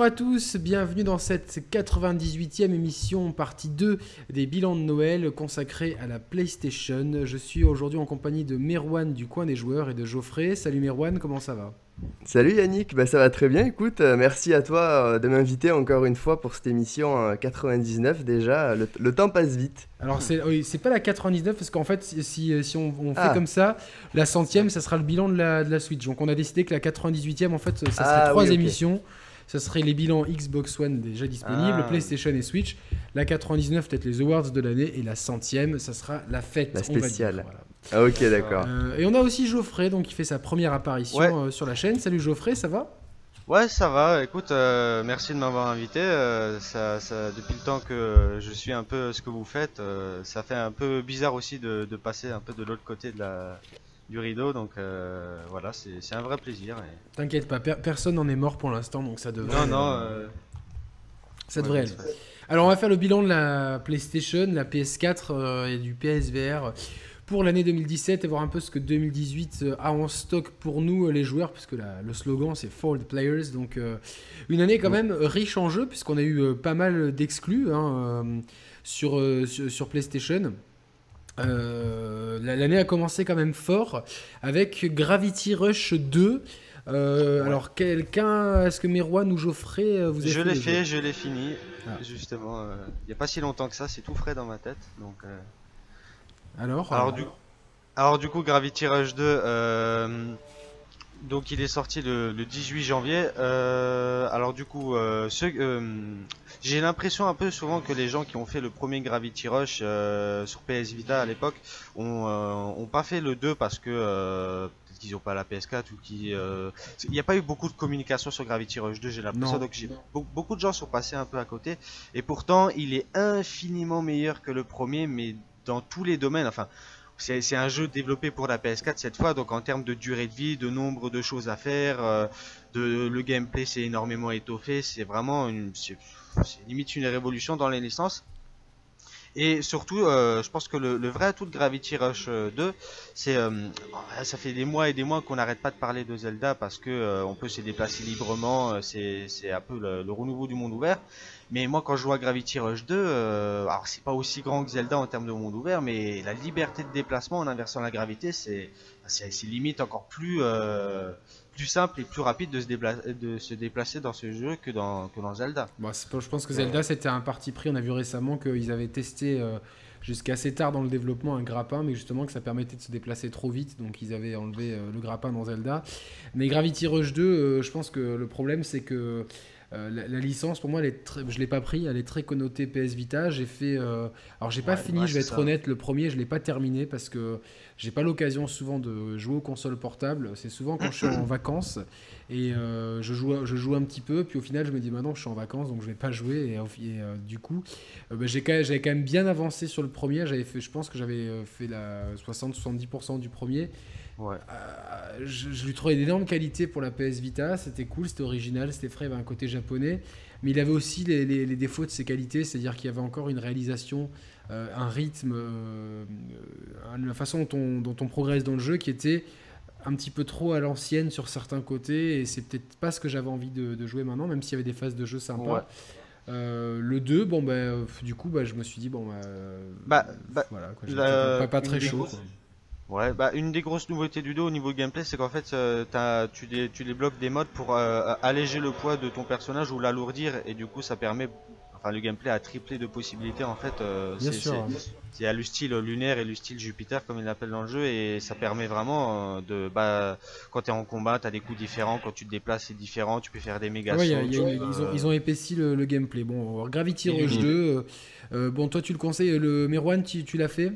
Bonjour à tous, bienvenue dans cette 98e émission, partie 2 des bilans de Noël consacrés à la PlayStation. Je suis aujourd'hui en compagnie de Merwan du coin des joueurs et de Geoffrey. Salut Merwan, comment ça va? Salut Yannick, bah ça va très bien. Écoute, euh, merci à toi euh, de m'inviter encore une fois pour cette émission 99 déjà. Le, temps passe vite. Alors c'est oui, pas la 99 parce qu'en fait si, si on, on fait ah. comme ça, la centième ça sera le bilan de la, de la Switch. Donc on a décidé que la 98e en fait ça serait ah trois émissions. Ça serait les bilans Xbox One déjà disponibles, ah. PlayStation et Switch. La 99 peut-être les awards de l'année et la centième ça sera la fête. La spéciale. Ah ok d'accord. Euh, et on a aussi Geoffrey donc qui fait sa première apparition euh, sur la chaîne. Salut Geoffrey, ça va? Ouais, ça va. Écoute, euh, merci de m'avoir invité. ça, depuis le temps que je suis un peu ce que vous faites, ça fait un peu bizarre aussi de, passer un peu de l'autre côté de la, du rideau. Donc voilà, c'est un vrai plaisir. T'inquiète pas, personne n'en est mort pour l'instant, donc ça devrait. Non, non. ça devrait aller. Alors on va faire le bilan de la PlayStation, la PS4 et du PSVR pour l'année 2017 et voir un peu ce que 2018 euh, a en stock pour nous euh, les joueurs, puisque le slogan c'est the Players. Donc euh, une année quand même riche en jeux, puisqu'on a eu pas mal d'exclus hein, sur, sur, PlayStation. L'année a commencé quand même fort avec Gravity Rush 2. Alors, quelqu'un, est-ce que Merwan ou Geoffrey, vous avez Je l'ai fait, je l'ai fini. Ah. Justement, il n'y a pas si longtemps que ça, c'est tout frais dans ma tête. Donc, alors alors, du... alors du coup, Gravity Rush 2, euh, donc il est sorti le, 18 janvier. Euh, alors du coup, euh, j'ai l'impression un peu souvent que les gens qui ont fait le premier Gravity Rush sur PS Vita à l'époque ont, pas fait le 2 parce que peut-être qu'ils n'ont pas la PS4 ou qui il n'y a pas eu beaucoup de communication sur Gravity Rush 2 j'ai l'impression donc beaucoup de gens sont passés un peu à côté et pourtant il est infiniment meilleur que le premier mais dans tous les domaines. Enfin, c'est un jeu développé pour la PS4 cette fois, donc en termes de durée de vie, de nombre de choses à faire, euh, de, le gameplay s'est énormément étoffé. C'est vraiment une, limite une révolution dans les licences. Et surtout, euh, je pense que le, vrai atout de Gravity Rush 2, euh, c'est ça fait des mois et des mois qu'on n'arrête pas de parler de Zelda parce que on peut se déplacer librement, c'est un peu le, le, renouveau du monde ouvert. Mais moi, quand je à Gravity Rush 2, euh, alors c'est pas aussi grand que Zelda en termes de monde ouvert, mais la liberté de déplacement en inversant la gravité, c'est limite encore plus euh, plus simple et plus rapide de se, déplacer, de se déplacer dans ce jeu que dans que dans Zelda. Bon, je pense que Zelda c'était un parti pris. On a vu récemment qu'ils avaient testé. Euh, jusqu'à assez tard dans le développement un grappin, mais justement que ça permettait de se déplacer trop vite, donc ils avaient enlevé euh, le grappin dans Zelda. Mais Gravity Rush 2, je pense que le problème c'est que euh, la, licence, pour moi, elle est très, je l'ai pas pris. Elle est très connotée PS Vita. J'ai fait. Euh, alors, j'ai pas fini. je vais être honnête. Le premier, je l'ai pas terminé parce que j'ai pas l'occasion souvent de jouer aux consoles portables. C'est souvent quand je suis en vacances et euh, je joue, je joue un petit peu. Puis au final, je me dis maintenant, je suis en vacances, donc je vais pas jouer. Et, du coup, bah, j'ai j'avais quand même bien avancé sur le premier. J'avais fait, je pense que j'avais fait la 60-70% du premier. Ouais. Euh, je, lui trouvais d'énormes qualités pour la PS Vita, c'était cool, c'était original, c'était frais, il avait un côté japonais, mais il avait aussi les, les, défauts de ses qualités, c'est-à-dire qu'il y avait encore une réalisation, euh, un rythme, euh, la façon dont on, dont on, progresse dans le jeu qui était un petit peu trop à l'ancienne sur certains côtés, et c'est peut-être pas ce que j'avais envie de, jouer maintenant, même s'il y avait des phases de jeu sympas. le 2, bon, bah, du coup, bah, je me suis dit, bon, bah, bah, voilà, pas, très chaud. Ouais, bah une des grosses nouveautés du dos au niveau gameplay, c'est qu'en fait, euh, as, tu, dé, tu débloques des modes pour euh, alléger le poids de ton personnage ou l'alourdir, et du coup, ça permet, enfin, le gameplay a triplé de possibilités en fait. Euh, Bien sûr. Il y a le style lunaire et le style Jupiter, comme il l'appelle dans le jeu, et ça permet vraiment euh, de, bah, quand t'es en combat, t'as des coups différents, quand tu te déplaces, c'est différent, tu peux faire des méga ouais, ils, ont, ils, ont, épaissi le, gameplay. Bon, Gravity Rush 2, bon, toi, tu le conseilles, le Merwan, tu, tu l'as fait?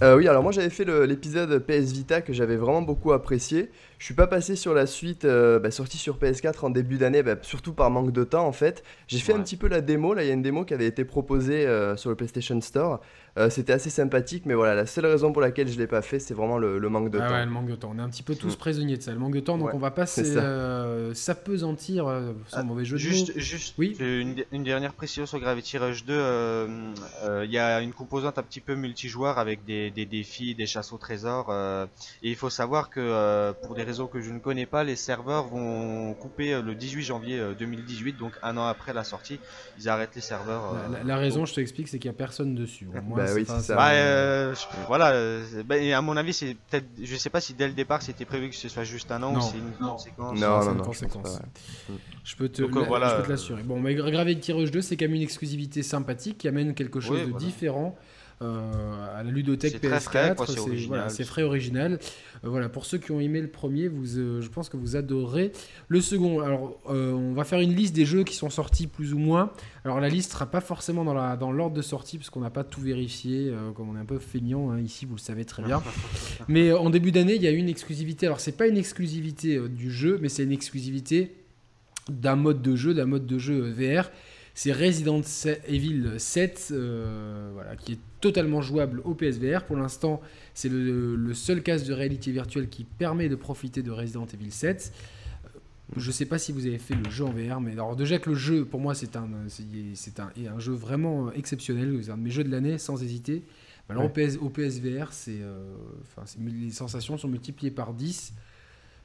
Euh, oui, alors moi j'avais fait l'épisode PS Vita que j'avais vraiment beaucoup apprécié. Je suis pas passé sur la suite euh, bah, sortie sur PS4 en début d'année, bah, surtout par manque de temps en fait. J'ai fait un petit peu la démo, là il y a une démo qui avait été proposée euh, sur le PlayStation Store. Euh, c'était assez sympathique, mais voilà, la seule raison pour laquelle je l'ai pas fait, c'est vraiment le, manque de ah temps. Ouais, le manque de temps. On est un petit peu tous mm. prisonniers de ça, le manque de temps, donc on va pas s'apesantir euh, sans ah, mauvais jeu juste, de mots. Juste, oui. Une, dernière précision sur Gravity Rush 2. Euh, il y a une composante un petit peu multijoueur avec des, des défis, des chasses au trésor. et il faut savoir que pour des raisons que je ne connais pas, les serveurs vont couper le 18 janvier 2018, donc un an après la sortie, ils arrêtent les serveurs. La, raison, je te explique, c'est qu'il n'y a personne dessus. bah oui, c'est ça. Bah, euh, voilà, euh, bah, à mon avis, c'est peut-être, je sais pas si dès le départ c'était prévu que ce soit juste un an ou c'est une conséquence. Non, non, non, conséquence. Je peux te, euh, l'assurer. Bon, mais Gravity Rush 2, c'est quand même une exclusivité sympathique qui amène quelque chose de différent. À la ludothèque PS4. C'est frais, original. voilà, pour ceux qui ont aimé le premier, vous, je pense que vous adorez le second. Alors, on va faire une liste des jeux qui sont sortis plus ou moins. Alors la liste sera pas forcément dans l'ordre dans de sortie parce qu'on n'a pas tout vérifié, euh, comme on est un peu feignant hein, ici, vous le savez très bien. mais euh, en début d'année, il y a une exclusivité. Alors c'est pas une exclusivité euh, du jeu, mais c'est une exclusivité d'un mode de jeu, d'un mode de jeu VR. C'est Resident Evil 7, voilà, qui est totalement jouable au PSVR. Pour l'instant, c'est le, le, seul casque de réalité virtuelle qui permet de profiter de Resident Evil 7. Je sais pas si vous avez fait le jeu en VR, mais alors déjà que le jeu, pour moi, c'est un, c'est un, un jeu vraiment exceptionnel. C'est un de mes jeux de l'année, sans hésiter. Alors au, PS, au PSVR, c'est, euh, les sensations sont multipliées par 10.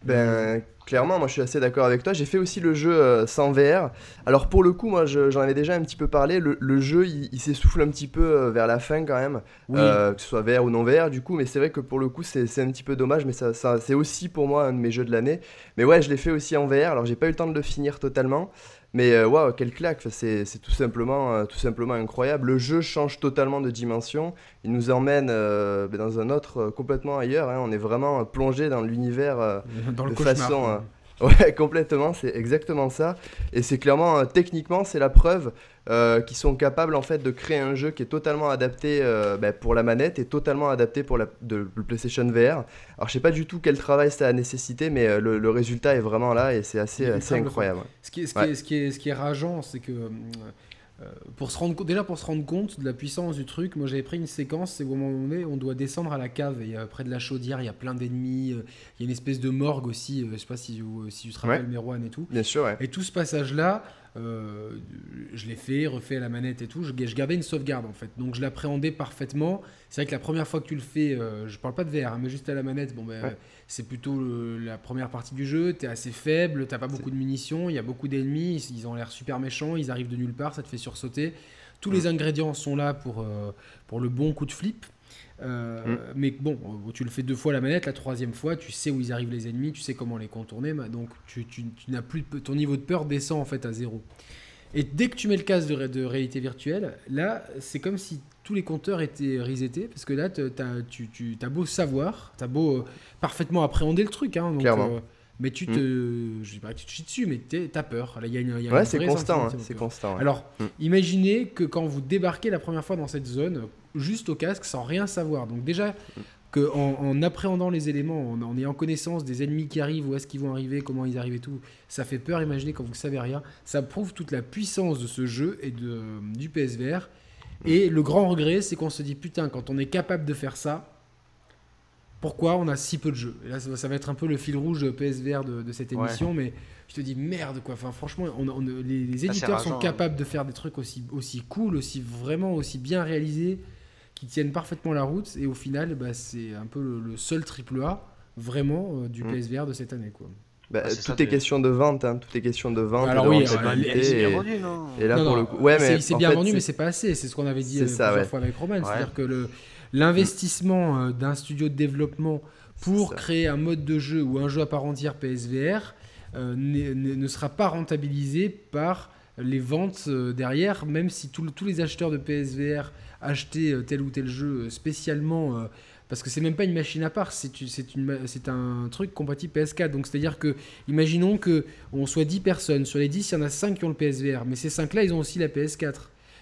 Ben, clairement, moi je suis assez d'accord avec toi. J'ai fait aussi le jeu euh, sans VR. Alors pour le coup, moi j'en avais déjà un petit peu parlé. Le, jeu il, s'essouffle un petit peu euh, vers la fin quand même, euh, que ce soit VR ou non VR du coup. Mais c'est vrai que pour le coup, c'est un petit peu dommage. Mais ça, ça c'est aussi pour moi un de mes jeux de l'année. Mais ouais, je l'ai fait aussi en VR. Alors j'ai pas eu le temps de le finir totalement. Mais euh, waouh, quel claque C'est tout simplement, euh, tout simplement incroyable. Le jeu change totalement de dimension. Il nous emmène euh, ben, dans un autre complètement ailleurs. Hein. On est vraiment plongé dans l'univers de façon Ouais, complètement, c'est exactement ça. Et c'est clairement, euh, techniquement, c'est la preuve euh, qu'ils sont capables en fait de créer un jeu qui est totalement adapté euh, bah, pour la manette et totalement adapté pour la, de, le PlayStation VR. Alors je sais pas du tout quel travail ça a nécessité, mais le, résultat est vraiment là et c'est assez, assez incroyable. Ce qui est, ce, qui est, ce, qui est, ce qui est rageant, c'est que pour se rendre, déjà pour se rendre compte de la puissance du truc, moi j'avais pris une séquence, c'est au moment donné, on doit descendre à la cave, et près de la chaudière, il y a plein d'ennemis, euh, il y a une espèce de morgue aussi, euh, je sais pas si, si tu te rappelles ouais. et tout. Bien sûr, Et tout ce passage-là, je l'ai fait, refait à la manette et tout, je, je, gardais une sauvegarde en fait, donc je l'appréhendais parfaitement. C'est vrai que la première fois que tu le fais, je parle pas de VR, hein, mais juste à la manette, bon ben c'est plutôt la première partie du jeu, tu es assez faible, t'as pas beaucoup de munitions, il y a beaucoup d'ennemis, ils ont l'air super méchants, ils arrivent de nulle part, ça te fait sursauter. Tous les ingrédients sont là pour, euh, pour le bon coup de flip. Euh, mm. Mais bon, tu le fais deux fois la manette, la troisième fois, tu sais où ils arrivent les ennemis, tu sais comment les contourner, donc tu, tu, n'as plus ton niveau de peur descend en fait à zéro. Et dès que tu mets le casque de, de réalité virtuelle, là, c'est comme si tous les compteurs étaient resetés parce que là, as, tu, tu as beau savoir, tu as beau euh, parfaitement appréhender le truc. Hein, euh, mais tu te. Mm. Je dis pas que tu te chies dessus, mais tu as peur. Là, y a une, y a ouais, c'est constant. Hein, c'est constant. Alors, mm. imaginez que quand vous débarquez la première fois dans cette zone, juste au casque, sans rien savoir. Donc, déjà. Que en, appréhendant les éléments, en, ayant connaissance des ennemis qui arrivent, où est-ce qu'ils vont arriver, comment ils arrivent et tout, ça fait peur. Imaginez quand vous ne savez rien. Ça prouve toute la puissance de ce jeu et de, du PSVR et le grand regret, c'est qu'on se dit putain, quand on est capable de faire ça, pourquoi on a si peu de jeux Et là, ça va être un peu le fil rouge PSVR de, cette émission, mais je te dis merde quoi. Enfin, franchement, on, les, éditeurs sont capables de faire des trucs aussi, aussi cool, aussi vraiment aussi bien réalisés, qui tiennent parfaitement la route. Et au final, bah, c'est un peu le, seul triple A vraiment euh, du mm. PSVR de cette année quoi. Bah, ah, tout est question de vente, hein. tout est question de vente. Alors oui, c'est bien vendu, non Et là, pour le coup, ouais, mais c'est bien vendu, mais c'est pas assez. C'est ce qu'on avait dit euh, plusieurs fois avec Roman. C'est-à-dire que l'investissement euh, d'un studio de développement pour créer un mode de jeu ou un jeu à part entière PSVR euh, ne sera pas rentabilisé par les ventes derrière, même si tous les acheteurs de PSVR achetaient tel ou tel jeu spécialement parce que c'est même pas une machine à part, c'est un truc compatible PS4. Donc c'est-à-dire que, imaginons que on soit 10 personnes, sur les 10, il y en a 5 qui ont le PSVR, mais ces 5-là, ils ont aussi la PS4.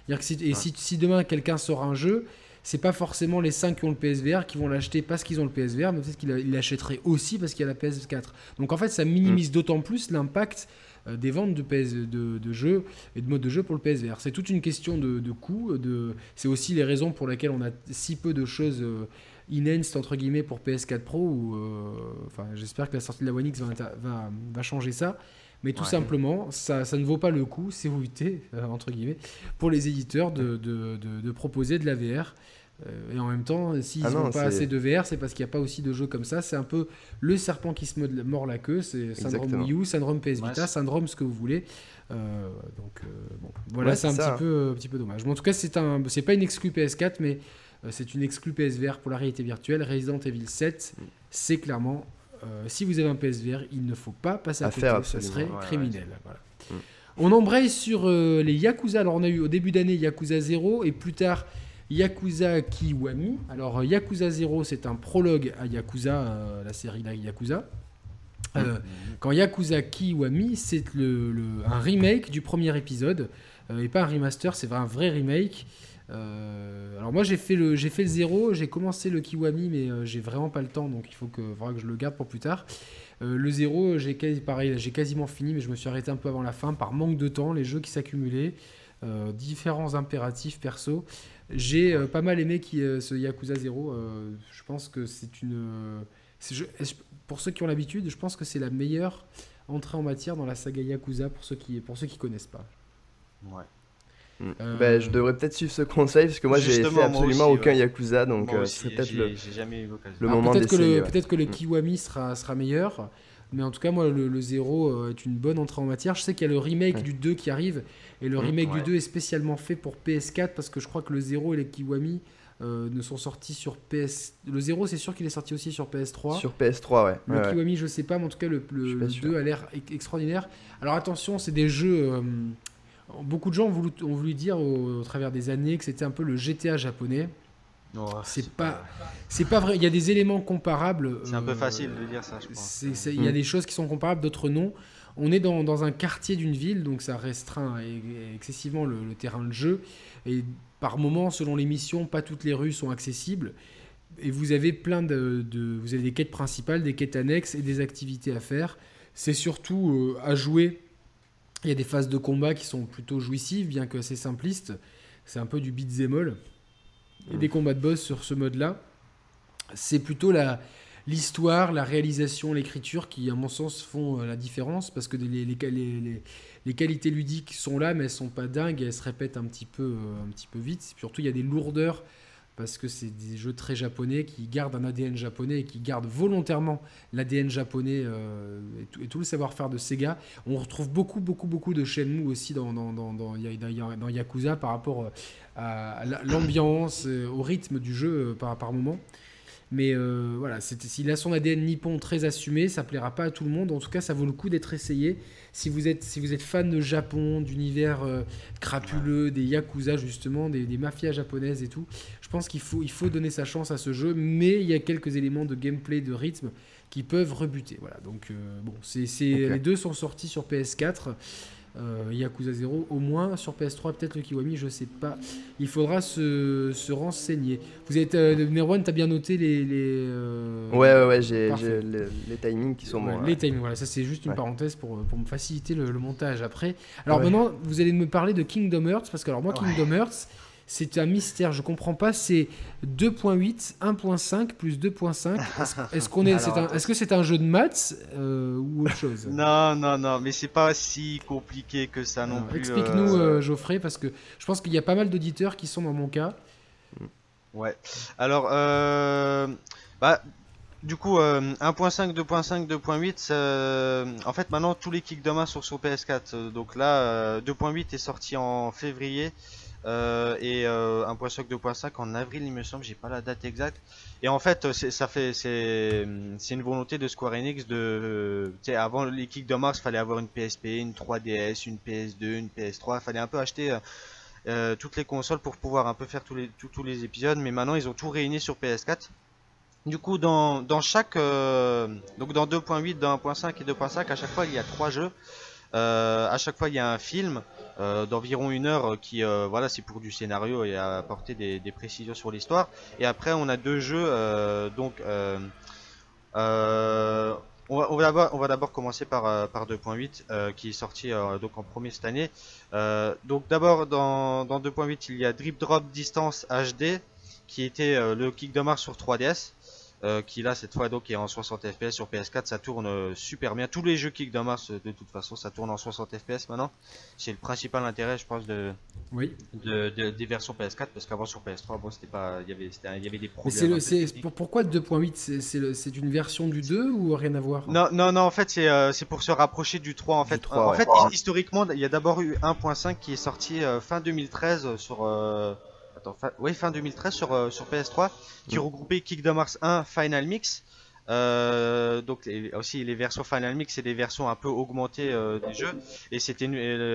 et si, si, demain quelqu'un sort un jeu, c'est pas forcément les 5 qui ont le PSVR qui vont l'acheter parce qu'ils ont le PSVR, mais peut-être qu'ils l'achèteraient aussi parce qu'il y a la PS4. Donc en fait, ça minimise mm. d'autant plus l'impact euh, des ventes de, PS, de, jeux et de modes de jeu pour le PSVR. C'est toute une question de, de coût. De... C'est aussi les raisons pour lesquelles on a si peu de choses euh, enhanced entre guillemets pour PS4 Pro. Ou, euh, enfin, j'espère que la sortie de la One X va, va, va changer ça. Mais tout simplement, ça, ça, ne vaut pas le coup, c'est CVT, entre guillemets, pour les éditeurs de, de, de proposer de la VR. Euh, et en même temps, s'ils n'ont ah pas assez de VR, c'est parce qu'il n'y a pas aussi de jeux comme ça. C'est un peu le serpent qui se mord la queue. C'est syndrome Wii U, syndrome PS Vita, syndrome ce que vous voulez. Euh, donc euh, bon, voilà, c'est un petit peu, petit peu dommage. Mais en tout cas, c'est un, c'est pas une exclue PS4, mais c'est une exclue PSVR pour la réalité virtuelle. Resident Evil 7, c'est clairement, si vous avez un PSVR, il ne faut pas passer à, côté. Ce serait criminel. Mm. On embraye sur les Yakuza. Alors on a eu au début d'année Yakuza 0 et plus tard Yakuza Kiwami. Alors, Yakuza 0, c'est un prologue à Yakuza, euh, la série Yakuza. Euh, quand Yakuza Kiwami, c'est le, un remake du premier épisode, euh, et pas un remaster, c'est un vrai remake. Alors moi j'ai fait le j'ai fait le 0, j'ai commencé le Kiwami, mais j'ai vraiment pas le temps, donc il faut que, que je le garde pour plus tard. le 0, j'ai quasiment fini, mais je me suis arrêté un peu avant la fin par manque de temps, les jeux qui s'accumulaient, différents impératifs perso. J'ai euh, pas mal aimé qui, euh, ce Yakuza 0. Euh, je pense que c'est une. pour ceux qui ont l'habitude, je pense que c'est la meilleure entrée en matière dans la saga Yakuza pour ceux qui pour ceux qui connaissent pas. Ouais. Hmm. Ben, je devrais peut-être suivre ce conseil parce que moi j'ai fait absolument aucun Yakuza donc c'est peut-être le, le moment peut-être que le peut-être que le hmm. Kiwami sera sera meilleur mais en tout cas, moi, le, 0 euh, est une bonne entrée en matière. Je sais qu'il y a le remake du 2 qui arrive. Et le mmh, remake du 2 est spécialement fait pour PS4 parce que je crois que le 0 et les Kiwami euh, ne sont sortis sur PS. Le 0, c'est sûr qu'il est sorti aussi sur PS3. Sur PS3, ouais. Le Kiwami, je sais pas, mais en tout cas, le, 2 a l'air extraordinaire. Alors attention, c'est des jeux. Euh, beaucoup de gens ont voulu, ont voulu dire au, travers des années que c'était un peu le GTA japonais. Oh, c'est pas, c'est pas vrai. Il y a des éléments comparables. C'est un peu facile de dire ça, je pense. Il y a mm. des choses qui sont comparables, d'autres non. On est dans, dans un quartier d'une ville, donc ça restreint excessivement le, terrain de jeu. Et par moment, selon les missions, pas toutes les rues sont accessibles. Et vous avez plein de, de vous avez des quêtes principales, des quêtes annexes et des activités à faire. C'est surtout euh, à jouer. Il y a des phases de combat qui sont plutôt jouissives, bien que assez simplistes. C'est un peu du beat'em all et des combats de boss sur ce mode-là. C'est plutôt la, l'histoire, la réalisation, l'écriture qui, à mon sens, font euh, la différence parce que les, les, les, qualités ludiques sont là, mais elles sont pas dingues et elles se répètent un petit peu, euh, un petit peu vite. Surtout, il y a des lourdeurs parce que c'est des jeux très japonais qui gardent un ADN japonais et qui gardent volontairement l'ADN japonais euh, et, tout, le savoir-faire de Sega. On retrouve beaucoup, beaucoup, beaucoup de Shenmue aussi dans, dans, dans, dans, dans Yakuza par rapport à l'ambiance, euh, au rythme du jeu euh, par, par moment. Mais euh, voilà, s'il a son ADN nippon très assumé, ça plaira pas à tout le monde. En tout cas, ça vaut le coup d'être essayé. Si vous êtes, si vous êtes fan de Japon, d'univers crapuleux, des yakuza justement, des, des, mafias japonaises et tout, je pense qu'il faut, il faut donner sa chance à ce jeu. Mais il y a quelques éléments de gameplay, de rythme qui peuvent rebuter. Voilà, donc bon, c'est les deux sont sortis sur PS4. Euh, Yakuza 0, au moins sur PS3, peut-être le Kiwami, je sais pas. Il faudra se, se renseigner. Vous êtes euh, Merwan, t'as bien noté les. les euh, Ouais, ouais, ouais, j'ai les, les, timings qui sont bons. Les timings, voilà, ça c'est juste une parenthèse pour, pour me faciliter le, montage après. Alors maintenant, vous allez me parler de Kingdom Hearts, parce que alors moi, Kingdom Hearts c'est un mystère, je comprends pas. C'est 2.8, 1.5 plus 2.5. Est-ce qu'on est, est, est-ce que c'est un jeu de maths euh, ou autre chose? Non, non, non, mais c'est pas si compliqué que ça non, plus. Explique-nous, euh, euh, Geoffrey, parce que je pense qu'il y a pas mal d'auditeurs qui sont dans mon cas. Ouais. Alors, bah, du coup, 1.5, 2.5, 2.8, en fait, maintenant tous les kicks de main sont sur PS4. Donc là, 2.8 est sorti en février. Euh, et euh, un poisson 2.5 en avril il me semble j'ai pas la date exacte. Et en fait ça fait c'est c'est une volonté de Square Enix de sais avant les kicks de mars fallait avoir une PSP une 3DS une PS2 une PS3 fallait un peu acheter euh, toutes les consoles pour pouvoir un peu faire tous les tous, les épisodes. Mais maintenant ils ont tout réuni sur PS4 du coup dans dans chaque donc dans 2.8 dans 1.5 et 2.5 à chaque fois il y a trois jeux. À chaque fois, il y a un film d'environ une heure qui, voilà, c'est pour du scénario et apporter des, précisions sur l'histoire. Et après, on a deux jeux, donc. On va, d'abord commencer par, euh, par 2.8 euh, qui est sorti euh, donc en premier cette année. donc d'abord dans, dans 2.8 il y a Drip Drop Distance HD qui était le kick de Mars sur 3DS. Euh, qui là cette fois donc est en 60 fps sur PS4 ça tourne euh, super bien. Tous les jeux Kick Mars de toute façon ça tourne en 60 fps maintenant. C'est le principal intérêt je pense de oui. de, des versions PS4 parce qu'avant sur PS3 bon c'était pas il y avait il y avait des problèmes c'est pour, pourquoi 2.8 c'est c'est une version du 2 ou rien à voir? Non non non en fait c'est euh, c'est pour se rapprocher du 3 en fait. en fait historiquement il y a d'abord eu 1.5 qui est sorti fin 2013 sur fin, oui, fin 2013 sur, euh, sur PS3, qui mm. regroupait Kingdom Hearts 1 Final Mix. Euh, donc aussi les versions Final Mix c'est des versions un peu augmentées euh, des jeux et c'était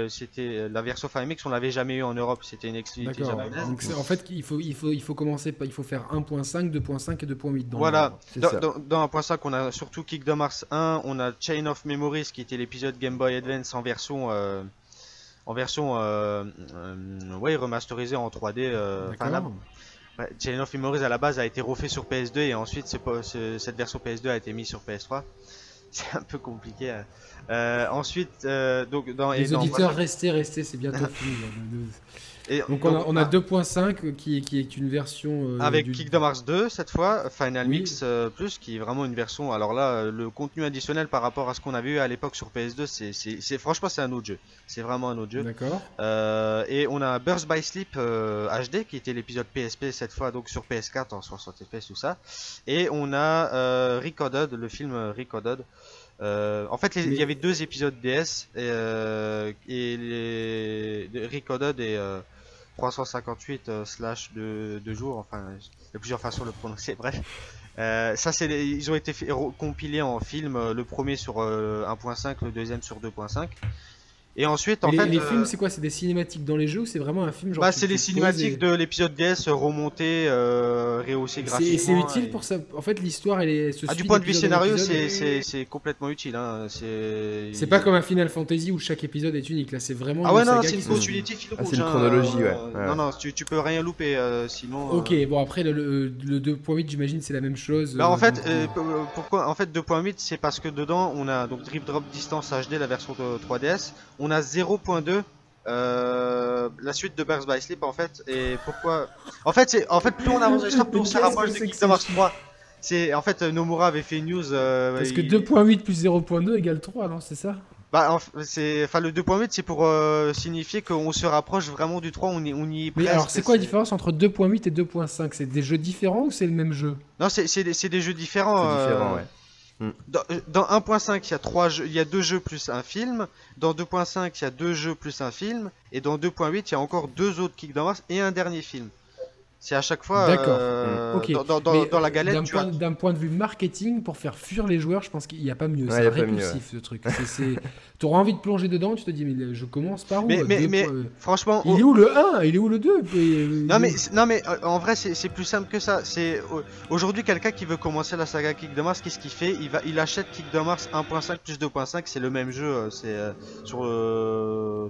c'était la version Final Mix on l'avait jamais eu en Europe c'était une exclusivité japonaise. Donc en fait il faut il faut il faut commencer il faut faire 1.5 2.5 et 2.8 voilà dans, dans, 1.5 on a surtout Kingdom Hearts 1 on a Chain of Memories qui était l'épisode Game Boy Advance en version en version euh, euh, ouais, remasterisée en 3D. Euh, Chain of Memories à la base a été refait sur PS2 et ensuite cette version PS2 a été mise sur PS3. C'est un peu compliqué. Euh, ensuite, donc dans les auditeurs, restez, restez, c'est bientôt fini. Donc on a, 2.5 qui, qui, est une version euh, avec du... Kingdom Hearts 2 cette fois, Final Mix euh, Plus qui est vraiment une version. Alors là, euh, le contenu additionnel par rapport à ce qu'on avait eu à l'époque sur PS2, c'est franchement c'est un autre jeu. C'est vraiment un autre jeu. D'accord. et on a Burst by Sleep HD qui était l'épisode PSP cette fois donc sur PS4 en 60 FPS tout ça. Et on a Recorded, le film Recorded. en fait, il y avait deux épisodes DS et, et les Recorded et 358 euh, slash de, jours, enfin, il y a plusieurs façons de le prononcer, bref. Euh, ça, c'est ils ont été compilés en film, euh, le premier sur 1.5, le deuxième sur 2.5. Et ensuite, en fait. Les films, c'est quoi? C'est des cinématiques dans les jeux ou c'est vraiment un film genre Bah, c'est des cinématiques de l'épisode DS remontées, euh, rehaussées graphiquement. C'est utile pour ça. En fait, l'histoire, elle est. ah, du point de vue scénario, c'est complètement utile. Hein. C'est pas comme un Final Fantasy où chaque épisode est unique. Là, c'est vraiment. Ah ouais, non, c'est une continuité ah, C'est une chronologie, ouais. Non, non, tu, tu peux rien louper euh, sinon. Ok, bon, après, le, le, 2.8, j'imagine, c'est la même chose. Bah, en fait, euh, pourquoi En fait, 2.8, c'est parce que dedans, on a donc Drip Drop Distance HD, la version de 3DS. On a 0.2 euh, la suite de Burst by Sleep en fait et pourquoi en fait c'est en fait plus on avance dans plus on se rapproche de Kingdom Hearts 3 c'est en fait Nomura avait fait une news euh, parce que 2.8 plus 0.2 égale 3 non c'est ça? Bah c'est enfin le 2.8 c'est pour euh, signifier qu'on se rapproche vraiment du 3 on y, on y est mais alors c'est quoi la différence entre 2.8 et 2.5 c'est des jeux différents ou c'est le même jeu? Non c'est des, des jeux différents, différents ouais. Mm. Dans, 1.5, euh, il y a trois jeux, il y a deux jeux plus un film. Dans 2.5, il y a deux jeux plus un film. Et dans 2.8, il y a encore deux autres Kingdom Hearts et un dernier film. C'est à chaque fois euh, dans, la galette. D'un point, de vue marketing, pour faire fuir les joueurs, je pense qu'il n'y a pas mieux. c'est répulsif ce truc. Tu auras envie de plonger dedans, tu te dis, mais je commence par où Mais, mais, franchement. Il est où le 1 Il est où le 2 Non, mais, non, mais euh, en vrai, c'est plus simple que ça. C'est Aujourd'hui, quelqu'un qui veut commencer la saga Kick Mars, qu'est-ce qu'il fait? Il, va, il achète Kick Mars 1.5 plus 2.5, c'est le même jeu euh, c'est sur,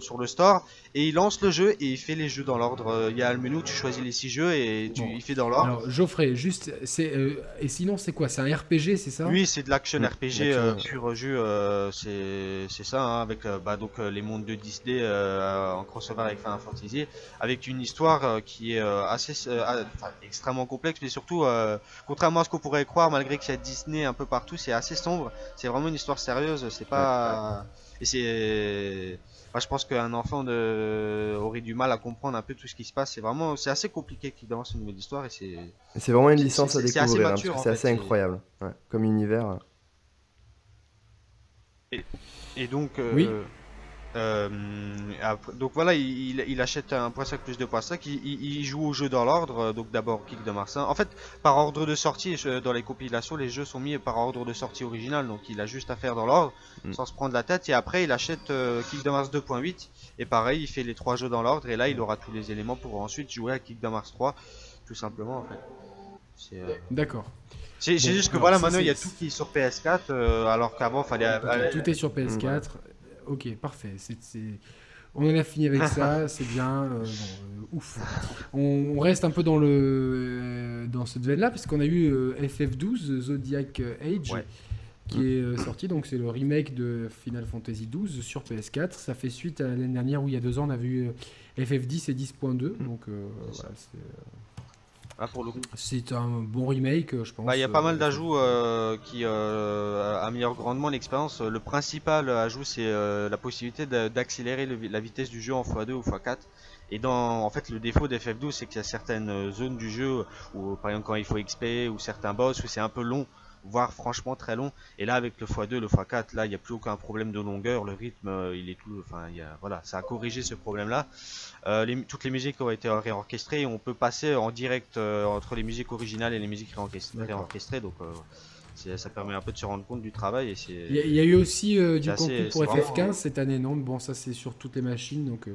sur le store. Et il lance le jeu et il fait les jeux dans l'ordre. Il y a le menu, tu choisis les 6 jeux et tu y fais dans l'ordre. Alors Geoffrey, juste, c'est euh, et sinon c'est quoi? C'est un RPG, c'est ça? Oui, c'est de l'action RPG euh, pur jeu. Euh, c'est ça, hein, avec bah, donc les mondes de Disney en crossover avec Final Fantasy, avec une histoire qui est assez extrêmement complexe, mais surtout contrairement à ce qu'on pourrait croire, malgré qu'il y a Disney un peu partout, c'est assez sombre. C'est vraiment une histoire sérieuse. C'est pas et c'est je pense qu'un enfant de... aurait du mal à comprendre un peu tout ce qui se passe. C'est vraiment, c'est assez compliqué qu'il avance une nouvelle histoire et c'est. C'est vraiment une licence à découvrir. Hein, c'est assez, incroyable, comme univers. Et, donc, euh, oui. Euh, donc voilà, il, achète un point 5 plus 2.5, il, il, joue au jeu dans l'ordre, euh, donc d'abord Kick de Mars En fait, par ordre de sortie, dans les compilations, les jeux sont mis par ordre de sortie original, donc il a juste à faire dans l'ordre, mm. sans se prendre la tête, et après il achète euh, Kick de Mars 2.8, et pareil, il fait les trois jeux dans l'ordre, et là il aura tous les éléments pour ensuite jouer à Kick de Mars 3, tout simplement en fait. D'accord. C'est juste que voilà, maintenant il y a tout qui est sur PS4, alors qu'avant fallait. Tout est sur PS4. ok, parfait. C'est, On en a fini avec ça, c'est bien. ouf. On, reste un peu dans, le, dans cette veine-là, puisqu'on a eu FF12, Zodiac Age. qui est sorti, donc c'est le remake de Final Fantasy XII sur PS4. Ça fait suite à l'année dernière où il y a deux ans on a vu FF10 et 10.2, donc voilà, c'est pour le C'est un bon remake, je pense. Bah, il y a pas mal euh, d'ajouts euh, qui euh, améliorent grandement l'expérience. Le principal ajout, c'est la possibilité d'accélérer la vitesse du jeu en x2 ou x4. Et dans, en fait, le défaut d'FF12, c'est qu'il y a certaines zones du jeu où, par exemple, quand il faut XP ou certains boss où c'est un peu long voire franchement très long. Et là, avec le x2, le x4, là, il n'y a plus aucun problème de longueur. Le rythme, euh, il est tout. Enfin, il y a, voilà, ça a corrigé ce problème-là. Euh, toutes les musiques ont été réorchestrées. On peut passer en direct euh, entre les musiques originales et les musiques réorchestrées. donc, ça permet un peu de se rendre compte du travail. Il y, a eu aussi du contenu pour FF15 cette année, non? Bon, ça, c'est sur toutes les machines, donc.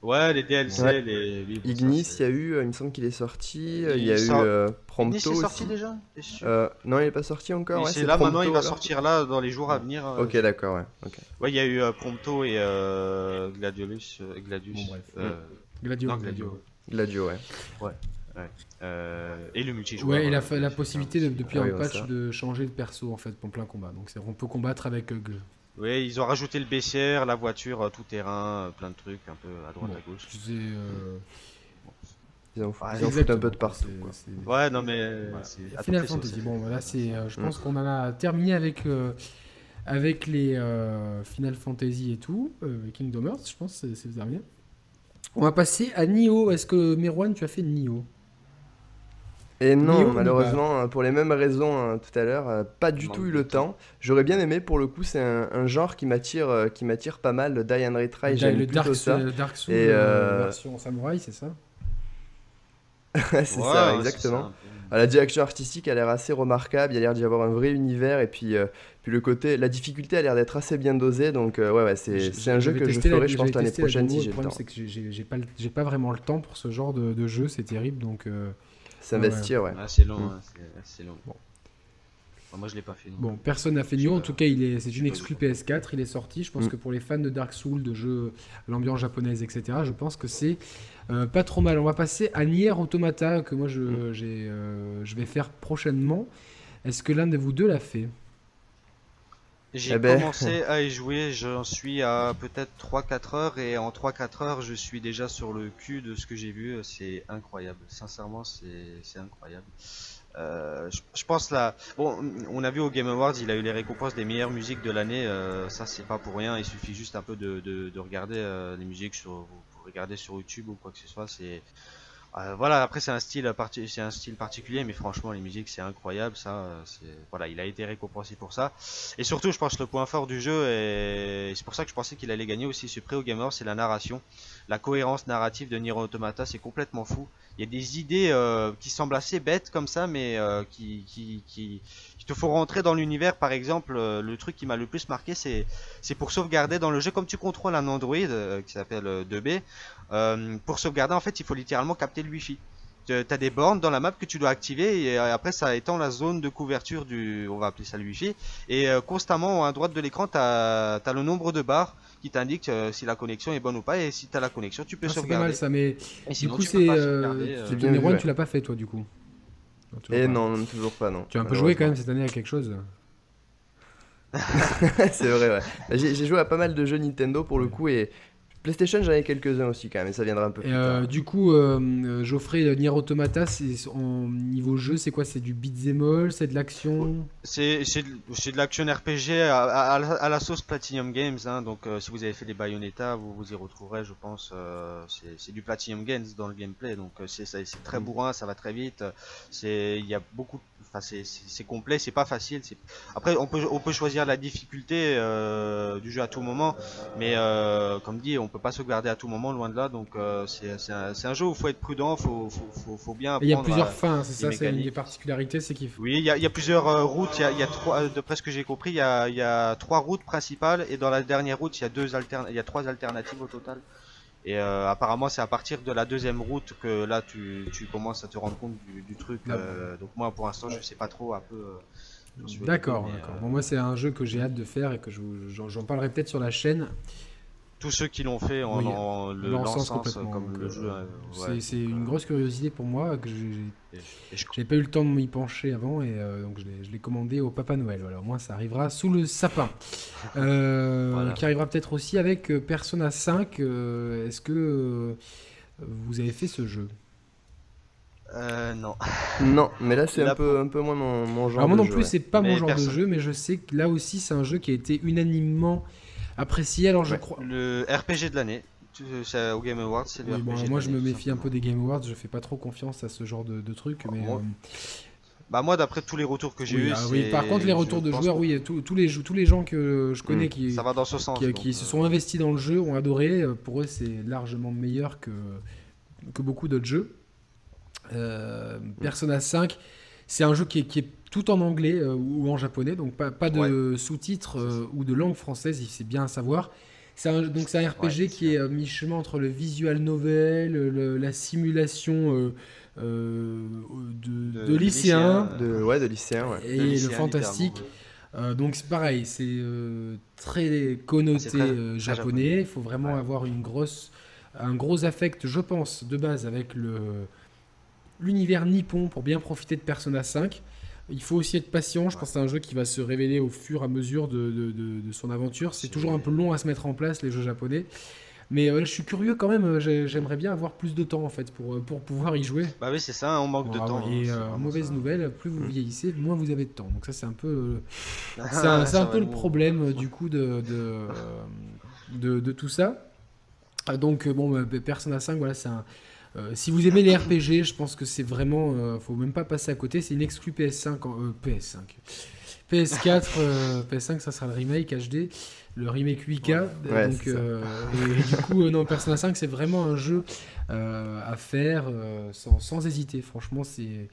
Ouais, les DLC, les. Ignis, il y a eu, il me semble qu'il est sorti. Il y a eu euh, Prompto. Ignis est sorti déjà euh, Non, il est pas sorti encore. Ouais, c'est là maintenant, il va sortir là dans les jours à venir. Euh. Ok, d'accord, ouais. Ouais, il y a eu Prompto et Gladiolus. Gladius. Bon, bref. Gladio, Gladio. Gladio, ouais. Ouais. ouais. et le multijoueur. Ouais, et la, la possibilité depuis un patch de changer de perso en fait pour plein combat. Donc on peut combattre avec oui, ils ont rajouté le baissière, la voiture, euh, tout terrain, euh, plein de trucs, un peu à droite, à gauche. Euh... Ils ont, ah, fait un peu de partout. Ouais, non mais. Final Fantasy. Bon, voilà, c'est. je pense qu'on en a terminé avec avec les Final Fantasy et tout, Kingdom Hearts. Je pense c'est terminé. On va passer à Nioh. Est-ce que Merwan, tu as fait Nioh? Et non, malheureusement, hein, pour les mêmes raisons hein, tout à l'heure, euh, pas du tout eu le temps. J'aurais bien aimé, pour le coup, c'est un, genre qui m'attire, euh, qui m'attire pas mal. Le Die and Retry, j'aime le Dark, ça. Dark Souls, et euh, version samouraï, c'est ça C'est ça, exactement. Ah, la direction artistique a l'air assez remarquable. Il y a l'air d'y avoir un vrai univers, et puis, puis le côté, la difficulté a l'air d'être assez bien dosée. Donc ouais, ouais, c'est un jeu que je ferai, je pense, l'année prochaine si j'ai le temps. Le problème, c'est que j'ai pas, pas vraiment le temps pour ce genre de, de jeu. C'est terrible, donc. S'investir, ouais. c'est long, mm. hein, long. Bon. moi, je l'ai pas fait. Bon, personne n'a fait Nioh. En tout cas, il est, c'est une exclue PS4. Il est sorti. Je pense mm. que pour les fans de Dark Souls, de jeux, l'ambiance japonaise, etc., je pense que c'est euh, pas trop mal. On va passer à Nier Automata que moi je, mm. j'ai, euh, je vais faire prochainement. Est-ce que l'un de vous deux l'a fait? J'ai eh ben. commencé à y jouer, j'en suis à peut-être 3-4 heures et en 3-4 heures je suis déjà sur le cul de ce que j'ai vu, c'est incroyable, sincèrement c'est incroyable. Euh, je, pense là, bon, on a vu au Game Awards, il a eu les récompenses des meilleures musiques de l'année, euh, ça c'est pas pour rien, il suffit juste un peu de, de, regarder euh, les musiques sur, pour regarder sur YouTube ou quoi que ce soit, c'est euh, voilà, après c'est un style c'est un style particulier, mais franchement les musiques c'est incroyable, ça, euh, voilà, il a été récompensé pour ça. Et surtout, je pense que le point fort du jeu et c'est pour ça que je pensais qu'il allait gagner aussi ce prix au Gamer, c'est la narration, la cohérence narrative de Nier Automata, c'est complètement fou. Il y a des idées euh, qui semblent assez bêtes comme ça, mais qui, qui, qui, te font rentrer dans l'univers. Par exemple, le truc qui m'a le plus marqué, c'est c'est pour sauvegarder dans le jeu, comme tu contrôles un Android qui s'appelle 2B. Euh, pour sauvegarder, en fait, il faut littéralement capter le Wi-Fi. Tu as des bornes dans la map que tu dois activer et euh, après ça étend la zone de couverture du, on va appeler ça le Wi-Fi. Et euh, constamment à droite de l'écran, tu as, le nombre de barres qui t'indique si la connexion est bonne ou pas et si tu as la connexion, tu peux ah, sauvegarder. C'est pas mal ça, mais du coup c'est euh, tu l'as pas fait toi du coup. Et non, toujours pas non. Tu as un peu joué quand même cette année à quelque chose. c'est vrai, ouais. Bah, j'ai joué à pas mal de jeux Nintendo pour le coup et PlayStation, j'en ai quelques-uns aussi quand même, mais ça viendra un peu plus euh, Du coup, euh, Geoffrey, Nier Automata, en niveau jeu, c'est quoi? C'est du beat'em all C'est de l'action? C'est de, l'action RPG à, la sauce Platinum Games. Hein, donc, euh, si vous avez fait des Bayonetta, vous vous y retrouverez, je pense. c'est du Platinum Games dans le gameplay. Donc, c'est très mm. bourrin, ça va très vite. Il y a beaucoup Enfin, c'est complet, c'est pas facile. Après, on peut, on peut choisir la difficulté euh, du jeu à tout moment, mais euh, comme dit, on peut pas sauvegarder à tout moment, loin de là. Donc, euh, c'est un, un, jeu où il faut être prudent, faut, faut, faut, faut bien. Il y a plusieurs fins, c'est ça, c'est une des particularités, c'est qu'il Oui, il y a, il y a plusieurs routes. Il y a, il y a trois, de presque que j'ai compris, il y, a, il y a trois routes principales et dans la dernière route, il y a deux altern... il y a trois alternatives au total. Et euh, apparemment, c'est à partir de la deuxième route que là, tu, tu commences à te rendre compte du, du truc. Euh, donc moi, pour l'instant, je sais pas trop un peu. Euh, D'accord, d'accord. Bon, moi, c'est un jeu que j'ai hâte de faire et que j'en parlerai peut-être sur la chaîne tous ceux qui l'ont fait en, en le complètement. Comme le jeu, c'est une grosse curiosité pour moi que j'ai pas eu le temps de m'y pencher avant et euh, donc je l'ai commandé au Papa Noël. Voilà, au moins ça arrivera sous le sapin. Euh, qui arrivera peut-être aussi avec euh, Persona 5. Est-ce que vous avez fait ce jeu? Euh, non. non, mais là c'est un peu, un peu moins mon, genre. Alors moi non plus, c'est pas mon genre de jeu, mais je sais que là aussi c'est un jeu qui a été unanimement apprécié. Alors je crois. Le RPG de l'année. Au Game Awards, c'est le RPG Moi, je me méfie un peu des Game Awards. Je fais pas trop confiance à ce genre de, de truc. Mais, euh, Bah moi d'après tous les retours que j'ai eu, ah, oui, par contre les retours de joueurs, oui, tous les tous les gens que je connais hmm. qui ça va dans ce sens, qui, se sont investis dans le jeu ont adoré. Pour eux c'est largement meilleur que que beaucoup d'autres jeux. Euh, Persona 5, c'est un jeu qui est, qui est tout en anglais euh, ou en japonais, donc pas, pas de sous-titres euh, ou de langue française, c'est bien à savoir. C'est un, donc c'est un RPG qui est mi-chemin entre le visual novel, la simulation de, de, lycéen, de, ouais, de lycéen et le fantastique. donc c'est pareil, c'est très connoté japonais. Il faut vraiment avoir une grosse, un gros affect, je pense, de base avec le l'univers nippon pour bien profiter de Persona 5. Il faut aussi être patient. Je pense que c'est un jeu qui va se révéler au fur et à mesure de, de, son aventure. C'est toujours un peu long à se mettre en place, les jeux japonais. Mais euh, je suis curieux quand même. Euh, j'aimerais bien avoir plus de temps en fait pour, euh, pour pouvoir y jouer. Bah oui, c'est ça, on manque de temps. Et hein, mauvaise nouvelle, plus vous mm. vieillissez, moins vous avez de temps. Donc ça, c'est un peu, c'est un, un peu le problème du coup de, de, de, tout ça. Donc bon, bah, Persona 5, voilà, c'est un euh, si vous aimez les RPG, je pense que c'est vraiment. Euh, faut même pas passer à côté. C'est une exclu PS5. PS5. PS4, PS5, ça sera le remake HD, le remake 8K. donc, euh, et, du coup, non, Persona 5, c'est vraiment un jeu à faire sans, sans, hésiter. Franchement, c'est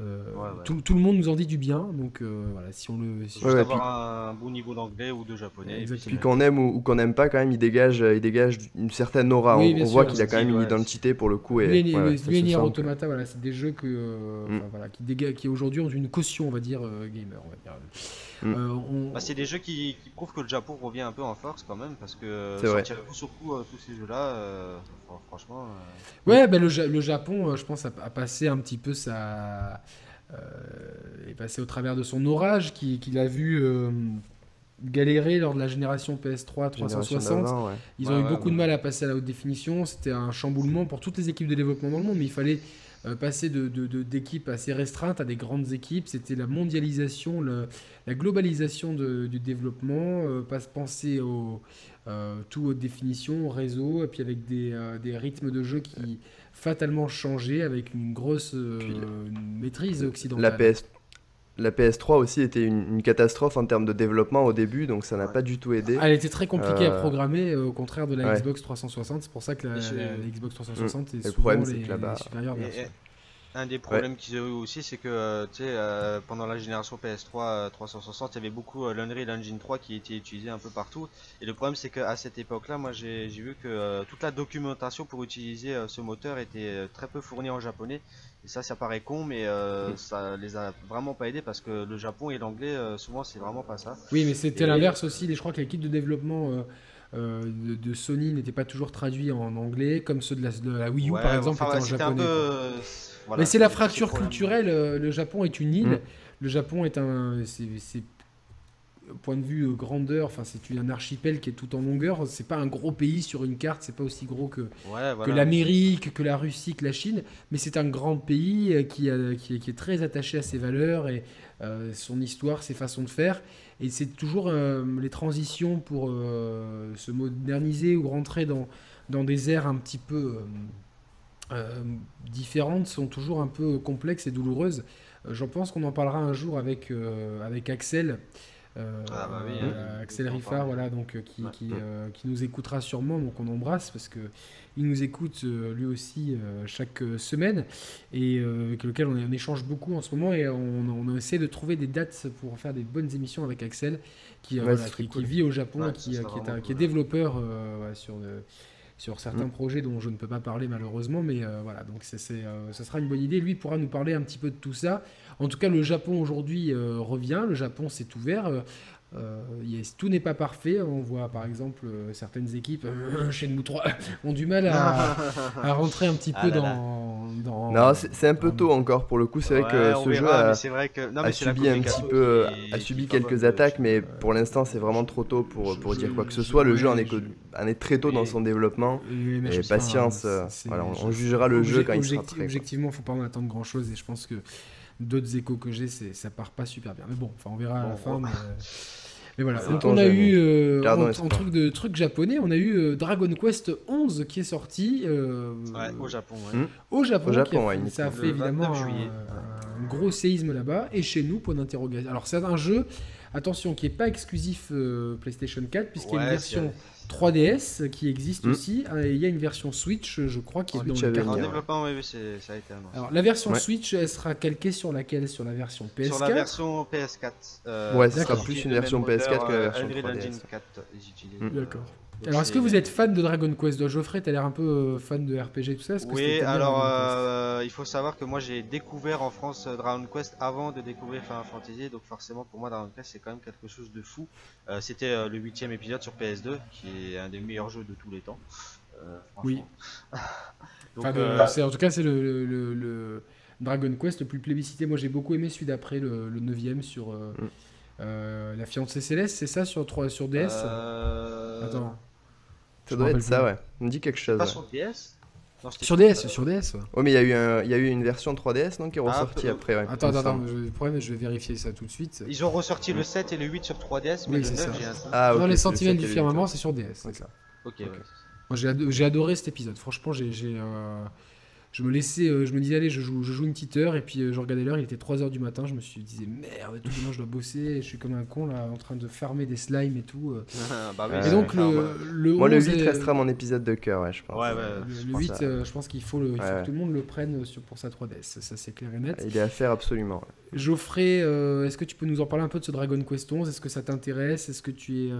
euh, tout, tout, le monde nous en dit du bien, donc euh, voilà, si on le. Si juste avoir un bon niveau d'anglais ou de japonais. Et puis, qu'on aime ou, qu'on n'aime pas, quand même, il dégage, il dégage une certaine aura. on, voit qu'il a quand même une identité pour le coup. Et, lui, ouais, Automata, voilà, c'est des jeux que, euh, mm. voilà, qui, dégagent, qui aujourd'hui ont une caution, on va dire, gamer. On va dire. Mm. Bah, c'est des jeux qui, qui, prouvent que le Japon revient un peu en force quand même, parce que sortir coup sur coup tous ces jeux-là, franchement. Ouais, ben le, le, Japon, je pense, a, a, passé un petit peu sa euh, est passé au travers de son orage, qu'il qui a vu euh, galérer lors de la génération PS3 360. Ils ont eu beaucoup de mal à passer à la haute définition. C'était un chamboulement pour toutes les équipes de développement dans le monde, mais il fallait euh, passer d'équipes de, assez restreintes à des grandes équipes. C'était la mondialisation, la globalisation du développement, pas penser au, tout haute définition, au réseau, et puis avec des, des rythmes de jeu qui fatalement changé avec une grosse euh, maîtrise occidentale. La, PS, la PS3 aussi était une, catastrophe en termes de développement au début, donc ça n'a pas du tout aidé. Elle était très compliquée à euh, programmer, euh, au contraire de la Xbox 360. C'est pour ça que la, Xbox 360 mm. est souvent les, supérieures versions un des problèmes qu'ils ont eu aussi, c'est que euh, euh, pendant la génération PS3 360, il y avait beaucoup euh, l'Unreal Engine 3 qui était utilisé un peu partout. Et le problème, c'est qu'à cette époque-là, moi j'ai vu que toute la documentation pour utiliser ce moteur était très peu fournie en japonais. Et ça, ça paraît con, mais ça les a vraiment pas aidés parce que le Japon et l'anglais, souvent, c'est vraiment pas ça. Oui, mais c'était l'inverse aussi. Je crois que l'équipe de développement. de, Sony n'était pas toujours traduit en anglais, comme ceux de la, Wii U par exemple étaient en japonais. Un peu, mais c'est la fracture culturelle. Euh, le Japon est une île. Mm. Le Japon est un. C'est point de vue euh, grandeur, enfin c'est un archipel qui est tout en longueur. C'est pas un gros pays sur une carte, c'est pas aussi gros que, que l'Amérique, que la Russie, que la Chine, mais c'est un grand pays euh, qui, qui, est très attaché à ses valeurs et son histoire, ses façons de faire. Et c'est toujours les transitions pour se moderniser ou rentrer dans, dans des airs un petit peu euh, différentes sont toujours un peu complexes et douloureuses. Euh, J'en pense qu'on en parlera un jour avec, euh, avec Axel. Ah bah hein. Axel Riffard, voilà, donc qui, qui, qui, nous écoutera sûrement, donc on embrasse parce que il nous écoute lui aussi chaque semaine et avec lequel on, échange beaucoup en ce moment et on, on, essaie de trouver des dates pour faire des bonnes émissions avec Axel qui, qui, vit au Japon, qui, qui, est, qui, est, développeur sur sur certains mm. projets dont je ne peux pas parler malheureusement, mais voilà, donc c'est, ça sera une bonne idée. Lui pourra nous parler un petit peu de tout ça. En tout cas, le Japon aujourd'hui revient, le Japon s'est ouvert. Euh, tout n'est pas parfait. On voit par exemple euh, certaines équipes, euh, chez nous 3, ont du mal à, rentrer un petit peu ah dans, Non, c'est un peu tôt encore pour le coup. C'est vrai que ce jeu a, subi un petit peu, a subi quelques attaques, mais pour l'instant c'est vraiment trop tôt pour, pour dire quoi que ce soit. Le jeu en est, en est très tôt dans son développement. Et, patience, voilà, on, jugera le jeu quand il sera prêt. Objectivement, il ne faut pas en attendre grand chose et je pense que d'autres échos que j'ai, ça part pas super bien. Mais bon, enfin on verra à la fin. Mais voilà, donc on a eu euh, en, truc de truc japonais, on a eu euh, Dragon Quest 11 qui est sorti euh, au Japon. Hmm. Au Japon, ça a fait évidemment un, gros séisme là-bas et chez nous point d'interrogation. Alors c'est un jeu attention qui est pas exclusif PlayStation 4 puisqu'il y a une version 3DS qui existe hmm. aussi. Euh, il y a une version Switch, je crois, qui est dans le développement, oui, ça a été annoncé. Alors, la version Switch, elle sera calquée sur laquelle? Sur la version PS4 Sur la version PS4. Euh, ouais, ça sera plus une version PS4 que la version 3DS. Hmm. D'accord. Alors, est-ce que vous êtes fan de Dragon Quest? Geoffrey, t'as l'air un peu euh, fan de RPG tout ça Oui, alors euh, il faut savoir que moi j'ai découvert en France euh, Dragon Quest avant de découvrir Final Fantasy, donc forcément pour moi Dragon Quest c'est quand même quelque chose de fou. C'était le huitième épisode sur PS2, qui est un des meilleurs jeux de tous les temps. oui. en tout cas c'est le, Dragon Quest le plus plébiscité. Moi j'ai beaucoup aimé celui d'après, le, le 9ème sur... Mm. La fiancée céleste, c'est ça sur, 3, sur DS Attends. Ça doit être ça, ouais. On me dit quelque chose. Pas sur DS sur DS, sur DS. Ouais. Oh, mais il y, a eu il y a eu une version 3DS non, qui est ah, ressortie après. Ouais, attends, attends, le problème, je vais vérifier ça tout de suite. Ils ont ressorti le 7 et le 8 sur 3DS, mais le 9, j'ai un. Ah, okay, les sentinelles du firmament, c'est sur DS. C'est ça. Ok, okay. ouais. Moi, j'ai adoré cet épisode. Franchement, j'ai. Je me laissais, euh, je me disais, allez, je joue, je joue une petite heure, et puis euh, je regardais l'heure, il était 3h du matin, je me suis dit, merde, tout le je dois bosser, je suis comme un con là, en train de farmer des slimes et tout. Euh. bah oui, et donc, le, le, Moi, le 8 restera mon épisode de cœur, ouais, je pense. Ouais, le, 8, je pense qu'il faut, il faut que tout le monde le prenne sur, pour sa 3DS, ça c'est clair et net. Il est à faire absolument. Geoffrey, est-ce que tu peux nous en parler un peu de ce Dragon Quest 11 Est-ce que ça t'intéresse? Est-ce que tu es.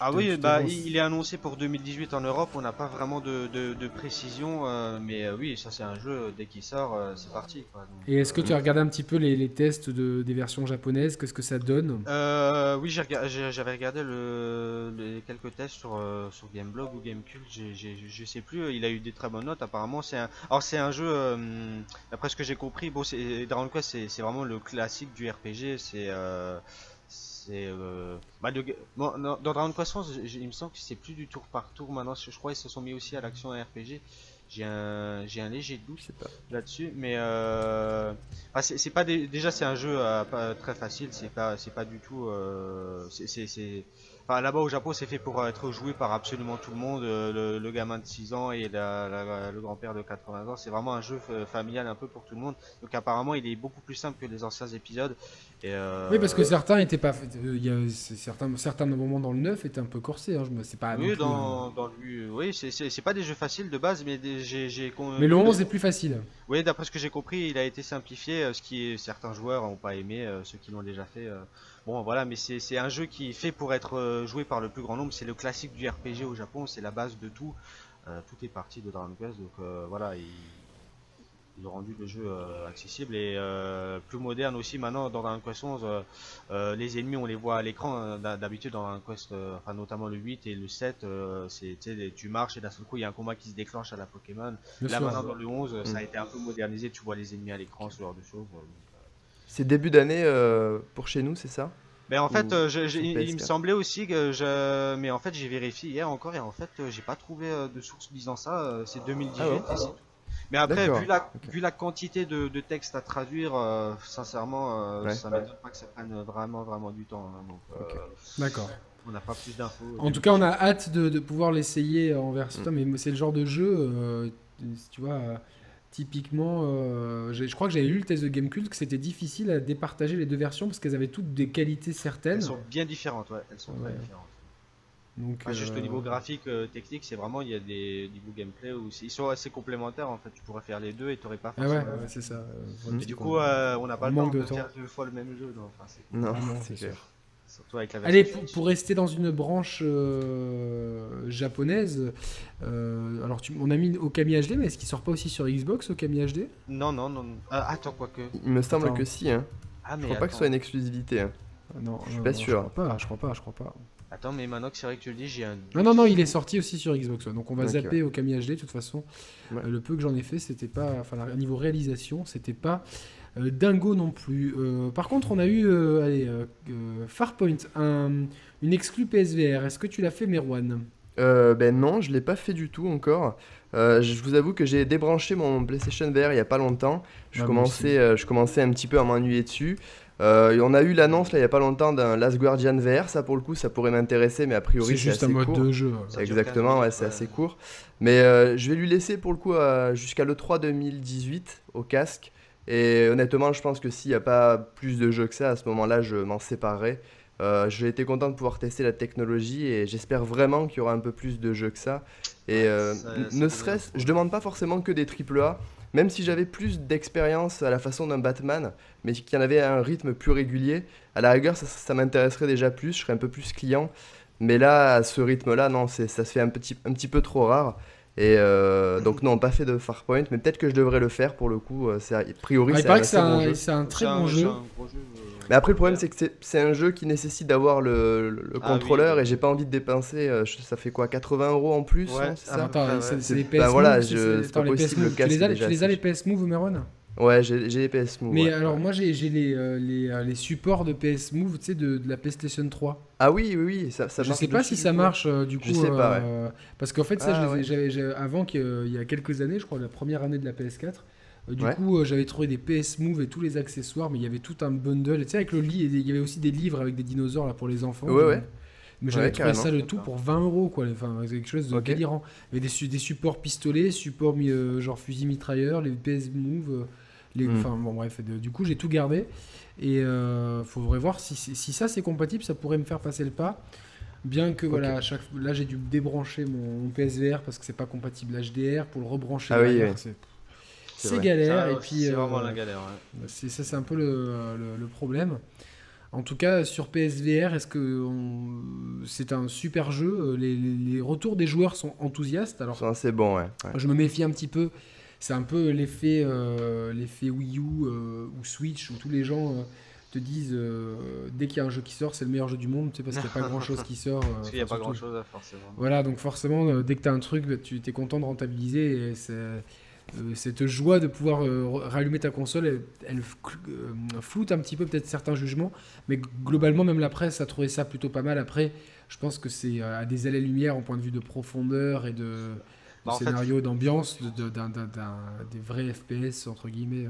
ah oui, bah, il est annoncé pour 2018 en Europe, on n'a pas vraiment de, de, de précision, mais oui, ça c'est un jeu, dès qu'il sort, euh, c'est parti. Et est-ce que tu as regardé un petit peu les, tests de, des versions japonaises? Qu'est-ce que ça donne? Euh, Oui, j'avais regardé le, les quelques tests sur, euh, sur Gameblog ou Gamecult, je sais plus. Il a eu des très bonnes notes apparemment. C'est un, alors c'est un jeu, d'après ce que j'ai compris, bon, Dragon Quest c'est vraiment le classique du RPG. C'est c'est bah, dans Dragon Quest il me semble que c'est plus du tour par tour maintenant. Je crois qu'ils se sont mis aussi à l'action RPG. J'ai un, j'ai un léger doute là-dessus, mais euh, ah, c'est pas déjà c'est un jeu euh, pas très facile, c'est pas c'est pas du tout, euh, c'est là-bas au Japon, c'est fait pour être joué par absolument tout le monde. Euh, le, gamin de 6 ans et le grand-père de 80 ans. C'est vraiment un jeu familial un peu pour tout le monde. Donc apparemment, il est beaucoup plus simple que les anciens épisodes. Et euh, Oui, parce que certains étaient pas. Il y a certains, certains moments dans le 9 étaient un peu corsés. Hein. C'est pas. Oui, dans, dans le, oui, c'est pas des jeux faciles de base, mais j'ai. Mais le 11 est plus facile. Oui, d'après ce que j'ai compris, il a été simplifié, ce qui certains joueurs n'ont pas aimé, ceux qui l'ont déjà fait. Bon voilà, mais c'est un jeu qui est fait pour être euh, joué par le plus grand nombre. C'est le classique du RPG au Japon, c'est la base de tout. Euh, tout est parti de Dragon Quest, donc euh, voilà, ils, ont rendu le jeu accessible et plus moderne aussi. Maintenant, dans Dragon Quest 11, les ennemis on les voit à l'écran. Hein. D'habitude, dans Dragon Quest, enfin notamment le 8 et le 7, c'est tu marches et d'un seul coup il y a un combat qui se déclenche à la Pokémon. Là maintenant, dans le 11, ça a mm. été un peu modernisé. Tu vois les ennemis à l'écran, ce genre de choses. C'est début d'année euh, pour chez nous, c'est ça mais en fait, euh, il me semblait aussi que je. Mais en fait, j'ai vérifié hier encore et en fait, euh, j'ai pas trouvé de source disant ça. C'est 2018 ah Mais après, vu la, vu la quantité de, de textes à traduire, sincèrement, ça m'étonne pas que ça prenne vraiment, vraiment du temps. Hein, D'accord. On n'a pas plus d'infos. En tout cas, on a hâte de, pouvoir l'essayer en version. Mm. Mais c'est le genre de jeu, tu vois Typiquement, euh, je crois que j'avais lu le test de Gamecult que c'était difficile à départager les deux versions parce qu'elles avaient toutes des qualités certaines. Elles sont bien différentes, ouais. Elles sont très différentes. Donc, juste au niveau graphique, euh, technique, c'est vraiment il y a des niveaux gameplay où ils sont assez complémentaires en fait. Tu pourrais faire les deux et tu n'aurais pas. Ah ouais, c'est ça. du coup, euh, on n'a pas le temps de, faire deux fois le même jeu. Non, c'est clair. Surtout avec la version Allez, pour, rester dans une branche japonaise, alors tu, on a mis Okami HD, mais est-ce qu'il sort pas aussi sur Xbox Okami HD Non, non, non. attends, quoique. Il me semble que si. Hein. Ah, mais je crois pas que ce soit une exclusivité. Hein. Non, je suis pas sûr. Je crois pas, je crois pas, je crois pas. Attends, mais maintenant que c'est vrai que tu le dis, j'ai un. Non, non, non, il est sorti aussi sur Xbox One. Donc on va zapper au Kami HD. De toute façon, euh, le peu que j'en ai fait, c'était pas. Enfin, au niveau réalisation, c'était pas euh, dingo non plus. Euh, par contre, on a eu allez, Farpoint, un, une exclue PSVR. Est-ce que tu l'as fait, Merwan? Ben non, je l'ai pas fait du tout encore. je vous avoue que j'ai débranché mon PlayStation VR il y a pas longtemps. Je, ah, commençais, je commençais un petit peu à m'ennuyer dessus. Euh, on a eu l'annonce là il n'y a pas longtemps d'un Last Guardian VR, ça pour le coup ça pourrait m'intéresser, mais a priori c'est juste un mode de jeu. Exactement, ouais, c'est assez court. Mais euh, je vais lui laisser pour le coup jusqu'à l'E3 2018 au casque. Et honnêtement, je pense que s'il n'y a pas plus de jeux que ça, à ce moment-là, je m'en séparerai. Euh, j'ai été content de pouvoir tester la technologie et j'espère vraiment qu'il y aura un peu plus de jeux que ça. Et ne serait-ce, je demande pas forcément que des AAA, même si j'avais plus d'expérience à la façon d'un Batman, mais qu'il y en avait un rythme plus régulier, à la rigueur, ça, m'intéresserait déjà plus, je serais un peu plus client. Mais là, à ce rythme-là, non, ça se fait un petit, un petit peu trop rare. Et euh, donc non, pas fait de Farpoint, mais peut-être que je devrais le faire pour le coup. Euh, a priori, c'est un, c'est un, très bon jeu. Mais après, le problème, c'est que c'est un jeu qui nécessite d'avoir le, ah contrôleur et j'ai pas envie de dépenser. Euh, ça fait quoi 80 euros en plus ouais. c'est ça Attends, c'est les PS bah, voilà, c'est pas possible. Tu les, as, tu les as les PS Move, Meron Ouais, j'ai les PS Move. Mais alors, moi, j'ai les, euh, les, euh, les, supports de PS Move, tu sais, de, de, la PlayStation 3. Ah oui, oui, oui, ça, ça Je sais pas si ça marche, du coup. Je sais pas, ouais. Parce qu'en fait, ça, ah, j'avais avant qu'il y a quelques années, je crois, la première année de la PS4, euh, du coup, euh, j'avais trouvé des PS Move et tous les accessoires, mais il y avait tout un bundle. Tu sais, avec le lit, il y avait aussi des livres avec des dinosaures là, pour les enfants. Ouais, ouais. Mais j'avais trouvé ça le tout pour 20 euros, quoi. Enfin, quelque chose de délirant. Il y avait des, des supports pistolets, supports euh, genre fusil mitrailleur, les PS Move. Les, hmm. Enfin, bon, bref. du coup, j'ai tout gardé. Et il faudrait voir si, si ça c'est compatible, ça pourrait me faire passer le pas. Bien que voilà, chaque... là j'ai dû débrancher mon, PSVR parce que c'est pas compatible HDR pour le rebrancher. Ah oui, c'est galère. et puis, c'est vraiment euh, la galère. C'est, ça, c'est un peu le, le, problème. En tout cas, sur PSVR, est-ce que c'est un super jeu? Les, les, retours des joueurs sont enthousiastes. Alors, c'est bon, ouais. Je me méfie un petit peu. C'est un peu l'effet, euh, l'effet Wii U euh, ou Switch où tous les gens te disent dès qu'il y a un jeu qui sort, c'est le meilleur jeu du monde, tu sais, parce qu'il n'y a pas grand chose qui sort. parce qu'il n'y a pas grand chose, forcément. Voilà, donc forcément, dès que tu as un truc, bah, tu es content de rentabiliser et euh, cette joie de pouvoir euh, rallumer ta console, elle, euh, floute un petit peu peut-être certains jugements, mais globalement, même la presse a trouvé ça plutôt pas mal. Après, je pense que c'est à des allées-lumière en point de vue de profondeur et de, bah, scénario, d'ambiance, de, des vrais FPS, entre guillemets.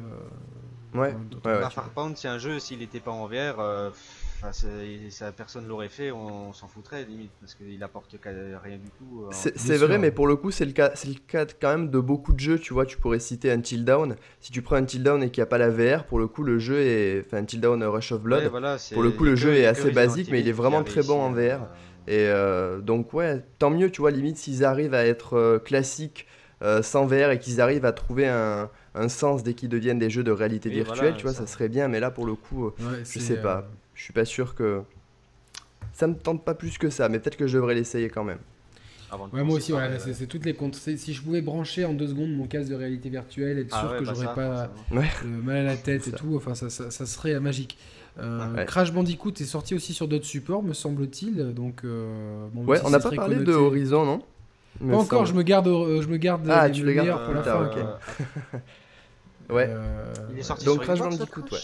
ouais, ouais, ouais. Contre, c'est un jeu, s'il n'était pas en VR, ça, personne l'aurait fait, on, s'en foutrait limite, parce qu'il apporte rien du tout. Euh, c'est vrai, mais pour le coup, c'est le, cas, le cas quand même de beaucoup de jeux. Tu vois, tu pourrais citer Until Down. Si tu prends Until Down et qu'il n'y a pas la VR, pour le coup, le jeu est. Enfin, Until Down Rush of Blood. pour le coup, le jeu est assez basique, mais il est vraiment très bon en VR. Euh, et euh, donc, ouais, tant mieux, tu vois, limite, s'ils arrivent à être classiques sans VR et qu'ils arrivent à trouver un, un sens dès qu'ils deviennent des jeux de réalité virtuelle, tu vois, ça. serait bien, mais là, pour le coup, je sais pas je suis pas sûr que. Ça me tente pas plus que ça, mais peut-être que je devrais l'essayer quand même. Ouais, moi aussi, voilà, c'est toutes les comptes. Si je pouvais brancher en deux secondes mon casque de réalité virtuelle, être ah sûr que bah j'aurais pas mal à la tête et tout, enfin ça, ça, serait magique. Euh, Crash Bandicoot est sorti aussi sur d'autres supports, me semble-t-il. Donc, euh, ouais, on n'a pas parlé de Horizon, non? Pas encore, je me garde, euh, je me garde ah, tu le gardes pour la fin. ouais. Il est sorti donc Crash Bandicoot, ouais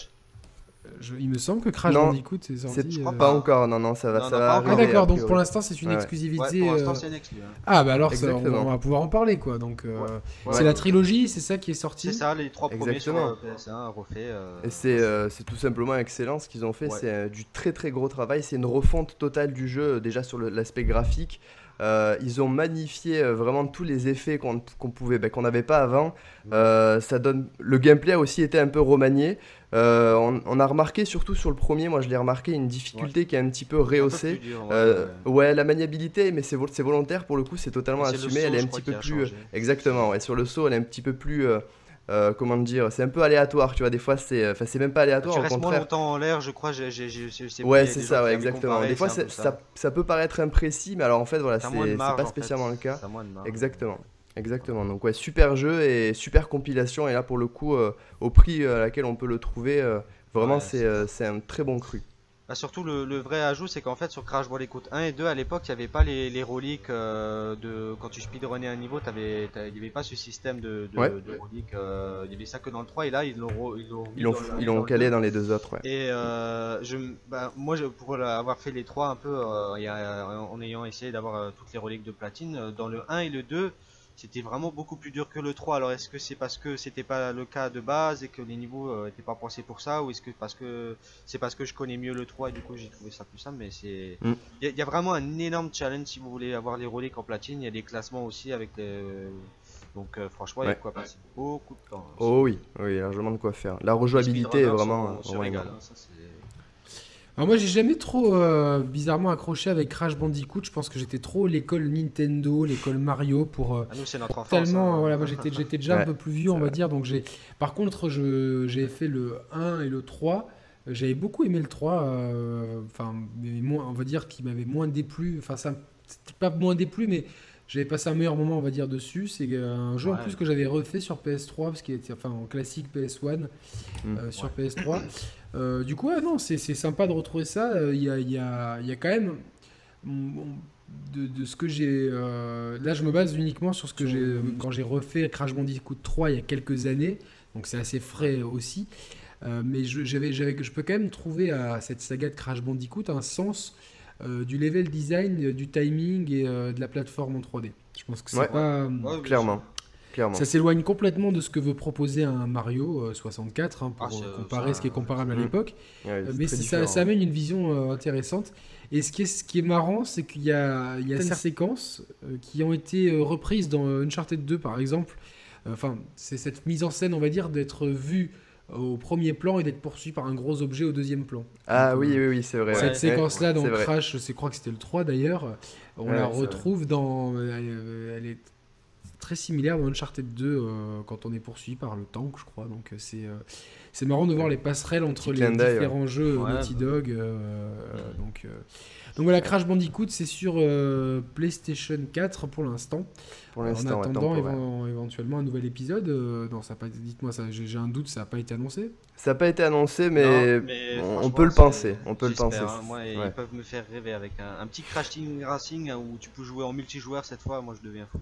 il me semble que Crash Bandicoot est sorti. Euh... Pas encore, non, non, ça va, ça va Ah d'accord, donc pour l'instant c'est une exclusivité. pour l'instant euh, c'est une exclu. Hein. Ah bah alors on, va pouvoir en parler quoi. Donc euh, c'est la trilogie, c'est ça qui est sorti. C'est ça, les trois premiers sur PS1 refait. Et c'est tout simplement excellent ce qu'ils ont fait. C'est du très très gros travail. C'est une refonte totale du jeu déjà sur l'aspect graphique. Euh, ils ont magnifié euh, vraiment tous les effets qu'on pouvait, ben, qu'on n'avait pas avant. Euh, ça donne, le gameplay a aussi été un peu remanié. On, a remarqué, surtout sur le premier, moi je l'ai remarqué, une difficulté qui est un petit peu rehaussée. ouais, la maniabilité, mais c'est volontaire pour le coup, c'est totalement assumé. elle est un petit peu plus. exactement, ouais, sur le saut, elle est un petit peu plus euh, comment dire, c'est un peu aléatoire, tu vois. Des fois, c'est, enfin, c'est même pas aléatoire. Tu au restes moins contraire. longtemps en l'air, je crois. j'ai- Ouais, c'est ça, ouais, exactement. Des fois, ça, ça peut paraître imprécis, mais alors en fait, voilà, c'est, pas en fait. spécialement le cas. Marge. Exactement. Donc ouais, super jeu et super compilation. Et là, pour le coup, euh, au prix à laquelle on peut le trouver, euh, vraiment, Ouais, c'est, euh, un très bon cru. Bah, surtout le, le vrai ajout c'est qu'en fait sur Crash Bandicoot 1 et 2 à l'époque il n'y avait pas les, les reliques euh, de quand tu speedrunnais un niveau il n'y avait pas ce système de, de, Ouais. de reliques euh, il y avait ça que dans le 3 et là ils l'ont ils l'ont mis Ils l'ont, dans le- ils dans l'ont le calé 2. dans les deux autres, ouais. et euh, je, bah, moi je, pour avoir fait les trois un peu euh, il y a- en ayant essayé d'avoir euh, toutes les reliques de platine euh, dans le 1 et le 2 c'était vraiment beaucoup plus dur que le 3 alors est-ce que c'est parce que c'était pas le cas de base et que les niveaux euh, étaient pas pensés pour ça ou est-ce que parce que c'est parce que je connais mieux le 3 et du coup j'ai trouvé ça plus simple mais c'est Mm. il y, a- il y a vraiment un énorme challenge si vous voulez avoir les reliques en platine. Il y a des classements aussi avec les donc euh, franchement il y a de quoi passer beaucoup de temps Oh oui, oui, largement de quoi faire. La rejouabilité est vraiment, sont- hein, ça, c'est- Alors moi j'ai jamais trop euh, bizarrement accroché avec Crash Bandicoot, je pense que j'étais trop l'école Nintendo, l'école Mario pour euh, Ah, nous c'est notre enfance tellement hein. voilà, moi j'étais j'étais déjà un peu plus vieux, on va vrai. dire. Donc j'ai par contre je j'ai fait le 1 et le 3 j'avais beaucoup aimé le 3 euh, enfin mais moins on va dire qu'il m'avait moins déplu. Enfin ça c'était pas moins déplu mais j'avais passé un meilleur moment on va dire dessus. C'est un jeu en plus que j'avais refait sur PS3 parce qu'il était enfin en classique PS1 Mm. euh, sur PS3 Euh, du coup ouais, non c'est sympa de retrouver ça Euh, il y, a, il y, a, il y a quand même mm, bon, de, de ce que j'ai euh, là je me base uniquement sur ce que j'ai quand j'ai refait Crash Bandicoot 3 il y a quelques années donc c'est assez frais aussi Euh, mais je, je peux quand même trouver à cette saga de Crash Bandicoot un sens euh, du level design, du timing et euh, de la plateforme en 3D. Je pense que c'est Ouais. pas. Ouais, Clairement. Clairement. Ça s'éloigne complètement de ce que veut proposer un Mario euh, 64 hein, pour Ah, euh, comparer ce qui est comparable à Mm. l'époque. Ouais, Euh, mais ça, amène une vision euh, intéressante. Et ce qui est, ce qui est marrant, c'est qu'il y a, il y a certaines séquences euh, qui ont été euh, reprises dans euh, Uncharted 2, par exemple. Euh, Enfin, c'est cette mise en scène, on va dire, d'être vu au premier plan et d'être poursuivi par un gros objet au deuxième plan. Ah Donc, oui, euh, oui, oui, c'est vrai. Cette ouais. séquence-là Ouais, dans. Crash, je crois que c'était le 3 d'ailleurs, on Ouais, la retrouve dans. Elle, euh, elle est très similaire dans Uncharted 2 euh, quand on est poursuivi par le tank, je crois. Donc euh, c'est euh, c'est marrant de voir les passerelles entre les différents jeux Ouais, Naughty bah. Dog. euh, donc, euh, donc voilà, Crash Bandicoot, c'est sur euh, PlayStation 4 pour l'instant. Pour En l'instant, attendant éven- éventuellement un nouvel épisode. euh, non, ça pas dites-moi, j'ai un doute, ça n'a pas été annoncé. Ça n'a pas été annoncé, mais, Non, mais on- peut le penser. On peut le penser. hein. Moi, Ouais. ils peuvent me faire rêver avec un, un petit Crash Team Racing hein, où tu peux jouer en multijoueur cette fois. Moi, je deviens fou.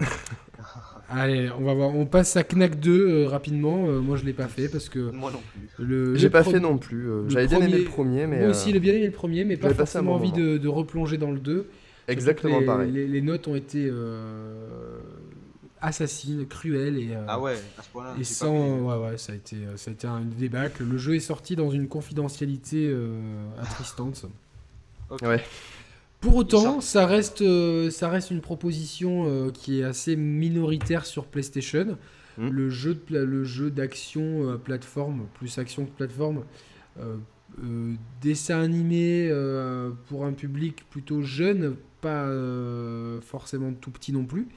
Euh, Allez, on va voir. On passe à Knack 2 euh, rapidement. Euh, moi, je l'ai pas fait parce que moi non plus. le. J'ai pas fait non plus. euh, J'avais bien aimé le premier, mais. Moi euh, aussi, j'ai bien aimé le premier, mais pas forcément envie de, de replonger dans le 2. Exactement les, pareil. Les, les notes ont été euh, assassines, cruelles et. euh, Ah ouais, à ce point-là. Et pas sans, ouais, ouais, ça a été, euh, ça a été un débâcle. Le jeu est sorti dans une confidentialité euh, attristante. Ok. Ouais. Pour autant, ça reste, euh, ça reste une proposition euh, qui est assez minoritaire sur PlayStation. Mm. Le jeu, de pla- le jeu d'action euh, plateforme, plus action que plateforme, dessin animé pour un public plutôt jeune, pas forcément tout petit non plus.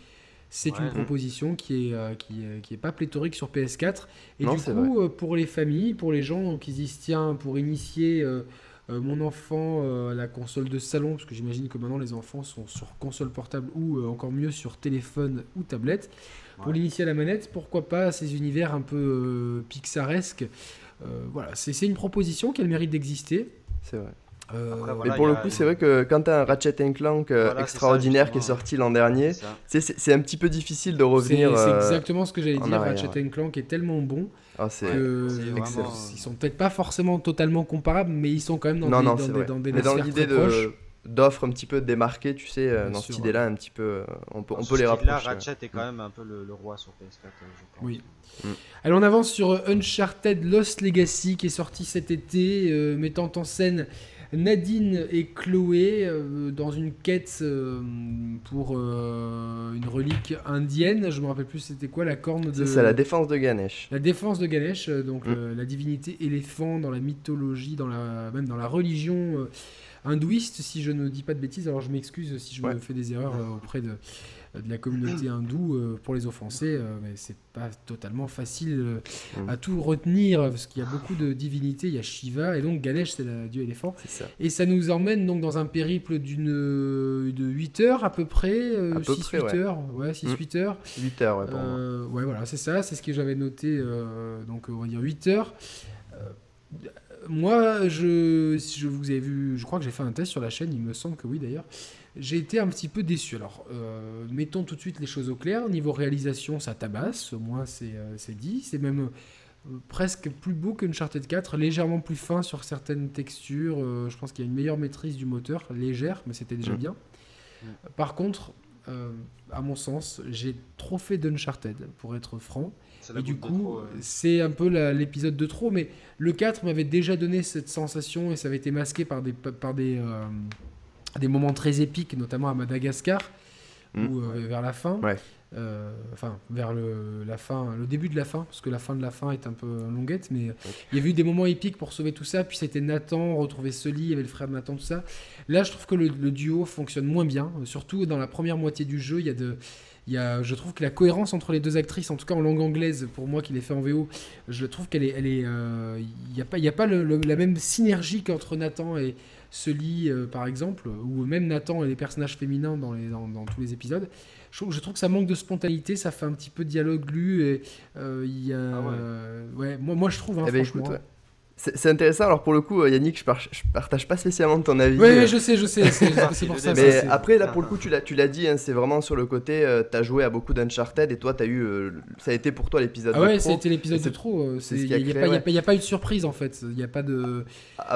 C'est Ouais. une proposition qui est, qui, est, qui est pas pléthorique sur PS4. Et Non, du coup, pour les familles, pour les gens qui disent tiens, pour initier mon enfant euh, à la console de salon, parce que j'imagine que maintenant les enfants sont sur console portable ou euh, encore mieux sur téléphone ou tablette, pour Ouais. l'initier à la manette, pourquoi pas ces univers un peu euh, pixaresques. Euh, voilà, c'est une proposition qui a le mérite d'exister. C'est vrai. Euh, Après, Et voilà, pour le a- coup, c'est vrai que quand t'as un Ratchet Clank euh, Voilà, c'est ça, extraordinaire qui est sorti l'an dernier, C'est un petit peu difficile de revenir. c'est euh, exactement ce que j'allais dire. arrière, Ratchet Clank est tellement bon ah, c'est- que c'est ils vraiment, ils sont peut-être pas forcément totalement comparables, mais ils sont quand même dans Non, des, non, dans des, dans des Mais dans sphères l'idée de d'offres un petit peu démarquées, tu sais, euh, Bien dans sûr, cette idée-là, un petit peu, euh, on peut, on peut les rapprocher. Ratchet est quand même un peu le, le roi sur PS4, euh, je pense. Oui. Allez, on avance sur euh, Uncharted Lost Legacy qui est sorti cet été, euh, mettant en scène Nadine et Chloé euh, dans une quête euh, pour euh, une relique indienne. Je me rappelle plus c'était quoi la corne de. C'est ça, la défense de Ganesh. La défense de Ganesh, donc Mm. la divinité éléphant dans la mythologie, dans la, même dans la religion hindouiste, si je ne dis pas de bêtises. Alors je m'excuse si je me fais des erreurs auprès de, de la communauté hindoue euh, pour les offenser, euh, mais c'est pas totalement facile euh, mm. à tout retenir parce qu'il y a beaucoup de divinités. Il y a Shiva et donc Ganesh, c'est le dieu éléphant. Et ça nous emmène donc dans un périple d'une de 8 heures à peu près, 6-8 heures. Ouais, 6-8 heures. 8 heures, ouais, ouais, voilà, c'est ça, c'est ce que j'avais noté. donc on va dire 8 heures moi, je, je vous ai vu, je crois que j'ai fait un test sur la chaîne, il me semble que oui d'ailleurs j'ai été un petit peu déçu. Alors, euh, mettons tout de suite les choses au clair. Niveau réalisation, ça tabasse, au moins c'est euh, dit. C'est même euh, presque plus beau qu'Uncharted 4, légèrement plus fin sur certaines textures. je pense qu'il y a une meilleure maîtrise du moteur, légère, mais c'était déjà mm. bien. Par contre, à mon sens, j'ai trop fait d'Uncharted, pour être franc. Et du coup, c'est un peu l'épisode de trop, mais le 4 m'avait déjà donné cette sensation et ça avait été masqué par des, par des, des moments très épiques, notamment à Madagascar, ou euh, vers la fin. Euh, enfin, vers le, la fin, le début de la fin, parce que la fin de la fin est un peu longuette, mais il y a eu des moments épiques pour sauver tout ça. Puis c'était Nathan, retrouver Sully, il y avait le frère de Nathan, tout ça. Là, je trouve que le, duo fonctionne moins bien, surtout dans la première moitié du jeu. Il y a de, il y a, je trouve que la cohérence entre les deux actrices, en tout cas en langue anglaise, pour moi qui l'ai fait en VO, je trouve qu'elle est, elle est, euh, il n'y a pas, il y a pas la même synergie qu'entre Nathan et, Sully, euh, par exemple, ou même Nathan et les personnages féminins dans, les, dans, tous les épisodes. Je, je, trouve que ça manque de spontanéité, ça fait un petit peu de dialogue lu. Et, euh, il y a, ah ouais. moi, moi je trouve, hein, eh ben. C'est intéressant. Alors pour le coup, euh, Yannick, je, partage pas spécialement ton avis. Oui, euh. je sais, je sais. C'est pour ça. Mais après, là, pour le coup, tu l'as dit, hein, c'est vraiment sur le côté. Euh, tu as joué à beaucoup d'Uncharted et toi, as eu, ça a été pour toi l'épisode. Ah ouais, c'était l'épisode de trop. Il n'y a, pas eu de surprise en fait. Il y a pas de.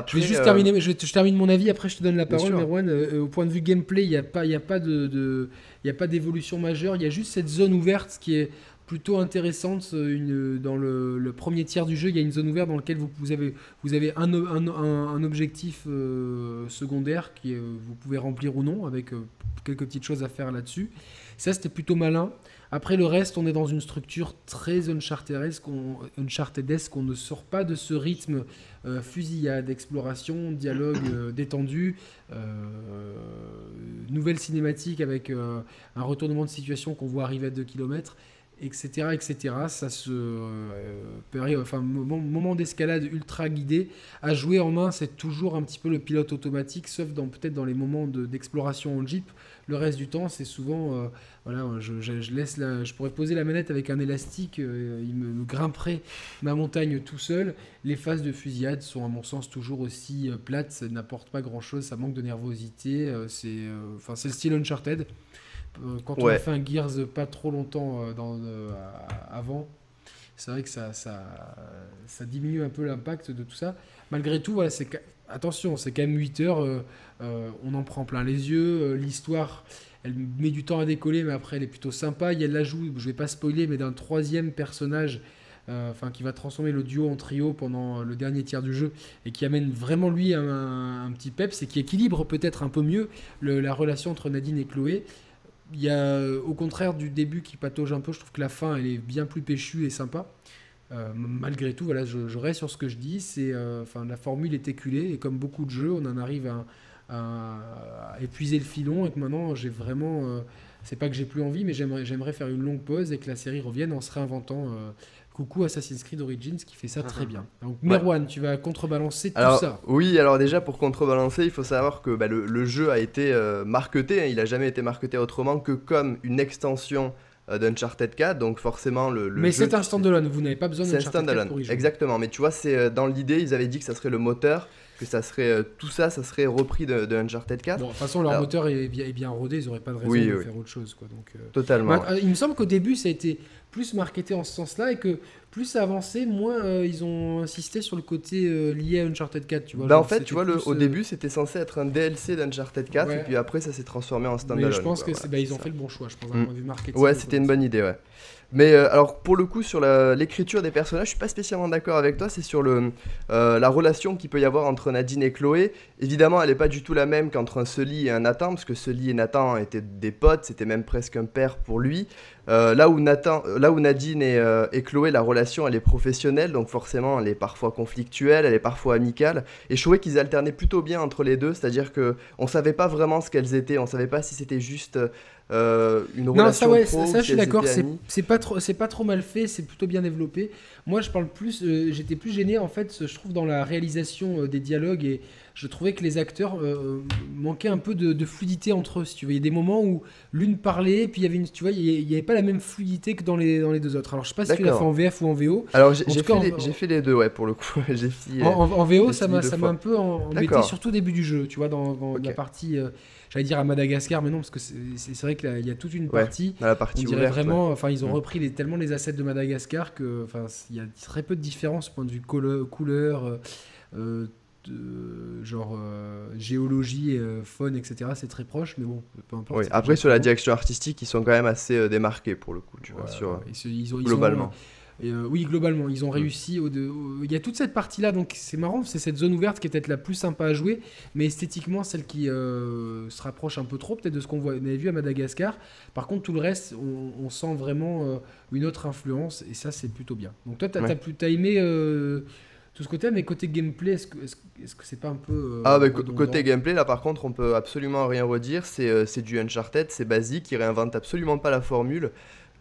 je vais juste terminer. Je, termine mon avis. Après, je te donne la parole, Merwan. au point de vue gameplay, il n'y a pas, il a pas de, il a pas d'évolution majeure. Il y a juste cette zone ouverte qui est plutôt intéressante. Euh, une, dans le, premier tiers du jeu, il y a une zone ouverte dans laquelle vous, vous avez, vous avez un, objectif euh, secondaire qui est, vous pouvez remplir ou non, avec euh, quelques petites choses à faire là-dessus. Ça, c'était plutôt malin. Après le reste, on est dans une structure très unchartedesque, on, on ne sort pas de ce rythme fusillade, exploration, dialogue détendu, nouvelle cinématique avec un retournement de situation qu'on voit arriver à 2 km etc., etc. Ça se euh, enfin moment d'escalade ultra guidé. À jouer en main, c'est toujours un petit peu le pilote automatique, sauf dans peut-être dans les moments d'exploration en jeep. Le reste du temps, c'est souvent, euh, voilà, je, laisse la, je pourrais poser la manette avec un élastique, euh, il me, grimperait ma montagne tout seul. Les phases de fusillade sont à mon sens toujours aussi plates, ça n'apporte pas grand-chose, ça manque de nervosité. c'est, enfin, c'est le style Uncharted. Euh, quand on a fait un Gears pas trop longtemps euh, dans, euh, avant, c'est vrai que ça, ça, ça, diminue un peu l'impact de tout ça. Malgré tout, voilà, c'est attention, c'est quand même 8 heures, on en prend plein les yeux, l'histoire, elle met du temps à décoller, mais après elle est plutôt sympa. Il y a l'ajout, je vais pas spoiler, mais d'un troisième personnage. enfin, qui va transformer le duo en trio pendant le dernier tiers du jeu et qui amène vraiment lui un, petit peps et qui équilibre peut-être un peu mieux la relation entre Nadine et Chloé il y a, au contraire du début qui patauge un peu, je trouve que la fin, elle est bien plus péchue et sympa. Euh, malgré tout, voilà, je, reste sur ce que je dis. C'est, euh, enfin, la formule est éculée et comme beaucoup de jeux, on en arrive à, épuiser le filon et que maintenant, j'ai vraiment, euh, c'est pas que j'ai plus envie, mais j'aimerais faire une longue pause et que la série revienne en se réinventant Coucou Assassin's Creed Origins qui fait ça très mhm. bien. Donc Merwan, tu vas contrebalancer tout ça. Oui, alors déjà pour contrebalancer, il faut savoir que bah, le, jeu a été euh, marketé, hein. il n'a jamais été marketé autrement que comme une extension euh, d'Uncharted 4, donc forcément le, Mais c'est un standalone, vous n'avez pas besoin d'Uncharted 4 pour y jouer. Exactement, mais tu vois, c'est euh, dans l'idée, ils avaient dit que ça serait le moteur que ça serait tout ça, ça serait repris de, Uncharted 4. Bon, de toute façon, leur moteur est bien, est bien, rodé, ils n'auraient pas de raison de faire autre chose. Quoi, donc, Totalement. Bah, il me semble qu'au début, ça a été plus marketé en ce sens-là et que plus ça avançait, moins euh, ils ont insisté sur le côté euh, lié à Uncharted 4. Tu vois, bah en fait, tu vois, le, au euh, début, c'était censé être un DLC d'Uncharted 4 et puis après, ça s'est transformé en standalone. Mais je pense que bah, ont fait le bon choix, je pense, d'un mm. point de vue marketing. Ouais, c'était une bonne idée, ouais. Mais euh, alors pour le coup sur l'écriture des personnages, je suis pas spécialement d'accord avec toi. C'est sur le, euh, la relation qu'il peut y avoir entre Nadine et Chloé. Évidemment, elle n'est pas du tout la même qu'entre un Sully et un Nathan, parce que Sully et Nathan étaient des potes, c'était même presque un père pour lui. Euh, là, où Nathan, là où Nadine et, et Chloé, la relation elle est professionnelle, donc forcément, elle est parfois conflictuelle, elle est parfois amicale. Et je trouvais qu'ils alternaient plutôt bien entre les deux, c'est-à-dire que on savait pas vraiment ce qu'elles étaient, on savait pas si c'était juste euh, une relation non, ça, ça, je suis d'accord, c'est pas trop, c'est pas trop mal fait, c'est plutôt bien développé. Moi, je parle plus, euh, j'étais plus gêné en fait, je trouve dans la réalisation euh, des dialogues et je trouvais que les acteurs manquaient un peu de, fluidité entre eux. Si tu veux, il y a des moments où l'une parlait, puis il y avait une, tu vois, il y avait pas la même fluidité que dans les dans les deux autres. Alors, je sais pas si tu l'as fait en VF ou en VO. Alors, j'ai fait, fait, les deux, ouais, pour le coup. j'ai en, en, VO, ça m'a ça m'a un peu embêté, surtout au début du jeu, tu vois, dans, dans la partie j'allais dire à Madagascar, mais non, parce que c'est vrai qu'il y a toute une partie. la partie on dirait vraiment, enfin, ils ont mm. repris les, tellement les assets de Madagascar que, enfin, il y a très peu de différence point de vue couleur, euh, euh, de, genre euh, géologie, faune, etc. C'est très proche, mais bon, peu importe. Après, sur la direction artistique, ils sont quand même assez démarqués pour le coup, tu vois, sur, ils, ont, globalement. Euh, oui, globalement, ils ont réussi. Au, il y a toute cette partie-là, donc c'est marrant, c'est cette zone ouverte qui est peut-être la plus sympa à jouer, mais esthétiquement, celle qui euh, se rapproche un peu trop peut-être de ce qu'on avait vu à Madagascar. Par contre, tout le reste, on, sent vraiment euh, une autre influence, et ça, c'est plutôt bien. Donc toi, tu as, aimé tout ce côté, mais côté gameplay, est-ce que c'est pas un peu. ah, bah, côté gameplay, là par contre, on peut absolument rien redire. C'est du Uncharted, c'est basique, il réinvente absolument pas la formule.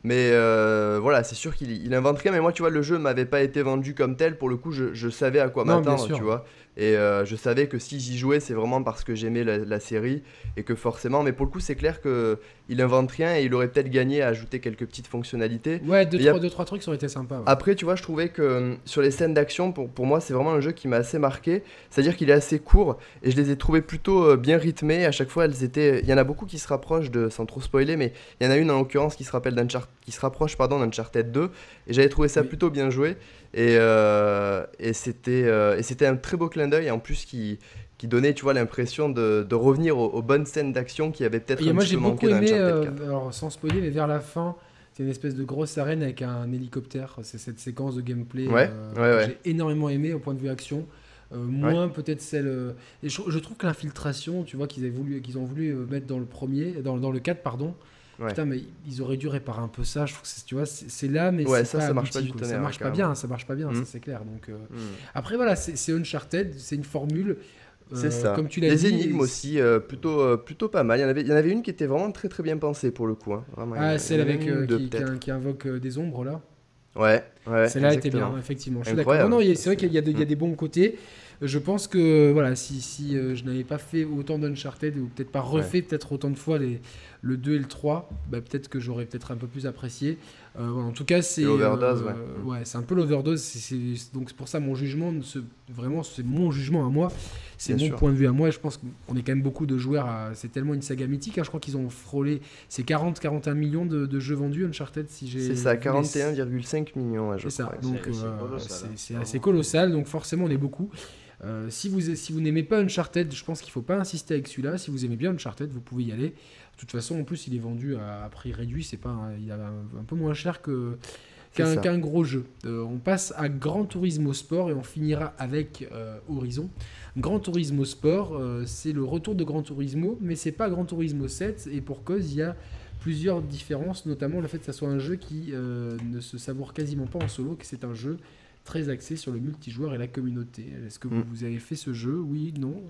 Mais euh, voilà, c'est sûr qu'il il invente rien. Mais moi, tu vois, le jeu m'avait pas été vendu comme tel. Pour le coup, je, je savais à quoi m'attendre, tu vois. Et euh, je savais que si j'y jouais, c'est vraiment parce que j'aimais la, série et que forcément. Mais pour le coup, c'est clair que il invente rien et il aurait peut-être gagné à ajouter quelques petites fonctionnalités. Ouais, deux, trois, deux trois, trucs, ça aurait été sympa. Après, tu vois, je trouvais que euh, sur les scènes d'action, pour, pour moi, c'est vraiment un jeu qui m'a assez marqué. C'est-à-dire qu'il est assez court et je les ai trouvés plutôt euh, bien rythmés. À chaque fois, elles étaient. Il y en a beaucoup qui se rapprochent de, sans trop spoiler, mais il y en a une en l'occurrence qui se rappelle qui se rapproche pardon d'Uncharted 2 et j'avais trouvé ça plutôt bien joué. Et, euh, et c'était euh, un très beau clin d'œil, en plus qui, qui donnait, tu vois, l'impression de, de, revenir aux, bonnes scènes d'action qui avaient peut-être un moi, j'ai beaucoup aimé, euh, alors sans spoiler, mais vers la fin, c'est une espèce de grosse arène avec un hélicoptère. C'est cette séquence de gameplay ouais, que j'ai énormément aimé au point de vue action. moins peut-être celle. Et je, trouve que l'infiltration, tu vois, qu'ils voulu, qu'ils ont voulu mettre dans le premier, dans, dans le 4, pardon, Putain, mais ils auraient dû réparer un peu ça. Je trouve que tu vois, c'est là, mais ouais, ça, ça marche pas du tout. Ça marche pas bien, ça marche pas bien, ça mm. c'est clair. Donc euh, mm. après voilà, c'est Uncharted, c'est une formule. c'est euh, ça. Comme tu l'as Les énigmes aussi, euh, plutôt, plutôt pas mal. Il y, en avait, il y en avait une qui était vraiment très très bien pensée pour le coup. Hein. ah, celle avec qui, qui, invoque des ombres là. Ouais, ouais. Celle-là était bien, effectivement. Je suis d'accord. Non, non, c'est vrai qu'il y, a mm. des bons côtés. Je pense que voilà, si, si je n'avais pas fait autant d'Uncharted ou peut-être pas refait peut-être autant de fois les, le 2 et le 3, bah, peut-être que j'aurais peut-être un peu plus apprécié. Euh, en tout cas, c'est. L'overdose, euh, ouais. c'est un peu l'overdose. Donc, c'est pour ça, mon jugement, vraiment, c'est mon jugement à moi. C'est mon point de vue à moi. je pense qu'on est quand même beaucoup de joueurs. C'est tellement une saga mythique. Hein. je crois qu'ils ont frôlé. C'est 40-41 millions de, jeux vendus, Uncharted, si j'ai. C'est ça, 41,5 millions, C'est ça. Donc, c'est assez colossal. Donc, forcément, on est beaucoup. Euh, si vous, si vous n'aimez pas Uncharted, je pense qu'il ne faut pas insister avec celui-là. Si vous aimez bien Uncharted, vous pouvez y aller. De toute façon, en plus, il est vendu à, prix réduit. C'est pas, il est un, peu moins cher que qu'un gros jeu. Euh, on passe à Gran Turismo Sport et on finira avec euh, Horizon. Gran Turismo Sport, c'est le retour de Gran Turismo, mais c'est pas Gran Turismo 7 et pour cause, il y a plusieurs différences, notamment le fait que ça soit un jeu qui ne se savoure quasiment pas en solo, que c'est un jeu très axé sur le multijoueur et la communauté. Est-ce que mm. vous, avez fait ce jeu? Oui, non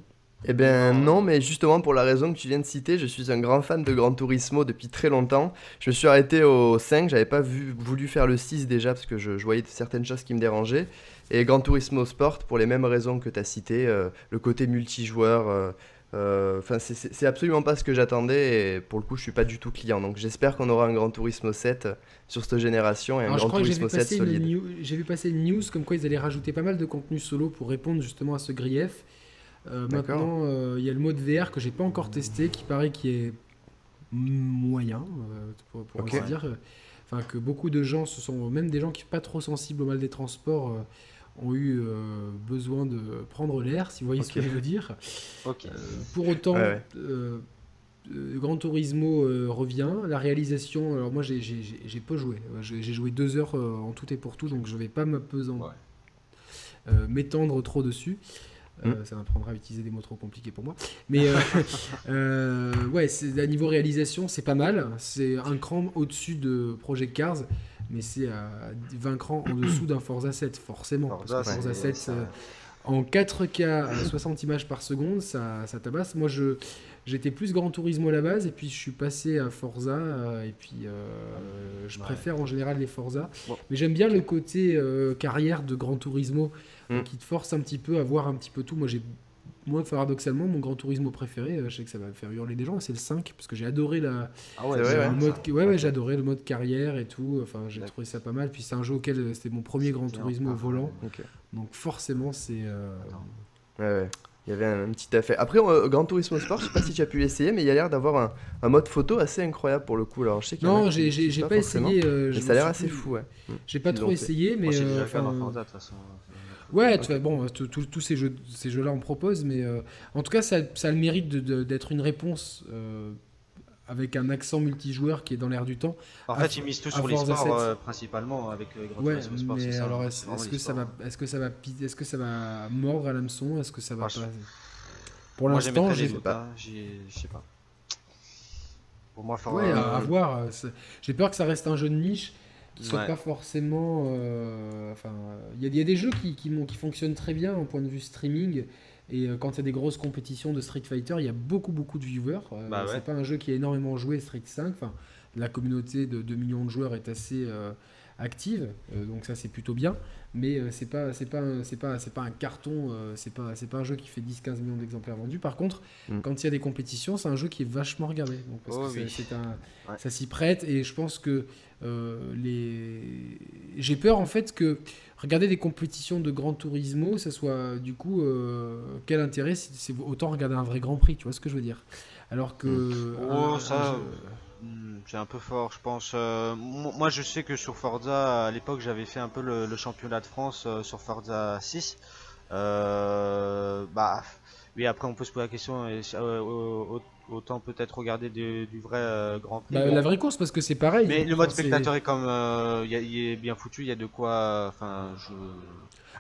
eh bien non, mais justement pour la raison que tu viens de citer, je suis un grand fan de Gran Turismo depuis très longtemps. Je me suis arrêté au 5, j'avais pas vu, voulu faire le 6 déjà parce que je, voyais certaines choses qui me dérangeaient. Et Gran Turismo Sport pour les mêmes raisons que tu as cité, euh, le côté multijoueur, euh, euh, enfin, c'est absolument pas ce que j'attendais et pour le coup, je suis pas du tout client. Donc, j'espère qu'on aura un Grand Turismo 7 sur cette génération et un Grand Turismo 7 solide. J'ai vu passer une news comme quoi ils allaient rajouter pas mal de contenu solo pour répondre justement à ce grief. Euh, maintenant, euh, il y a le mode VR que j'ai pas encore testé qui paraît qui est moyen, pour, pour dire. Enfin, que beaucoup de gens, ce sont même des gens qui sont pas trop sensibles au mal des transports ont eu euh, besoin de prendre l'air, si vous voyez ce que je veux dire. Euh, pour autant, euh, Gran Turismo revient. La réalisation, alors moi j'ai peu joué. J'ai joué deux heures en tout et pour tout, donc je vais pas m'étendre trop dessus. Hmm. ça m'apprendra à utiliser des mots trop compliqués pour moi. Mais ouais, à niveau réalisation, c'est pas mal. C'est un cran au-dessus de Project Cars. mais c'est à 20 crans en dessous d'un Forza 7, forcément. Forza, parce que Forza c'est- 7, ça- euh, en 4K à 60 images par seconde, ça, ça tabasse. Moi, je, j'étais plus Grand Turismo à la base, et puis je suis passé à Forza, euh, et puis euh, je Ouais. préfère en général les Forza. Bon. Mais j'aime bien le côté euh, carrière de Grand Turismo, Mm. qui te force un petit peu à voir un petit peu tout. Moi, j'ai. Moi, paradoxalement, mon Grand Turismo préféré, je sais que ça va faire hurler des gens, c'est le 5, parce que j'ai adoré la, Ah ouais, mode, ouais, ouais, le mode carrière et tout. Enfin, j'ai trouvé ça pas mal. Puis c'est un jeu auquel c'était mon premier Grand Turismo au volant. Ok. Donc forcément, c'est. euh, Ouais, ouais. Il y avait un, un petit effet. Après, euh, Gran Turismo Sport, je sais pas si tu as pu l'essayer, mais il y a l'air d'avoir un, un mode photo assez incroyable pour le coup. Alors, je sais qu'il y en a Non, j'ai pas essayé. euh, Mais ça a l'air assez plus- fou, ouais. J'ai pas trop fait. essayé, mais. Moi, euh, déjà le cas dans enfin, Forza, de toute façon. Ouais, tu vois, bon, tous ces jeux, ces jeux-là en proposent, mais euh, en tout cas, ça, ça a le mérite d'être une réponse euh, avec un accent multijoueur qui est dans l'air du temps. En fait, ils misent tout sur 7. euh, principalement avec euh, Gran Ouais, Turismo Sport. mais ça, alors hein, est-ce que ça va, est-ce que ça va, est-ce que ça va mordre à l'hameçon, est-ce que ça va pas je- Pour l'instant, doutes, hein, j'ai- Je sais pas. Pour moi. Ouais, à, à voir. euh, J'ai peur que ça reste un jeu de niche qui soit Ouais. pas forcément. euh, Enfin, il y, a- il y a des jeux qui, qui, m'ont- qui fonctionnent très bien en point de vue streaming. Et euh, quand il y a des grosses compétitions de Street Fighter, il y a beaucoup beaucoup de viewers. Euh, Bah ouais. C'est pas un jeu qui a énormément joué Street 5. Enfin, la communauté de 2 millions de joueurs est assez euh, active, euh, donc ça c'est plutôt bien. Mais euh, c'est pas c'est pas un- c'est pas c'est pas un carton. euh, c'est pas c'est pas un jeu qui fait 10-15 millions d'exemplaires vendus. Par contre, Mm. quand il y a des compétitions, c'est un jeu qui est vachement regardé. Donc, parce Oh que c'est- oui. c'est un Ouais. ça s'y prête et je pense que euh, les j'ai peur en fait que regarder des compétitions de Grand Turismo ça soit du coup euh, quel intérêt c'est autant regarder un vrai Grand Prix tu vois ce que je veux dire? Alors que Oh, un- ça, un jeu- C'est un peu fort, je pense. Euh, mo- moi, je sais que sur Forza, à l'époque, j'avais fait un peu le, le championnat de France euh, sur Forza 6. Euh, bah, oui, après, on peut se poser la question et, euh, au- au- autant peut-être regarder du, du vrai Grand Prix. Bah, la vraie course parce que c'est pareil Mais le mode spectateur est comme, il est bien foutu, il y a de quoi. Enfin, je.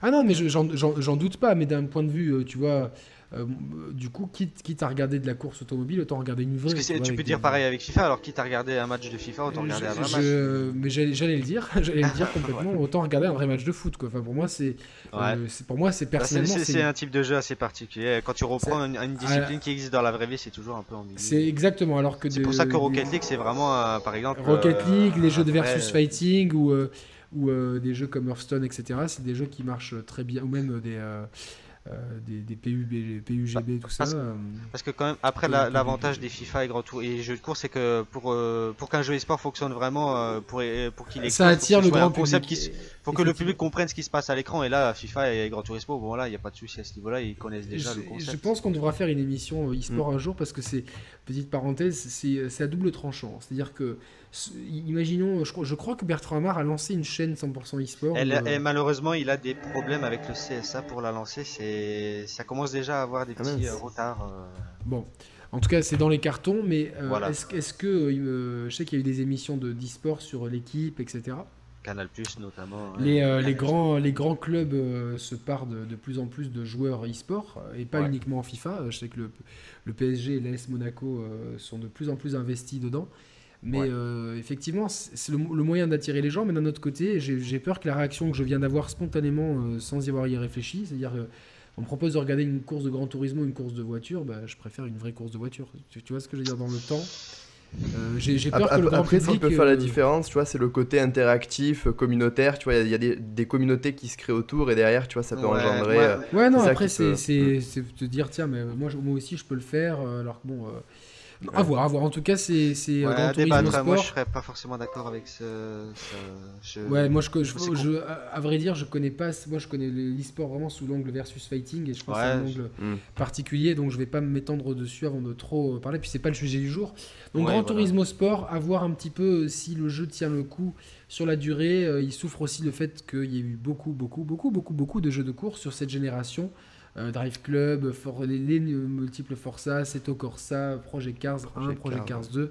ah non mais je- j'en doute pas mais d'un point de vue tu vois euh, du coup quitte, quitte à regarder de la course automobile autant regarder une vraie Parce que tu peux des- dire pareil avec FIFA, alors quitte à regarder un match de FIFA, autant regarder un vrai Je- match. mais j'allais le dire, j'allais le dire complètement. Autant regarder un vrai match de foot, quoi. Enfin, pour moi, c'est, Ouais. euh, c'est- pour moi, c'est personnellement, un type de jeu assez particulier. Quand tu reprends une, une discipline qui existe dans la vraie vie, c'est toujours un peu ambigu. c'est exactement. Alors que C'est de- pour ça que Rocket League, c'est vraiment, euh, par exemple. Rocket euh, League, les jeux de vrai- versus fighting ou euh, ou euh, des jeux comme Hearthstone, etc. C'est des jeux qui marchent très bien, ou même des euh, euh, des, des PUB, PUGB, tout ça. parce- euh, Parce que quand même, après la- l'avantage des FIFA et Grand Tour et les jeux de course, c'est que pour euh, pour qu'un jeu e-sport fonctionne vraiment, euh, pour pour qu'il ça attire le grand concept public. qui, faut que le public comprenne ce qui se passe à l'écran. Et là, FIFA et Grand Turismo, bon là, il y a pas de souci à ce niveau-là, ils connaissent déjà je, le concept. je pense qu'on devra faire une émission euh, e-sport Mm. un jour parce que c'est, petite parenthèse, c'est c'est à double tranchant. C'est-à-dire que, imaginons, je, crois- je crois que Bertrand Amar a lancé une chaîne 100% e-sport. Elle- euh, et malheureusement, il a des problèmes avec le CSA pour la lancer. C'est, ça commence déjà à avoir des Ah petits mince. euh, retards. euh. Bon, en tout cas, c'est dans les cartons, mais euh, Voilà. est-ce, que, euh, je sais qu'il y a eu des émissions de d'e-sport sur l'équipe, etc. Canal Plus notamment. ouais. Les, euh, les, grands, les grands clubs euh, se parent de, de plus en plus de joueurs e-sport, et pas Ouais. uniquement en FIFA. Je sais que le, le PSG et l'AS Monaco euh, sont de plus en plus investis dedans. Mais Ouais. euh, effectivement, c'est le, le moyen d'attirer les gens. Mais d'un autre côté, j'ai peur que la réaction que je viens d'avoir spontanément, euh, sans y avoir y réfléchi, c'est-à-dire euh, on me propose de regarder une course de Grand Turismo, une course de voiture, bah, je préfère une vraie course de voiture. Tu, tu vois ce que je veux dire dans le temps? Euh, J'ai peur Après, que le grand après, ce qui public, peut faire la euh, différence, tu vois, c'est le côté interactif, euh, communautaire. Tu vois, il y a- il y a, des, des communautés qui se créent autour et derrière, tu vois, ça peut Ouais, engendrer. ouais. euh, Ouais, non, ça après, peut- c'est c'est te dire, tiens, mais moi, je- moi aussi, je peux le faire. euh, Alors que bon, euh, à Ouais. voir, à voir. En tout cas, c'est c'est euh, Ouais, à débattre. Moi, je Sport. serais pas forcément d'accord avec ce. ce- je- Ouais, moi, je, je, C'est con. je- à à vrai dire, je connais pas. Moi, je connais l'e-sport vraiment sous l'angle versus fighting, et je pense que c'est un Ouais, angle Hmm. particulier, donc je vais pas me m'étendre dessus avant de trop euh, parler. Puis c'est pas le sujet du jour. Donc Ouais, Gran voilà. Turismo Sport, à voir un petit peu si le jeu tient le coup sur la durée. Euh, il souffre aussi le fait qu'il y ait eu beaucoup, beaucoup, beaucoup, beaucoup, beaucoup de jeux de course sur cette génération. Euh, Drive Club, For- les, les multiples Forza, Seto Corsa, Project Cars 1, Project Project Cars, Cars 2.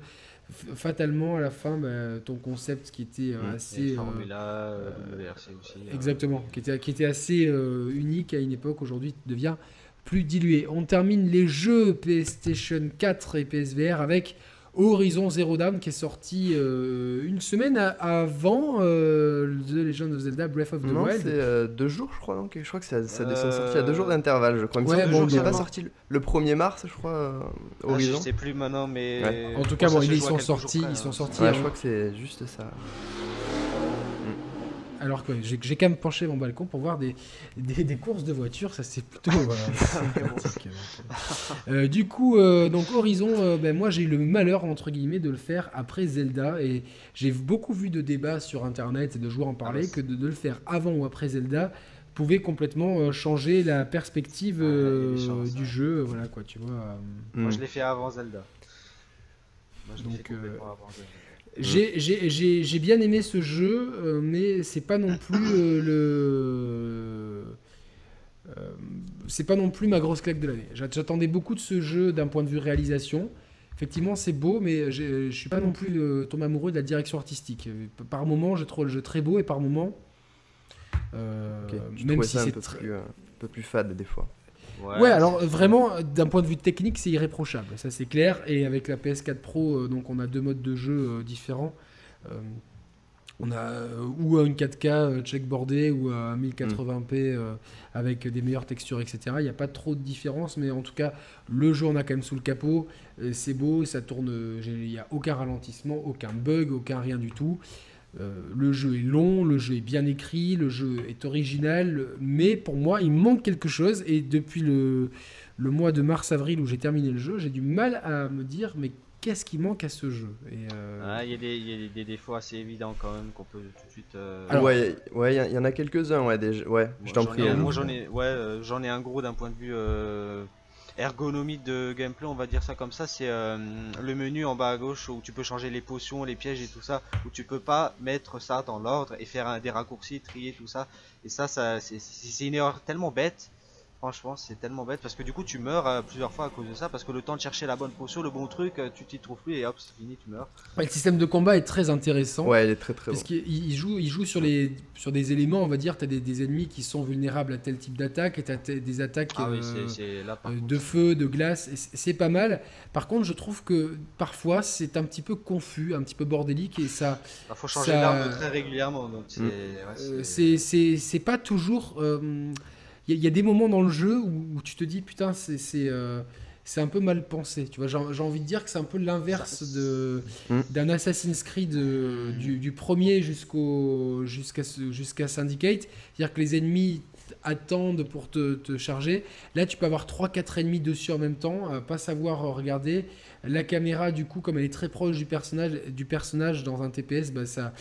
F- Fatalement, à la fin, bah, ton concept qui était euh, assez. euh, Formula, WRC aussi. euh. Exactement, qui était, qui était assez unique à une époque, aujourd'hui devient plus dilué. On termine les jeux PlayStation 4 et PSVR avec Horizon Zero Dawn qui est sorti euh, une semaine avant euh, The Legend of Zelda Breath of the non, Wild. c'est euh, deux jours, je crois. Donc, je crois que ça, ça descend sorti à deux jours d'intervalle. Je crois. Il Ouais, bon, pas sorti le- le 1er mars, je crois. euh, Ah, je Horizon. sais plus maintenant, mais. Ouais. En tout cas, bon, ils sont jours sortis, près, ils sont hein. sortis. Ouais, hein. je crois que c'est juste ça. Alors que j'ai j'ai quand même penché mon balcon pour voir des, des, des courses de voitures, ça c'est plutôt voilà, sympathique. Euh, du coup, euh, donc Horizon, euh, ben, moi j'ai eu le malheur entre guillemets de le faire après Zelda et j'ai beaucoup vu de débats sur internet et de joueurs en parler Ah que de, de le faire avant ou après Zelda pouvait complètement euh, changer la perspective Ouais, il y a des euh, chances, du ouais. jeu, voilà quoi, tu vois. euh. Moi, Mm. je l'ai fait avant Zelda. Moi, je l'ai Donc, fait complètement avant Zelda. J'ai- J'ai j'ai- j'ai bien aimé ce jeu, euh, mais c'est pas non plus euh, le. euh, c'est pas non plus ma grosse claque de l'année. J'a- J'attendais beaucoup de ce jeu d'un point de vue réalisation. Effectivement, c'est beau, mais je suis pas non plus euh, tombé amoureux de la direction artistique. Par moments, je trouve le jeu très beau, et par tu même si un c'est peu, très- plus, un peu plus fade des fois. Ouais, alors euh, vraiment, euh, d'un point de vue technique, c'est irréprochable, ça c'est clair. Et avec la PS4 Pro, euh, donc on a deux modes de jeu différents. On a ou une 4K euh, checkboardé ou un 1080p euh, avec des meilleures textures, etc. Il n'y a pas trop de différence, mais en tout cas, le jeu on a quand même sous le capot. C'est beau, ça tourne, il n'y a aucun ralentissement, aucun bug, aucun rien du tout. Euh, le jeu est long, le jeu est bien écrit, le jeu est original, mais pour moi, il manque quelque chose. Et depuis le, le mois de mars-avril où j'ai terminé le jeu, j'ai du mal à me dire, mais qu'est-ce qui manque à ce jeu? Et, euh, Ah, Il y a, des, il y a des- des défauts assez évidents quand même qu'on peut tout de suite. euh, Alors- ouais, ouais, il y en a quelques-uns, ouais, déjà. Ouais, moi, je t'en j'en prie. ai- hein. Moi j'en ai, ouais, euh, j'en ai un gros d'un point de vue euh, ergonomie de gameplay, on va dire ça comme ça. C'est euh, le menu en bas à gauche où tu peux changer les potions, les pièges et tout ça, où tu peux pas mettre ça dans l'ordre et faire un, des raccourcis, trier tout ça. Et ça, ça c'est- une erreur tellement bête. Franchement, c'est tellement bête parce que du coup, tu meurs euh, plusieurs fois à cause de ça. Parce que le temps de chercher la bonne potion, le bon truc, euh, tu t'y trouves plus et hop, c'est fini, tu meurs. le système de combat est très intéressant. Ouais, il est très très bon. Parce qu'il il joue, il joue sur, les, sur des éléments, on va dire, tu as des, des ennemis qui sont vulnérables à tel type d'attaque, et tu as des attaques Ah oui, euh, euh, de feu, de glace, et c'est pas mal. Par contre, je trouve que parfois c'est un petit peu confus, un petit peu bordélique, et ça, Il faut changer ça- d'arme très régulièrement. Donc c'est Mm. ouais, euh, c'est- c'est c'est- c'est pas toujours. Il y, a- il y a des moments dans le jeu où, où tu te dis, putain, c'est c'est, euh, c'est un peu mal pensé. Tu vois, j'ai envie de dire que c'est un peu l'inverse de Mm. d'un Assassin's Creed euh, du, du premier jusqu'au jusqu'à jusqu'à Syndicate. C'est-à-dire que les ennemis attendent pour te, te charger. Là, tu peux avoir 3-4 ennemis dessus en même temps, euh, pas savoir regarder. La caméra, du coup, comme elle est très proche du personnage, dans un TPS, bah, ça,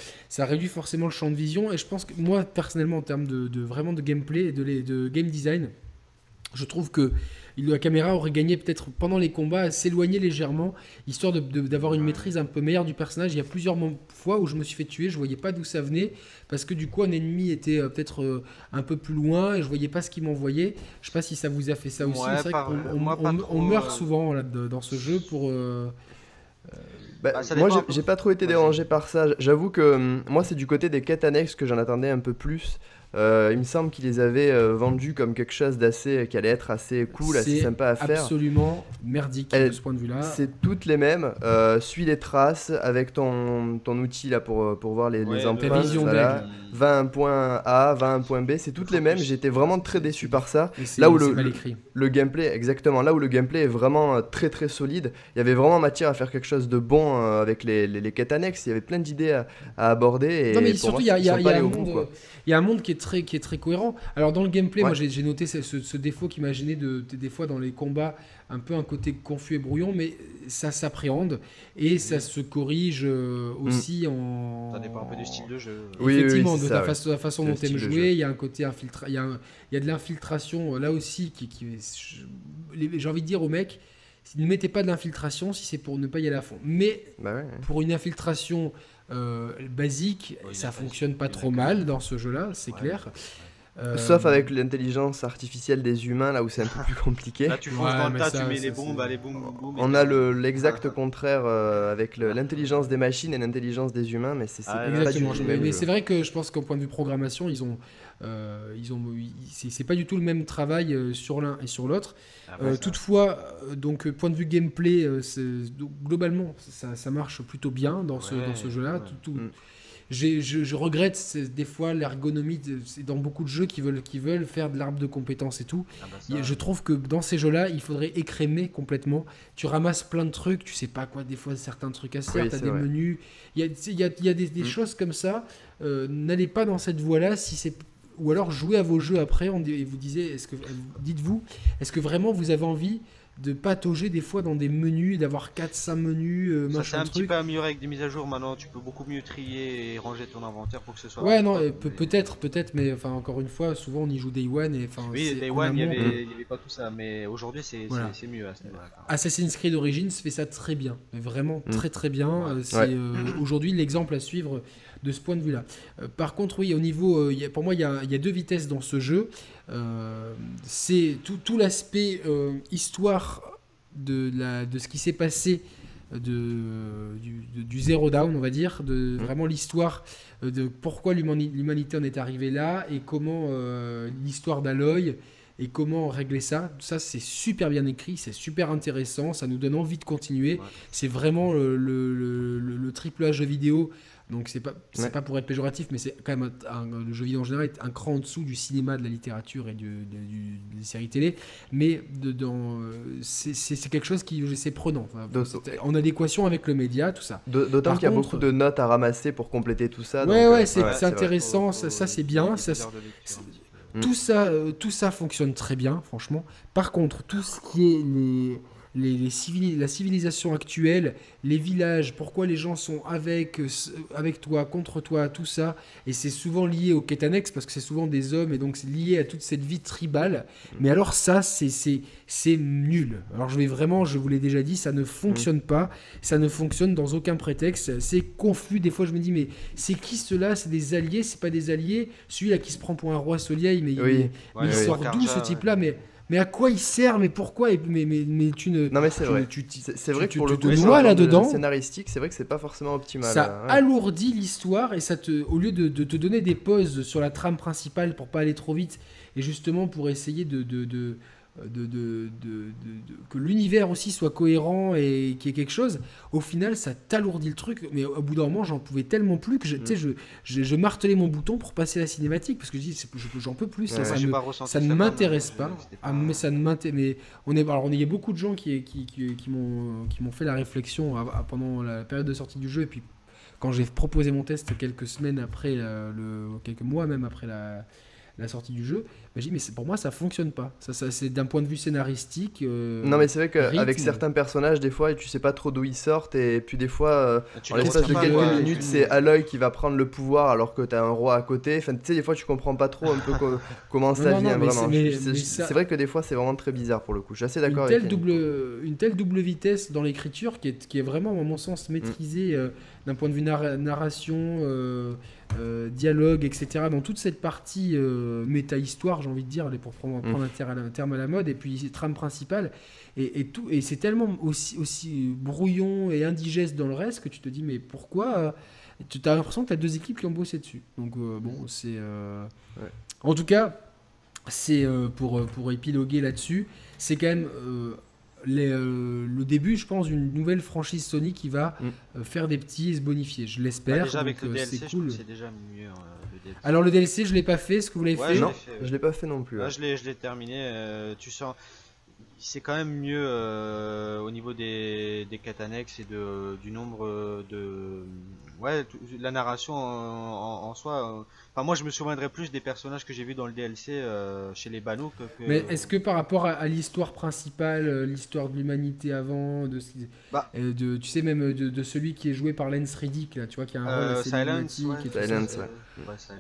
réduit forcément le champ de vision. Et je pense que moi, personnellement, en termes de, vraiment de gameplay et de game design, je trouve que la caméra aurait gagné peut-être pendant les combats à s'éloigner légèrement, histoire d'avoir une maîtrise un peu meilleure du personnage. Il y a plusieurs fois où je me suis fait tuer, je voyais pas d'où ça venait, parce que du coup un ennemi était euh, peut-être euh, un peu plus loin et je voyais pas ce qu'il m'envoyait. Je sais pas si ça vous a fait ça aussi. Ouais, c'est vrai qu'on on- meurt euh. souvent là, de- dans ce jeu pour. euh, Bah, Bah, ça moi, j'ai- pas trop été dérangé par ça. J'avoue que hum, moi, c'est du côté des quêtes annexes que j'en attendais un peu plus. Euh, il me semble qu'ils les avaient euh, vendues comme quelque chose d'assez, qui allait être assez cool, assez sympa à faire. absolument merdique Elle- de ce point de vue-là. C'est toutes les mêmes. Euh, suis les traces avec ton, ton outil là pour, euh, pour voir les, Ouais, les le- empreintes. Voilà. Va à un point A, va à un point B, c'est toutes les mêmes. J'étais vraiment très déçu par ça. Là où le- mal le- écrit. Le gameplay, exactement, là où le gameplay est vraiment euh, très très solide, il y avait vraiment matière à faire quelque chose de bon euh, avec les, les, les quêtes annexes, il y avait plein d'idées à, à aborder. Et non mais pour surtout il y a, ils il y y y a un monde qui est très qui est très cohérent. Alors dans le gameplay, moi Ouais. j'ai j'ai noté ce, ce- ce défaut qui m'a gêné de, de- des fois dans les combats, un peu un côté confus et brouillon, mais ça s'appréhende et ça se corrige euh, aussi en. Ça dépend un peu du style de jeu. Oui, oui, Effectivement, c'est de ça, la, ouais. façon, la façon dont tu aimes jouer, il y a un côté infiltra... il y a, un- il y a de l'infiltration euh, là aussi qui, j'ai envie de dire aux mecs, ne mettez pas de l'infiltration si c'est pour ne pas y aller à fond. Mais Bah ouais. pour une infiltration basique, Oui, ça fonctionne pas basique, trop mal dans ce jeu-là, c'est Ouais. clair. Euh, Sauf avec l'intelligence artificielle des humains, là où c'est un peu plus compliqué. Là, tu fonces dans le tas, tu mets les bombes, allez, boum, boum. On a l'exact contraire euh, avec l'intelligence des machines et l'intelligence des humains, mais c'est ah, exactement. Mais, c'est vrai que je pense qu'au point de vue programmation, ils ont, euh, ils ont, c'est pas du tout le même travail sur l'un et sur l'autre. Ah, bah, toutefois, donc point de vue gameplay, globalement, ça, ça, marche plutôt bien dans ce, dans ce jeu-là. Tout, mm je, regrette des fois l'ergonomie dans beaucoup de jeux qui veulent, qui veulent faire de l'arbre de compétences et tout. Ah bah je trouve que dans ces jeux-là, il faudrait écrémer complètement. Tu ramasses plein de trucs, tu sais pas quoi, des fois certains trucs à faire, tu as des menus. Il y a, y a, y a des, mm. choses comme ça. Euh, n'allez pas dans cette voie-là si c'est ou alors jouez à vos jeux après et vous disiez, est-ce que dites-vous, est-ce que vraiment vous avez envie de patauger des fois dans des menus, d'avoir 4-5 menus, euh, ça c'est un petit peu amélioré avec des mises à jour maintenant, tu peux beaucoup mieux trier et ranger ton inventaire pour que ce soit... Ouais, non, peut-être, peut-être, mais enfin encore une fois, souvent on y joue Day One et enfin... Oui, Day One, il n'y avait, pas tout ça, mais aujourd'hui c'est mieux à ce Assassin's Creed Origins fait ça très bien, mais vraiment mm. très très bien. Euh, c'est euh, aujourd'hui l'exemple à suivre de ce point de vue-là. Euh, par contre, oui, au niveau, euh, pour moi, il y, a, deux vitesses dans ce jeu. Euh, c'est tout, l'aspect histoire de, la, de ce qui s'est passé de, du, zéro down, on va dire, de mmh. vraiment l'histoire de pourquoi l'humanité en est arrivée là et comment l'histoire d'Aloy et comment régler ça. Ça, c'est super bien écrit, c'est super intéressant, ça nous donne envie de continuer. C'est vraiment le, le, le, triple A jeu vidéo donc c'est pas c'est pas pour être péjoratif, mais c'est quand même un, le jeu vidéo en général est un cran en dessous du cinéma, de la littérature et du, des séries télé. Mais dedans, c'est quelque chose qui c'est prenant, en adéquation avec le média, tout ça. D'autant qu'il y a beaucoup de notes à ramasser pour compléter tout ça. Ouais, ouais, euh, c'est intéressant, ça, ça c'est bien. Ça, tout ça, euh, tout ça fonctionne très bien, franchement. Par contre, tout ce qui est les les, la civilisation actuelle, les villages, pourquoi les gens sont avec, euh, avec toi, contre toi, tout ça. Et c'est souvent lié au quête annexe parce que c'est souvent des hommes et donc c'est lié à toute cette vie tribale. Mais alors ça, c'est nul. Alors je vais vraiment, je vous l'ai déjà dit, ça ne fonctionne pas. Ça ne fonctionne dans aucun prétexte. C'est confus. Des fois, je me dis, mais c'est qui cela C'est des alliés? C'est pas des alliés? Celui-là qui se prend pour un roi soleil, mais il, sort d'où ce type-là? Mais mais à quoi il sert Mais pourquoi mais, mais, mais tu ne. Non, mais c'est vrai. C'est vrai que pour le coup, là-dedans. Scénaristique, c'est vrai que c'est pas forcément optimal. Ça alourdit l'histoire et ça te. Au lieu de, de, te donner des pauses sur la trame principale pour pas aller trop vite et justement pour essayer de, de de, de, de, que l'univers aussi soit cohérent et qu'il y ait quelque chose, au final ça t'alourdit le truc. Mais au bout d'un moment, j'en pouvais tellement plus que je, mm. je, je, je, martelais mon bouton pour passer la cinématique parce que je dis j'en peux plus. Ça, ça, ne m'intéresse pas. Ah, mais ça ne m'intéresse. On est alors on y a beaucoup de gens qui, qui, qui, qui m'ont fait la réflexion pendant la période de sortie du jeu et puis quand j'ai proposé mon test quelques semaines après le quelques mois même après la la sortie du jeu. Mais mais pour moi, ça fonctionne pas. Ça, ça c'est d'un point de vue scénaristique. Euh, non, mais c'est vrai qu'avec certains personnages, des fois, tu sais pas trop d'où ils sortent. Et puis, des fois, euh, en l'espace de quelques minutes, c'est Aloy qui va prendre le pouvoir alors que tu as un roi à côté. Enfin, tu sais, des fois, tu comprends pas trop un peu comment ça vient vraiment. C'est vrai que des fois, c'est vraiment très bizarre pour le coup. Je suis assez d'accord avec double, Une telle double vitesse dans l'écriture qui est, qui est vraiment, à mon sens, maîtrisée euh, d'un point de vue narration. Euh, dialogue, etc. Dans toute cette partie euh, méta-histoire, j'ai envie de dire, pour prendre, mm. un, terme à la mode, et puis trame principale. Et, tout, et c'est tellement aussi, aussi brouillon et indigeste dans le reste que tu te dis, mais pourquoi euh, Tu as l'impression que tu as deux équipes qui ont bossé dessus. Donc, bon, c'est. En tout cas, c'est pour, pour épiloguer là-dessus, c'est quand même euh, le début, je pense, d'une nouvelle franchise Sony qui va mm. euh, faire des petits et se bonifier. Je l'espère. Bah, déjà avec le euh, DLC, c'est déjà mieux. Alors le DLC, je l'ai pas fait. Est-ce que vous l'avez fait Non, je l'ai pas fait non plus. je l'ai terminé. tu sens, c'est quand même mieux au niveau des, des quêtes annexes et de, du nombre de, ouais, la narration en soi moi, je me souviendrai plus des personnages que j'ai vus dans le DLC euh, chez les Banouk. Que... Mais est-ce que par rapport à, l'histoire principale, euh, l'histoire de l'humanité avant, de, bah. euh, de, tu sais même de, celui qui est joué par Lance Riddick, là, tu vois, qui a un rôle assez Silence, Silence,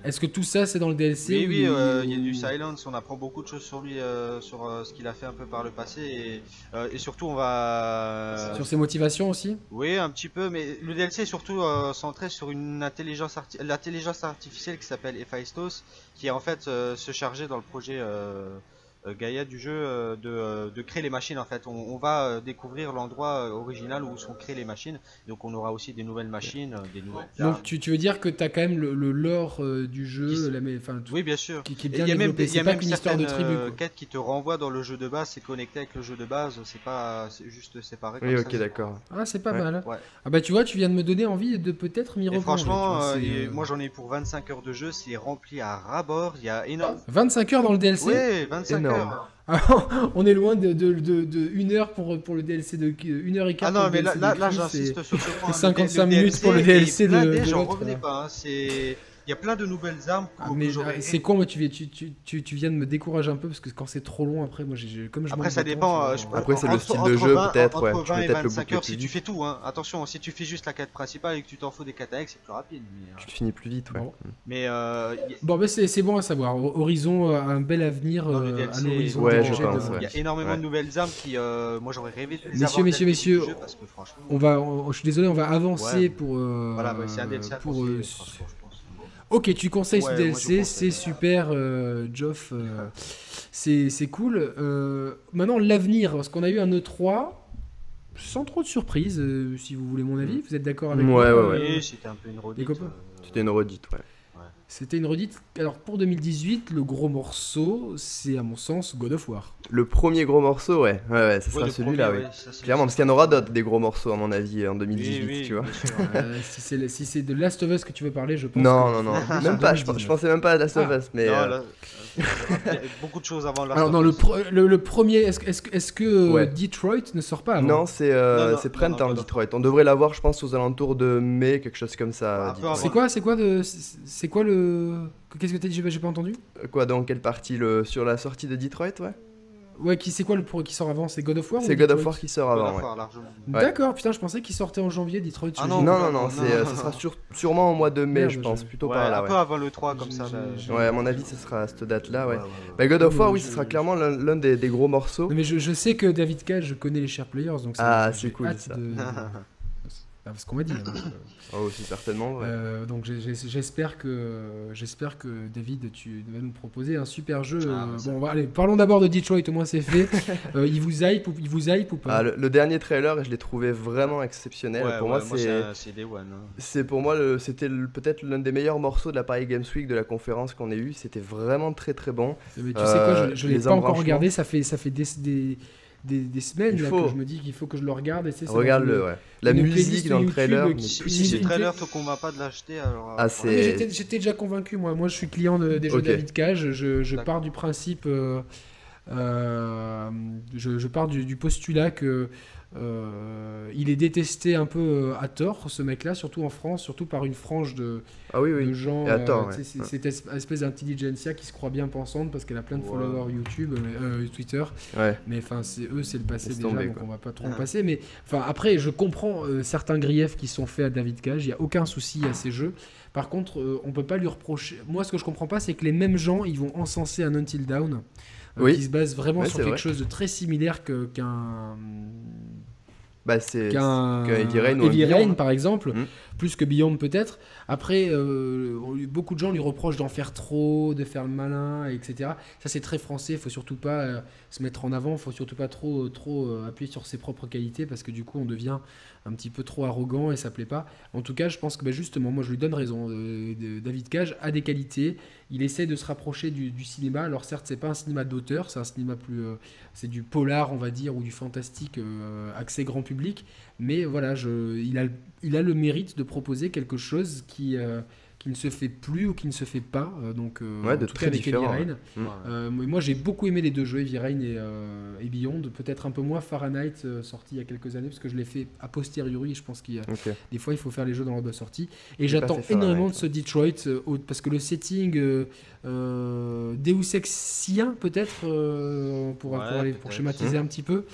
Est-ce que tout ça, c'est dans le DLC Oui, oui, il y a du Silence. On apprend beaucoup de choses sur lui, sur ce qu'il a fait un peu par le passé, et, et surtout, on va sur ses motivations aussi. Oui, un petit peu, mais le DLC est surtout centré sur une intelligence, l'intelligence artificielle qui s'appelle s'appelle Hephaestos, qui en fait se chargeait dans le projet euh, Gaïa du jeu euh, de, euh, de, créer les machines en fait. On, va découvrir l'endroit original où sont créées les machines. Donc on aura aussi des nouvelles machines, des nouvelles. Donc tu, tu, veux dire que tu as quand même le, lore du jeu, la, enfin, oui bien sûr. Qui, est bien il y a même, il y a même une histoire de tribu. quête qui te renvoie dans le jeu de base, c'est connecté avec le jeu de base, c'est pas juste séparé. Oui ok d'accord. Ah c'est pas mal. Ah bah tu vois, tu viens de me donner envie de peut-être m'y reprendre. Franchement, moi j'en ai pour 25 heures de jeu, c'est rempli à ras bord, il y a énorme. 25 heures dans le DLC. Oui 25 on est loin de, de, de, une heure pour, pour le DLC de une heure et quart. Ah non, mais là, là, j'insiste sur ce point. 55 minutes pour le DLC de. J'en revenais pas. Hein, c'est y a plein de nouvelles armes. Ah, mais c'est con, mais tu, tu, tu, tu, viens de me décourager un peu parce que quand c'est trop long, après, moi, j'ai comme je Après, ça dépend. Euh, après, c'est le style de jeu, peut-être. Ouais, 20 et 25 heures si tu fais tout. Hein. Attention, si tu fais juste la quête principale et que tu t'en fous des quêtes avec, c'est plus rapide. Mais, Tu finis plus vite, ouais. Bon, mais euh, bon mais c'est bon à savoir. Horizon a un bel avenir euh, à l'horizon. Ouais, je pense. Il y a énormément de nouvelles armes qui, moi, j'aurais rêvé de Messieurs, messieurs, messieurs, on va. Je suis désolé, on va avancer pour. Voilà, c'est un DLC pour Ok, tu conseilles ce DLC, c'est super, euh, Geoff. Euh, c'est cool. Euh, maintenant, l'avenir, parce qu'on a eu un E3, sans trop de surprise, si vous voulez mon avis. Vous êtes d'accord avec moi Ouais, ouais, ouais. C'était un peu une redite. C'était une redite, ouais. C'était une redite. Alors pour 2018, le gros morceau, c'est à mon sens God of War. Le premier gros morceau, ouais. Ouais, ouais, ça sera celui-là, oui. Clairement, parce qu'il y en aura d'autres des gros morceaux, à mon avis, en 2018, tu vois. euh, si c'est de Last of Us que tu veux parler, je pense. Non, non, non. même pas, je, pensais même pas à Last of ah. Us, mais. Non, euh, beaucoup de choses avant Last Alors, non, le, le, premier, est-ce est est que euh, Detroit ne sort pas avant Non, c'est euh, printemps, Detroit. On devrait l'avoir, je pense, aux alentours de mai, quelque chose comme ça. C'est quoi, c'est quoi, de, c'est quoi le Qu'est-ce que t'as dit J'ai pas entendu. Euh, quoi, dans quelle partie le... Sur la sortie de Detroit, ouais Ouais, qui c'est quoi le pour qui sort avant? C'est God of War C'est God of War qui sort avant. Ouais. D'accord, putain, je pensais qu'il sortait en janvier Detroit. Ah non, non, non, non, c'est, ça sera sûrement au mois de mai, je pense, plutôt par là. Un peu avant le 3, comme ça. Ouais, à mon avis, ce sera à cette date-là, ouais. Bah, God of War, oui, ce sera clairement l'un des, gros morceaux. Mais je, sais que David Cage, je connais les chers players, donc Ah, c'est cool ça. C'est ce qu'on m'a dit. Hein, oh, c'est certainement vrai. Euh, donc j'espère que j'espère que David, tu vas nous proposer un super jeu. Ah, euh, bon, allez, parlons d'abord de Detroit. Au moins c'est fait. Euh, il vous hype ou il vous hype ou pas? Ah, le, dernier trailer, je l'ai trouvé vraiment exceptionnel. pour moi, c'est hein. C'est pour moi, c'était peut-être l'un des meilleurs morceaux de la Paris Games Week de la conférence qu'on ait eu. C'était vraiment très très bon. Mais tu sais quoi, je, ne l'ai pas encore regardé. Ça fait ça fait des des, semaines là, que je me dis qu'il faut que je le regarde. Et Regarde-le, ouais. La musique dans le trailer. si, si le trailer te convainc pas de l'acheter, alors. Ah, J'étais déjà convaincu, moi. Moi, je suis client des jeux David Cage. Je, je pars du principe. Euh, euh, je, je, pars du, du postulat que euh, il est détesté un peu euh, à tort, ce mec-là, surtout en France, surtout par une frange de, ah oui, oui. de gens. à tort, euh, Cette espèce d'intelligentsia qui se croit bien pensante parce qu'elle a plein de followers YouTube, Twitter. Mais enfin, eux, c'est le passé déjà, donc on va pas trop en passer. Mais enfin, après, je comprends certains griefs qui sont faits à David Cage. Il y a aucun souci à ces jeux. Par contre, on peut pas lui reprocher. Moi, ce que je comprends pas, c'est que les mêmes gens, ils vont encenser un Until Down. qui se base vraiment sur quelque chose de très similaire qu'un bah, c'est qu'un Heavy Rain, Heavy par exemple, mm. Plus que Beyond peut-être. Après, euh, beaucoup de gens lui reprochent d'en faire trop, de faire le malin, etc. Ça c'est très français, il faut surtout pas euh, se mettre en avant, il faut surtout pas trop, trop euh, appuyer sur ses propres qualités parce que du coup on devient un petit peu trop arrogant et ça plaît pas. En tout cas, je pense que bah, justement, moi je lui donne raison. David Cage a des qualités, il essaie de se rapprocher du, cinéma. Alors certes, c'est pas un cinéma d'auteur, c'est un cinéma plus, c'est du polar, on va dire, ou du fantastique accès grand public. Mais voilà, il, a, il a le mérite de proposer quelque chose qui, euh, qui ne se fait plus ou qui ne se fait pas. Euh, donc, euh, ouais, de tout cas avec Heavy Rain. moi, j'ai beaucoup aimé les deux jeux, Heavy Rain et, et Beyond. Peut-être un peu moins Fahrenheit, sorti il y a quelques années, parce que je l'ai fait a posteriori. Je pense qu'il y a des fois, il faut faire les jeux dans la sortie. Et j'attends énormément de ce Detroit, parce que le setting Deus Exien, peut-être, pour, pour, schématiser un petit peu.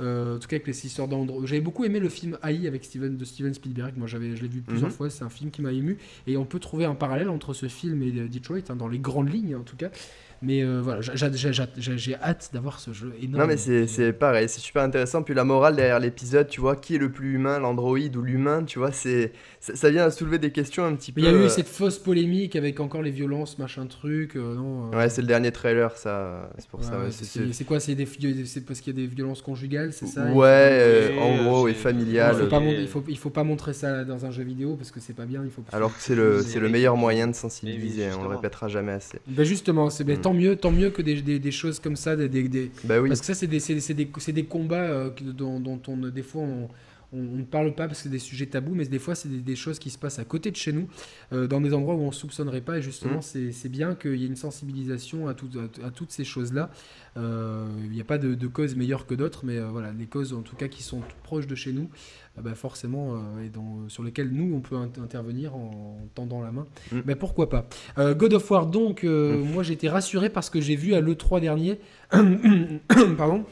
Euh, en tout cas avec les histoires d'Andro. J'avais beaucoup aimé le film AI avec Steven, de Steven Spielberg. Moi, j'avais, je l'ai vu plusieurs mhm. fois. C'est un film qui m'a ému. Et on peut trouver un parallèle entre ce film et Detroit, hein, dans les grandes lignes en tout cas. Mais euh, voilà, j'ai hâte d'avoir ce jeu énorme. Non, mais c'est pareil, c'est super intéressant. Puis la morale derrière l'épisode, tu vois, qui est le plus humain, l'android ou l'humain, tu vois, c'est ça, vient à soulever des questions un petit peu. Il y a eu euh, cette fausse polémique avec encore les violences, machin truc. Euh, non, Ouais, c'est le dernier trailer, ça. C'est pour ça. c'est quoi C'est parce qu'il y a des violences conjugales, c'est ça Ouais, en gros, et familiales. Il faut, pas, il, faut, il faut pas montrer ça dans un jeu vidéo parce que c'est pas bien. Il faut... Alors que c'est le, le meilleur moyen de sensibiliser, on le répétera jamais assez. Ben justement, c'est mm. Tant mieux, tant mieux que des, des, des choses comme ça, des, des, bah oui. parce que ça c'est des, combats euh, dont, dont, on des fois on, on, ne parle pas parce que c'est des sujets tabous, mais des fois c'est des, choses qui se passent à côté de chez nous, euh, dans des endroits où on ne soupçonnerait pas. Et justement, mmh. c'est bien qu'il y ait une sensibilisation à, à, toutes ces choses-là. Euh, il n'y a pas de, de causes meilleures que d'autres, mais voilà, les causes en tout cas qui sont proches de chez nous, bah, forcément, euh, et dans, sur lesquels nous, on peut intervenir en tendant la main. Mm. Mais pourquoi pas euh, God of War, donc, euh, mm. moi j'étais rassuré parce que j'ai vu à l'E3 dernier, pardon,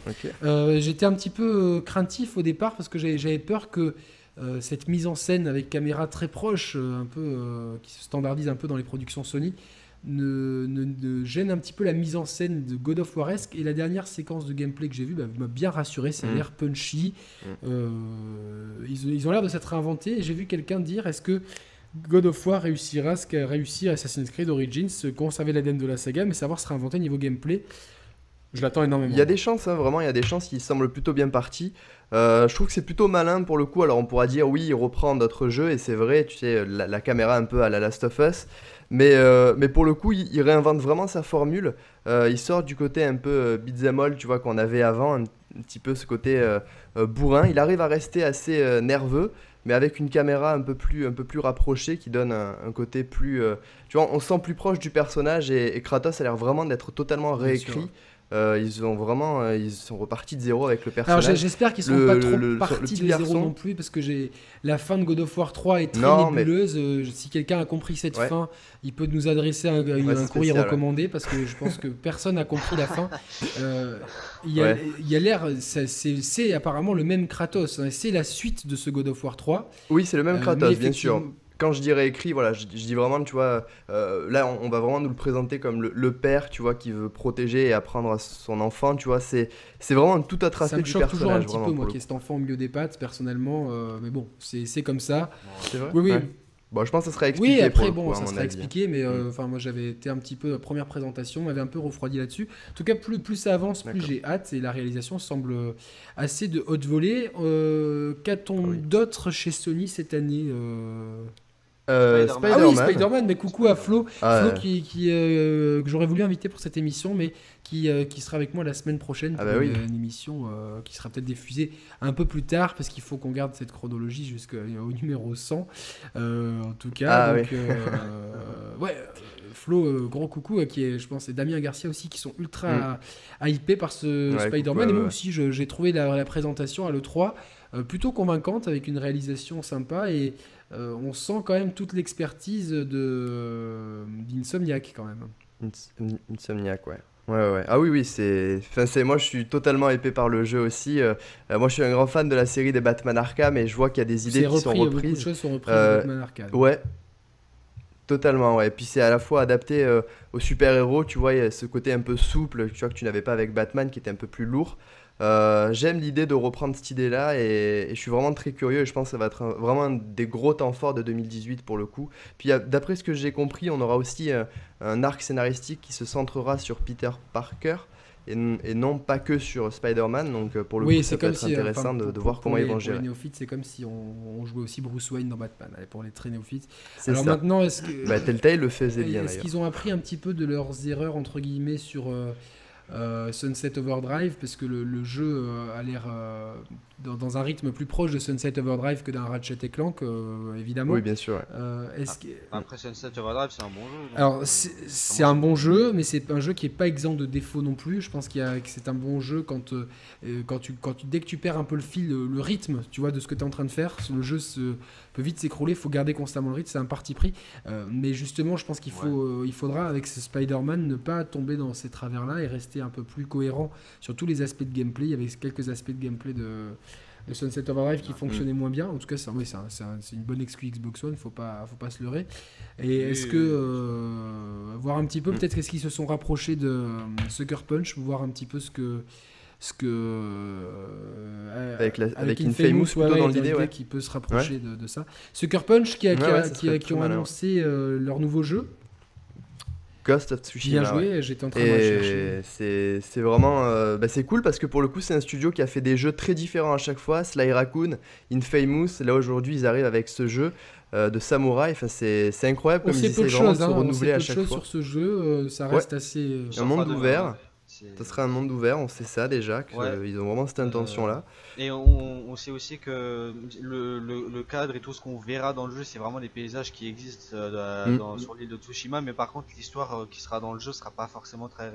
j'étais un petit peu craintif au départ parce que j'avais peur que cette mise en scène avec caméra très proche, un peu, qui se standardise un peu dans les productions Sony, ne, gêne un petit peu la mise en scène de God of Waresque. Et la dernière séquence de gameplay que j'ai vue bah, m'a bien rassuré. Ça a mm. l'air punchy. Mm. Euh, ils, ont l'air de s'être réinventés. Et j'ai vu quelqu'un dire est-ce que God of War réussira ce qu'a réussi Assassin's Creed Origins, conserver l'ADN de la saga, mais savoir se réinventer niveau gameplay? Je l'attends énormément. Il y a des chances, hein, vraiment, il y a des chances qui semblent plutôt bien partis. Euh, je trouve que c'est plutôt malin pour le coup. Alors on pourra dire oui, il reprend d'autres jeux, et c'est vrai, tu sais, la, la, caméra un peu à la Last of Us. Mais, euh, mais pour le coup, il, réinvente vraiment sa formule. Euh, il sort du côté un peu euh, beat'em all, tu vois, qu'on avait avant, un, petit peu ce côté bourrin. Il arrive à rester assez nerveux, mais avec une caméra un peu plus, un peu plus rapprochée qui donne un, côté plus. tu vois, on se sent plus proche du personnage et, et Kratos a l'air vraiment d'être totalement réécrit. Euh, ils ont vraiment, euh, ils sont repartis de zéro avec le personnage. Alors j'espère qu'ils sont pas trop partis de zéro non plus parce que j'ai la fin de God of War 3 est très nébuleuse. Euh, si quelqu'un a compris cette fin, il peut nous adresser un, courrier recommandé parce que je pense que personne n'a compris la fin. il y a l'air, c'est apparemment le même Kratos. Hein, c'est la suite de ce God of War 3. Oui, c'est le même Kratos, bien sûr quand je dirais écrit, voilà, je, dis vraiment, tu vois, euh, là, on, va vraiment nous le présenter comme le, père, tu vois, qui veut protéger et apprendre à son enfant, tu vois, c'est, c'est vraiment tout à tracer du personnage. Ça me choque toujours un petit peu, moi, qui est cet enfant au milieu des pattes, personnellement, euh, mais bon, c'est, c'est comme ça. C'est vrai? Oui, oui. Bon, je pense que ça serait expliqué. Oui, après, bon, ça serait expliqué, mais euh, mm. enfin, moi j'avais été un petit peu, première présentation, m'avait un peu refroidi là-dessus. En tout cas, plus, plus ça avance, plus j'ai hâte, et la réalisation semble assez de haute volée. Qu'a-t-on d'autre chez Sony cette année euh, Spider-Man. Ah oui, Spider-Man, mais coucou à Flo, Flo qui, qui euh, que j'aurais voulu inviter pour cette émission, mais qui, euh, qui sera avec moi la semaine prochaine ah pour bah une, émission qui sera peut-être diffusée un peu plus tard, parce qu'il faut qu'on garde cette chronologie jusqu'au numéro 100, en tout cas. Ah donc, ouais, Flo, gros coucou, qui est, je pense, et Damien Garcia aussi, qui sont ultra mm. hypés par ce Spider-Man, et moi aussi, j'ai trouvé la, la, présentation à l'E3 plutôt convaincante, avec une réalisation sympa, et euh, on sent quand même toute l'expertise de d'Insomniac quand même. Insomniac, ouais. Ouais, ouais. Ah oui, oui, c'est. Enfin, c'est... Moi, je suis totalement épais par le jeu aussi. Euh, euh, moi, je suis un grand fan de la série des Batman Arkham et je vois qu'il y a des idées qui sont reprises. Beaucoup de choses sont reprises de Batman Arkham. Ouais. Totalement, ouais. Et puis c'est à la fois adapté aux super-héros, tu vois, il y a ce côté un peu souple, tu vois, que tu n'avais pas avec Batman, qui était un peu plus lourd. Euh, j'aime l'idée de reprendre cette idée-là et, je suis vraiment très curieux et je pense que ça va être vraiment un des gros temps forts de 2018 pour le coup. Puis d'après ce que j'ai compris, on aura aussi euh, un arc scénaristique qui se centrera sur Peter Parker. Et, non pas que sur Spider-Man, donc euh, pour le coup, ça peut être intéressant de, voir comment ils vont gérer. Pour les néophytes, c'est comme si on, jouait aussi Bruce Wayne dans Batman. pour les très néophytes. Alors maintenant, est-ce que. Bah, Telltale le faisait bien. Est-ce qu'ils ont appris un petit peu de leurs erreurs, entre guillemets, sur. Euh, Sunset Overdrive parce que le, jeu euh, a l'air euh, dans, un rythme plus proche de Sunset Overdrive que d'un Ratchet et Clank évidemment. Oui bien sûr. Après Sunset Overdrive c'est un bon jeu. Alors c'est un bon jeu mais c'est un jeu qui est pas exempt de défauts non plus. Je pense qu'il que c'est un bon jeu quand, quand, tu, quand tu, dès que tu perds un peu le fil, le, rythme tu vois de ce que tu es en train de faire, le jeu se peut vite s'écrouler. Il faut garder constamment le rythme, c'est un parti pris. Euh, mais justement, je pense qu'il faut, euh, il faudra avec ce Spider-Man ne pas tomber dans ces travers-là et rester un peu plus cohérent sur tous les aspects de gameplay. Il y avait quelques aspects de gameplay de le Sunset Overdrive qui fonctionnait moins bien. En tout cas, c'est oui, une bonne exclu Xbox One, faut pas, faut pas se leurrer. Et est-ce que euh, voir un petit peu, mm. peut-être qu'est-ce qu'ils se sont rapprochés de euh, Sucker Punch, voir un petit peu ce que ce que euh, avec, la, avec, Infamous, plutôt dans l'idée ouais. qui peut se rapprocher de, de, ça. Sucker Punch qui, a, qui, qui, ont annoncé leur nouveau jeu. Ghost of Tsushima. Bien joué, j'étais en train de chercher. C'est vraiment euh, bah, c'est cool parce que pour le coup, c'est un studio qui a fait des jeux très différents à chaque fois. Sly Raccoon, Infamous, là aujourd'hui, ils arrivent avec ce jeu euh, de samouraï. Enfin, c'est incroyable comme ils essaient vraiment de se hein, renouveler à chaque fois. sur ce jeu, euh, ça reste assez. un monde ouvert. Ça sera un monde ouvert, on sait ça déjà, qu'ils ont vraiment cette intention-là. Et on, sait aussi que le, cadre et tout ce qu'on verra dans le jeu, c'est vraiment les paysages qui existent euh, mm. sur l'île de Tsushima, mais par contre, l'histoire euh, qui sera dans le jeu sera pas forcément très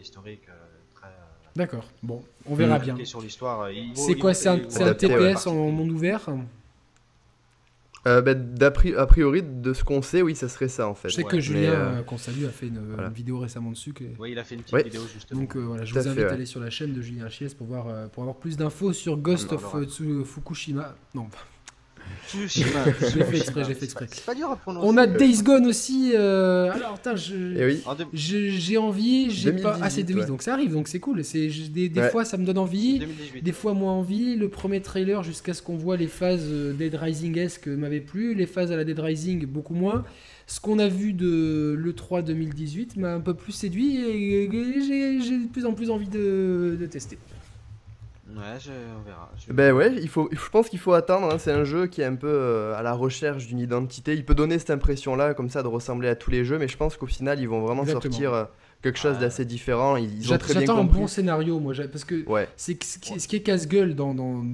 historique. Euh, D'accord, bon, on verra bien. Sur l'histoire, c'est quoi C'est un, un, TPS en monde ouvert? Euh, bah, a priori, de ce qu'on sait, oui, ça serait ça en fait. Je sais que Julien, euh, qu'on salue, a fait une, vidéo récemment dessus. Oui, il a fait une petite vidéo justement. Donc euh, voilà, je vous invite à aller sur la chaîne de Julien Chies pour, voir, pour avoir plus d'infos sur Ghost of Fukushima. Non, j'ai fait exprès, j'ai fait exprès. On a Days Gone aussi. Euh, alors, eh j'ai envie, j'ai pas assez de vie, donc ça arrive, donc c'est cool. C'est des, des fois ça me donne envie, des fois moins envie. Le premier trailer jusqu'à ce qu'on voit les phases euh, Dead Rising-esque m'avait plu, les phases à la Dead Rising beaucoup moins. Ce qu'on a vu de l'E3 2018 m'a un peu plus séduit et j'ai de plus en plus envie de, de tester. Ouais, je, on verra. Ben ouais, il faut, je pense qu'il faut attendre. Hein. C'est un jeu qui est un peu euh, à la recherche d'une identité. Il peut donner cette impression-là, comme ça, de ressembler à tous les jeux, mais je pense qu'au final, ils vont vraiment sortir euh, quelque chose d'assez différent. Ils, ont très bien J'attends un bon scénario, moi, parce que ouais. c'est ce qui est casse-gueule dans, dans,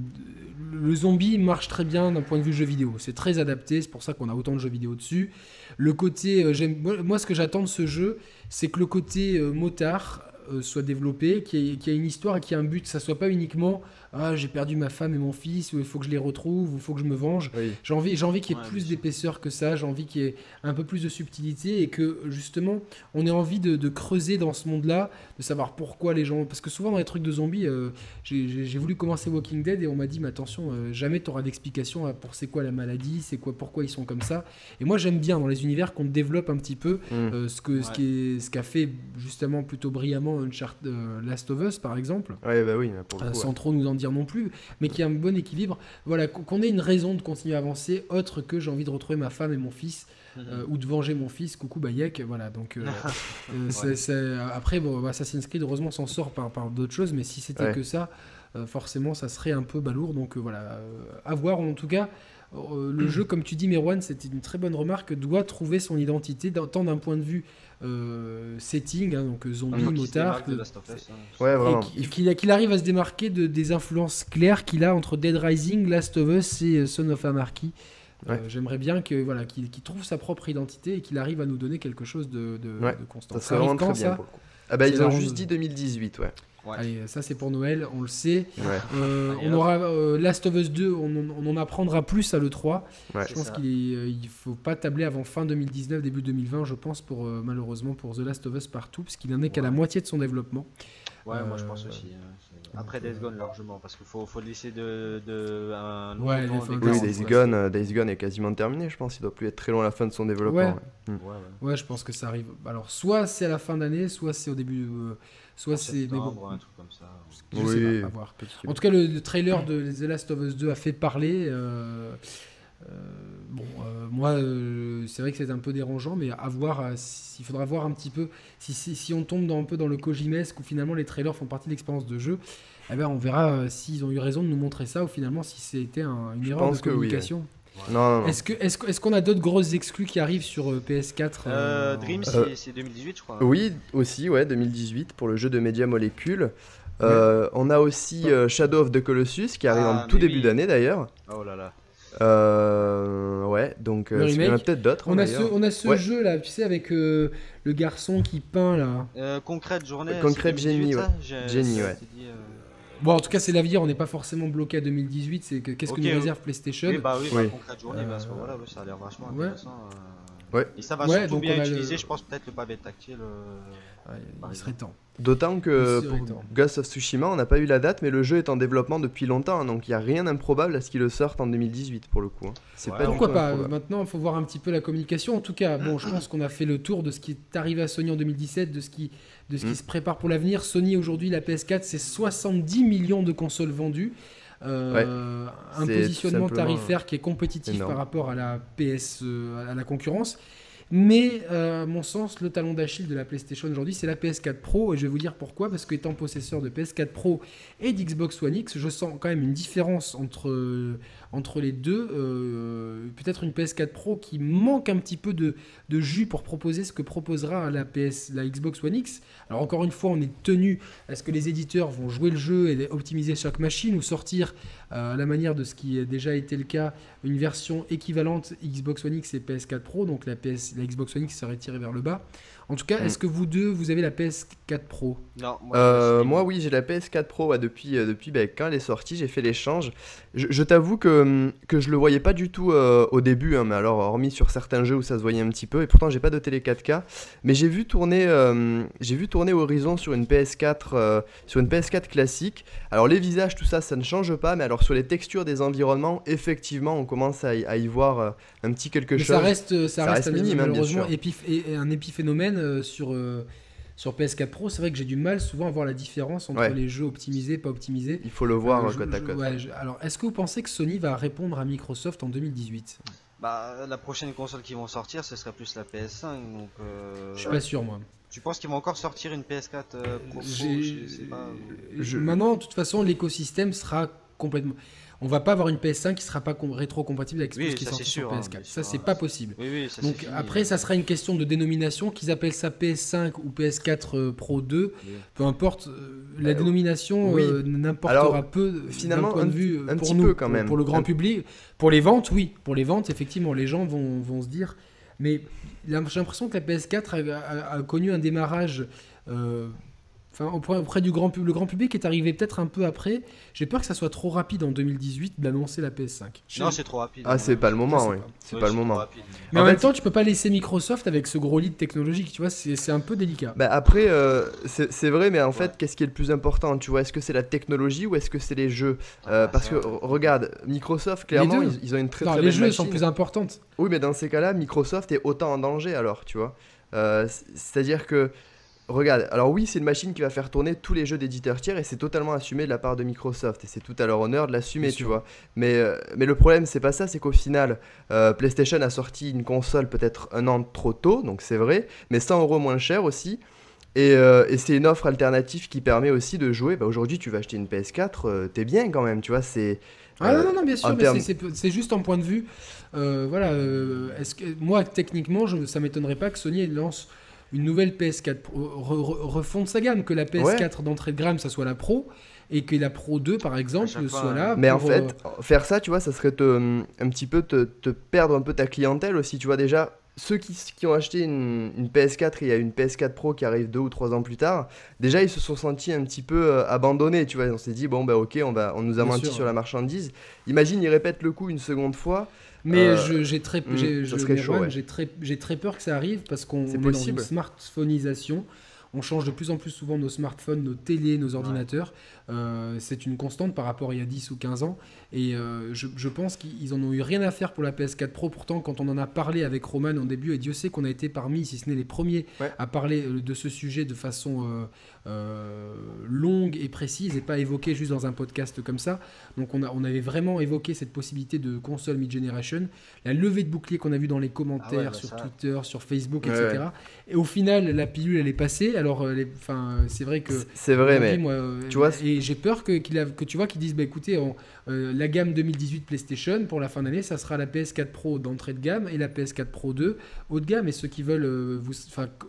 le zombie marche très bien d'un point de vue jeu vidéo. C'est très adapté, c'est pour ça qu'on a autant de jeux vidéo dessus. Le côté, euh, j'aime, moi, ce que j'attends de ce jeu, c'est que le côté motard euh, soit développé, qui ait, une histoire et qui ait un but, que ça soit pas uniquement ah j'ai perdu ma femme et mon fils, ou il faut que je les retrouve, ou il faut que je me venge. J'ai envie, j'ai envie qu'il y ait plus d'épaisseur que ça, j'ai envie qu'il y ait un peu plus de subtilité et que justement on ait envie de, creuser dans ce monde-là, de savoir pourquoi les gens. Parce que souvent dans les trucs de zombies, euh, j'ai voulu commencer Walking Dead et on m'a dit mais attention, euh, jamais tu auras d'explication pour c'est quoi la maladie, c'est quoi, pourquoi ils sont comme ça. Et moi j'aime bien dans les univers qu'on développe un petit peu mm. euh, ce que ce qui est ce qu'a fait justement plutôt brillamment Uncharted Last of Us par exemple. Ouais bah oui, sans trop nous en dire non plus, mais qui a un bon équilibre. Voilà, qu'on ait une raison de continuer à avancer, autre que j'ai envie de retrouver ma femme et mon fils, mhm. euh, ou de venger mon fils, coucou Bayek, voilà. Donc, euh, euh, après, bon, Assassin's Creed, heureusement, s'en sort par, par d'autres choses, mais si c'était que ça, forcément, ça serait un peu balourd. Donc voilà, à voir en tout cas. le jeu, comme tu dis, Merwan, c'était une très bonne remarque, doit trouver son identité, tant d'un point de vue euh, setting, hein, donc zombie, ah, motard. Hein. Ouais, vraiment. Qu'il arrive à se démarquer de, des influences claires qu'il a entre Dead Rising, Last of Us et euh, Son of Anarchy. Euh, j'aimerais bien que voilà qu'il trouve sa propre identité et qu'il arrive à nous donner quelque chose de, de, constant. Ça, serait vraiment très bien pour le coup. Ah bah ils ont juste dit 2018, ouais. Allez, ça c'est pour Noël, on le sait. Euh, on aura euh, Last of Us 2, on, en apprendra plus à l'E3. je pense qu'il ne euh, faut pas tabler avant fin 2019, début 2020, je pense, pour, malheureusement pour The Last of Us partout, parce qu'il n'en est qu'à la moitié de son développement. Ouais, moi je pense aussi. Hein, après Days Gone largement, parce qu'il faut, faut laisser de, de un ouais, oui, Days Gone, Days Gone est quasiment terminé, je pense. Il doit plus être très loin à la fin de son développement. Ouais, ouais. je pense que ça arrive. Alors, soit c'est à la fin d'année, soit c'est au début. Soit c'est. Bon, un truc comme ça. Oui, voir. En tout cas, le, trailer de The Last of Us 2 a fait parler. Euh, euh, bon, euh, moi, c'est vrai que c'est un peu dérangeant, mais à voir. Il faudra voir un petit peu si, si, on tombe dans, un peu dans le Kojimesque où finalement les trailers font partie de l'expérience de jeu. Eh ben, on verra s'ils ont eu raison de nous montrer ça ou finalement si c'était un, une erreur de communication. Non, Est-ce que est-ce est qu'on a d'autres grosses exclus qui arrivent sur euh, PS4 euh, euh, Dream, c'est 2018, je crois. Oui, aussi, ouais, 2018 pour le jeu de Media Molecule. on a aussi Shadow of the Colossus qui arrive en ah, tout début d'année d'ailleurs. Oh là là. ouais, donc il y en a peut-être d'autres. On, a ce, on a ce jeu là, tu sais, avec le garçon qui peint là. concrète journée. Concrète Jenny, ouais. Jenny, ouais. Bon, en tout cas, c'est l'avenir. On n'est pas forcément bloqué à 2018. C'est qu'est-ce que nous réserve PlayStation Oui, bah oui, oui. concrète journée, bah, à ce moment-là, ça a l'air vachement intéressant. Ouais. Et ça va Ouais, surtout donc bien on a utiliser, le- je pense, peut-être le pavé tactile. euh, Ouais, il serait temps. D'autant que pour temps. Ghost of Tsushima, on n'a pas eu la date, mais le jeu est en développement depuis longtemps, hein, donc il n'y a rien d'improbable à ce qu'il le sorte en 2018 pour le coup. hein. C'est Ouais, pas Pourquoi pas improbable. Maintenant, il faut voir un petit peu la communication. En tout cas, bon, je pense qu'on a fait le tour de ce qui est arrivé à Sony en 2017, de ce qui, de ce qui Mm. se prépare pour l'avenir. Sony aujourd'hui, la PS4, c'est 70 millions de consoles vendues. Euh, un positionnement tarifaire qui est compétitif énorme. par rapport à la PS, euh, à la concurrence. Mais euh, à mon sens, le talon d'Achille de la PlayStation aujourd'hui, c'est la PS4 Pro. Et je vais vous dire pourquoi. Parce qu'étant possesseur de PS4 Pro et d'Xbox One X, je sens quand même une différence entre, euh, les deux. Euh, Peut-être une PS4 Pro qui manque un petit peu de, jus pour proposer ce que proposera la, PS, la Xbox One X. Alors encore une fois, on est tenu à ce que les éditeurs vont jouer le jeu et optimiser chaque machine ou sortir à la manière de ce qui a déjà été le cas, une version équivalente Xbox One X et PS4 Pro. Donc la, PS, la Xbox One X serait tirée vers le bas. En tout cas, Mm. est-ce que vous deux, vous avez la PS4 Pro Non, moi, Euh, moi, oui, j'ai la PS4 Pro ouais, depuis, euh, depuis bah, quand elle est sortie. J'ai fait l'échange. Je, je t'avoue que, hum, que je le voyais pas du tout euh, au début, hein, mais alors, hormis sur certains jeux où ça se voyait un petit peu, et pourtant, j'ai pas de télé 4K. Mais j'ai vu tourner, euh, j'ai vu tourner Horizon sur une PS4, euh, sur une PS4 classique. Alors, les visages, tout ça, ça ne change pas, mais alors sur les textures des environnements, effectivement, on commence à y, à y voir euh, un petit quelque Mais chose. ça reste, ça, Ça reste, reste un- minime, hein, bien malheureusement sûr. épiph- et- et un épiphénomène euh, sur, euh, sur PS4 Pro. C'est vrai que j'ai du mal souvent à voir la différence entre Ouais. les jeux optimisés, pas optimisés. Il faut le voir Euh, euh, je- côte à je- côte. ouais, je- alors, est-ce que vous pensez que Sony va répondre à Microsoft en 2018 Bah, la prochaine console qui vont sortir, ce serait plus la PS5. Donc, euh, Je suis pas sûr, moi. Tu penses qu'ils vont encore sortir une PS4 euh, Pro? Sais pas. Je- Maintenant, de toute façon, l'écosystème sera complètement. On va pas avoir une PS5 qui sera pas com- rétro-compatible avec Oui, ce qui est ça, sorti c'est sur sûr, hein, PS4. bien ça, c'est hein, pas possible. Oui, oui, ça Donc fini. après, ça sera une question de dénomination, qu'ils appellent ça PS5 ou PS4 euh, Pro 2, Oui. peu importe. euh, la Euh, dénomination oui. euh, n'importera peu finalement, point un de vue un pour petit nous, peu quand pour- même. Pour le grand Un- public, pour les ventes, oui. Pour les ventes, effectivement, les gens vont, vont se dire. Mais j'ai l'impression que la PS4 a, a- a connu un démarrage. euh, Enfin, auprès, auprès du grand public, le grand public est arrivé peut-être un peu après. J'ai peur que ça soit trop rapide en 2018 d'annoncer la PS5. Je- Non, c'est trop rapide. Ah, c'est pas le moment, oui. C'est pas le moment. Mais En même temps, tu peux pas laisser Microsoft avec ce gros lead technologique, tu vois, c'est c'est un peu délicat. Bah après, euh, c'est c'est vrai, mais en fait, Ouais. qu'est-ce qui est le plus important Tu vois, est-ce que c'est la technologie ou est-ce que c'est les jeux? Euh, Ah, Parce que regarde, Microsoft, clairement, ils, ils ont une très Non, très les belle jeux machine. sont plus importantes. Oui, mais dans ces cas-là, Microsoft est autant en danger alors, tu vois? Euh, C'est-à-dire que, regarde, alors oui, c'est une machine qui va faire tourner tous les jeux d'éditeurs tiers et c'est totalement assumé de la part de Microsoft et c'est tout à leur honneur de l'assumer, tu vois. Mais, euh, mais le problème, c'est pas ça, c'est qu'au final, euh, PlayStation a sorti une console peut-être un an trop tôt, donc c'est vrai, mais 100 euros moins cher aussi. Et, euh, et c'est une offre alternative qui permet aussi de jouer. Bah, Aujourd'hui, tu vas acheter une PS4, euh, t'es bien quand même, tu vois. C'est Ah non, non, non, bien sûr, en c'est- juste un point de vue. Voilà, est-ce que moi, techniquement, je, ça m'étonnerait pas que Sony lance une nouvelle PS4, Pro- re- re- refonde sa gamme, que la PS4 d'entrée de gamme, ça soit la Pro, et que la Pro 2, par exemple, fois, soit là. Mais en pour, fait, euh, faire ça, tu vois, ça serait te, un petit peu te, te perdre un peu ta clientèle aussi. Tu vois, déjà, ceux qui, qui ont acheté une, une PS4 et il y a une PS4 Pro qui arrive deux ou trois ans plus tard, déjà, ils se sont sentis un petit peu euh, abandonnés. Tu vois, on s'est dit, bon, bah ok, on, va, on nous a Bien menti sûr, sur la marchandise. Imagine, ils répètent le coup une seconde fois. Mais j'ai très, j'ai- très, très peur que ça arrive parce qu'on C'est est dans une possible. smartphoneisation. On change de plus en plus souvent nos smartphones, nos télés, nos ordinateurs. Euh, c'est une constante par rapport à il y a 10 ou 15 ans. Et euh, je, je pense qu'ils en ont eu rien à faire pour la PS4 Pro. Pourtant, quand on en a parlé avec Roman en début, et Dieu sait qu'on a été parmi, si ce n'est les premiers, Ouais. à parler euh, de ce sujet de façon euh, longue et précise et pas évoqué juste dans un podcast comme ça. Donc on, a, on avait vraiment évoqué cette possibilité de console mid-generation. La levée de bouclier qu'on a vu dans les commentaires, Ah ouais, bah sur. Twitter, sur Facebook, etc. Et au final, la pilule, elle est passée. Alors, euh, les- enfin, euh, c'est vrai que C'est- vrai, mais moi, euh, tu vois, et j'ai peur que, a- que tu vois qu'ils disent bah écoutez, on- euh, la gamme 2018 PlayStation pour la fin d'année, ça sera la PS4 Pro d'entrée de gamme et la PS4 Pro 2 haut de gamme. Et ceux qui veulent, euh, vous,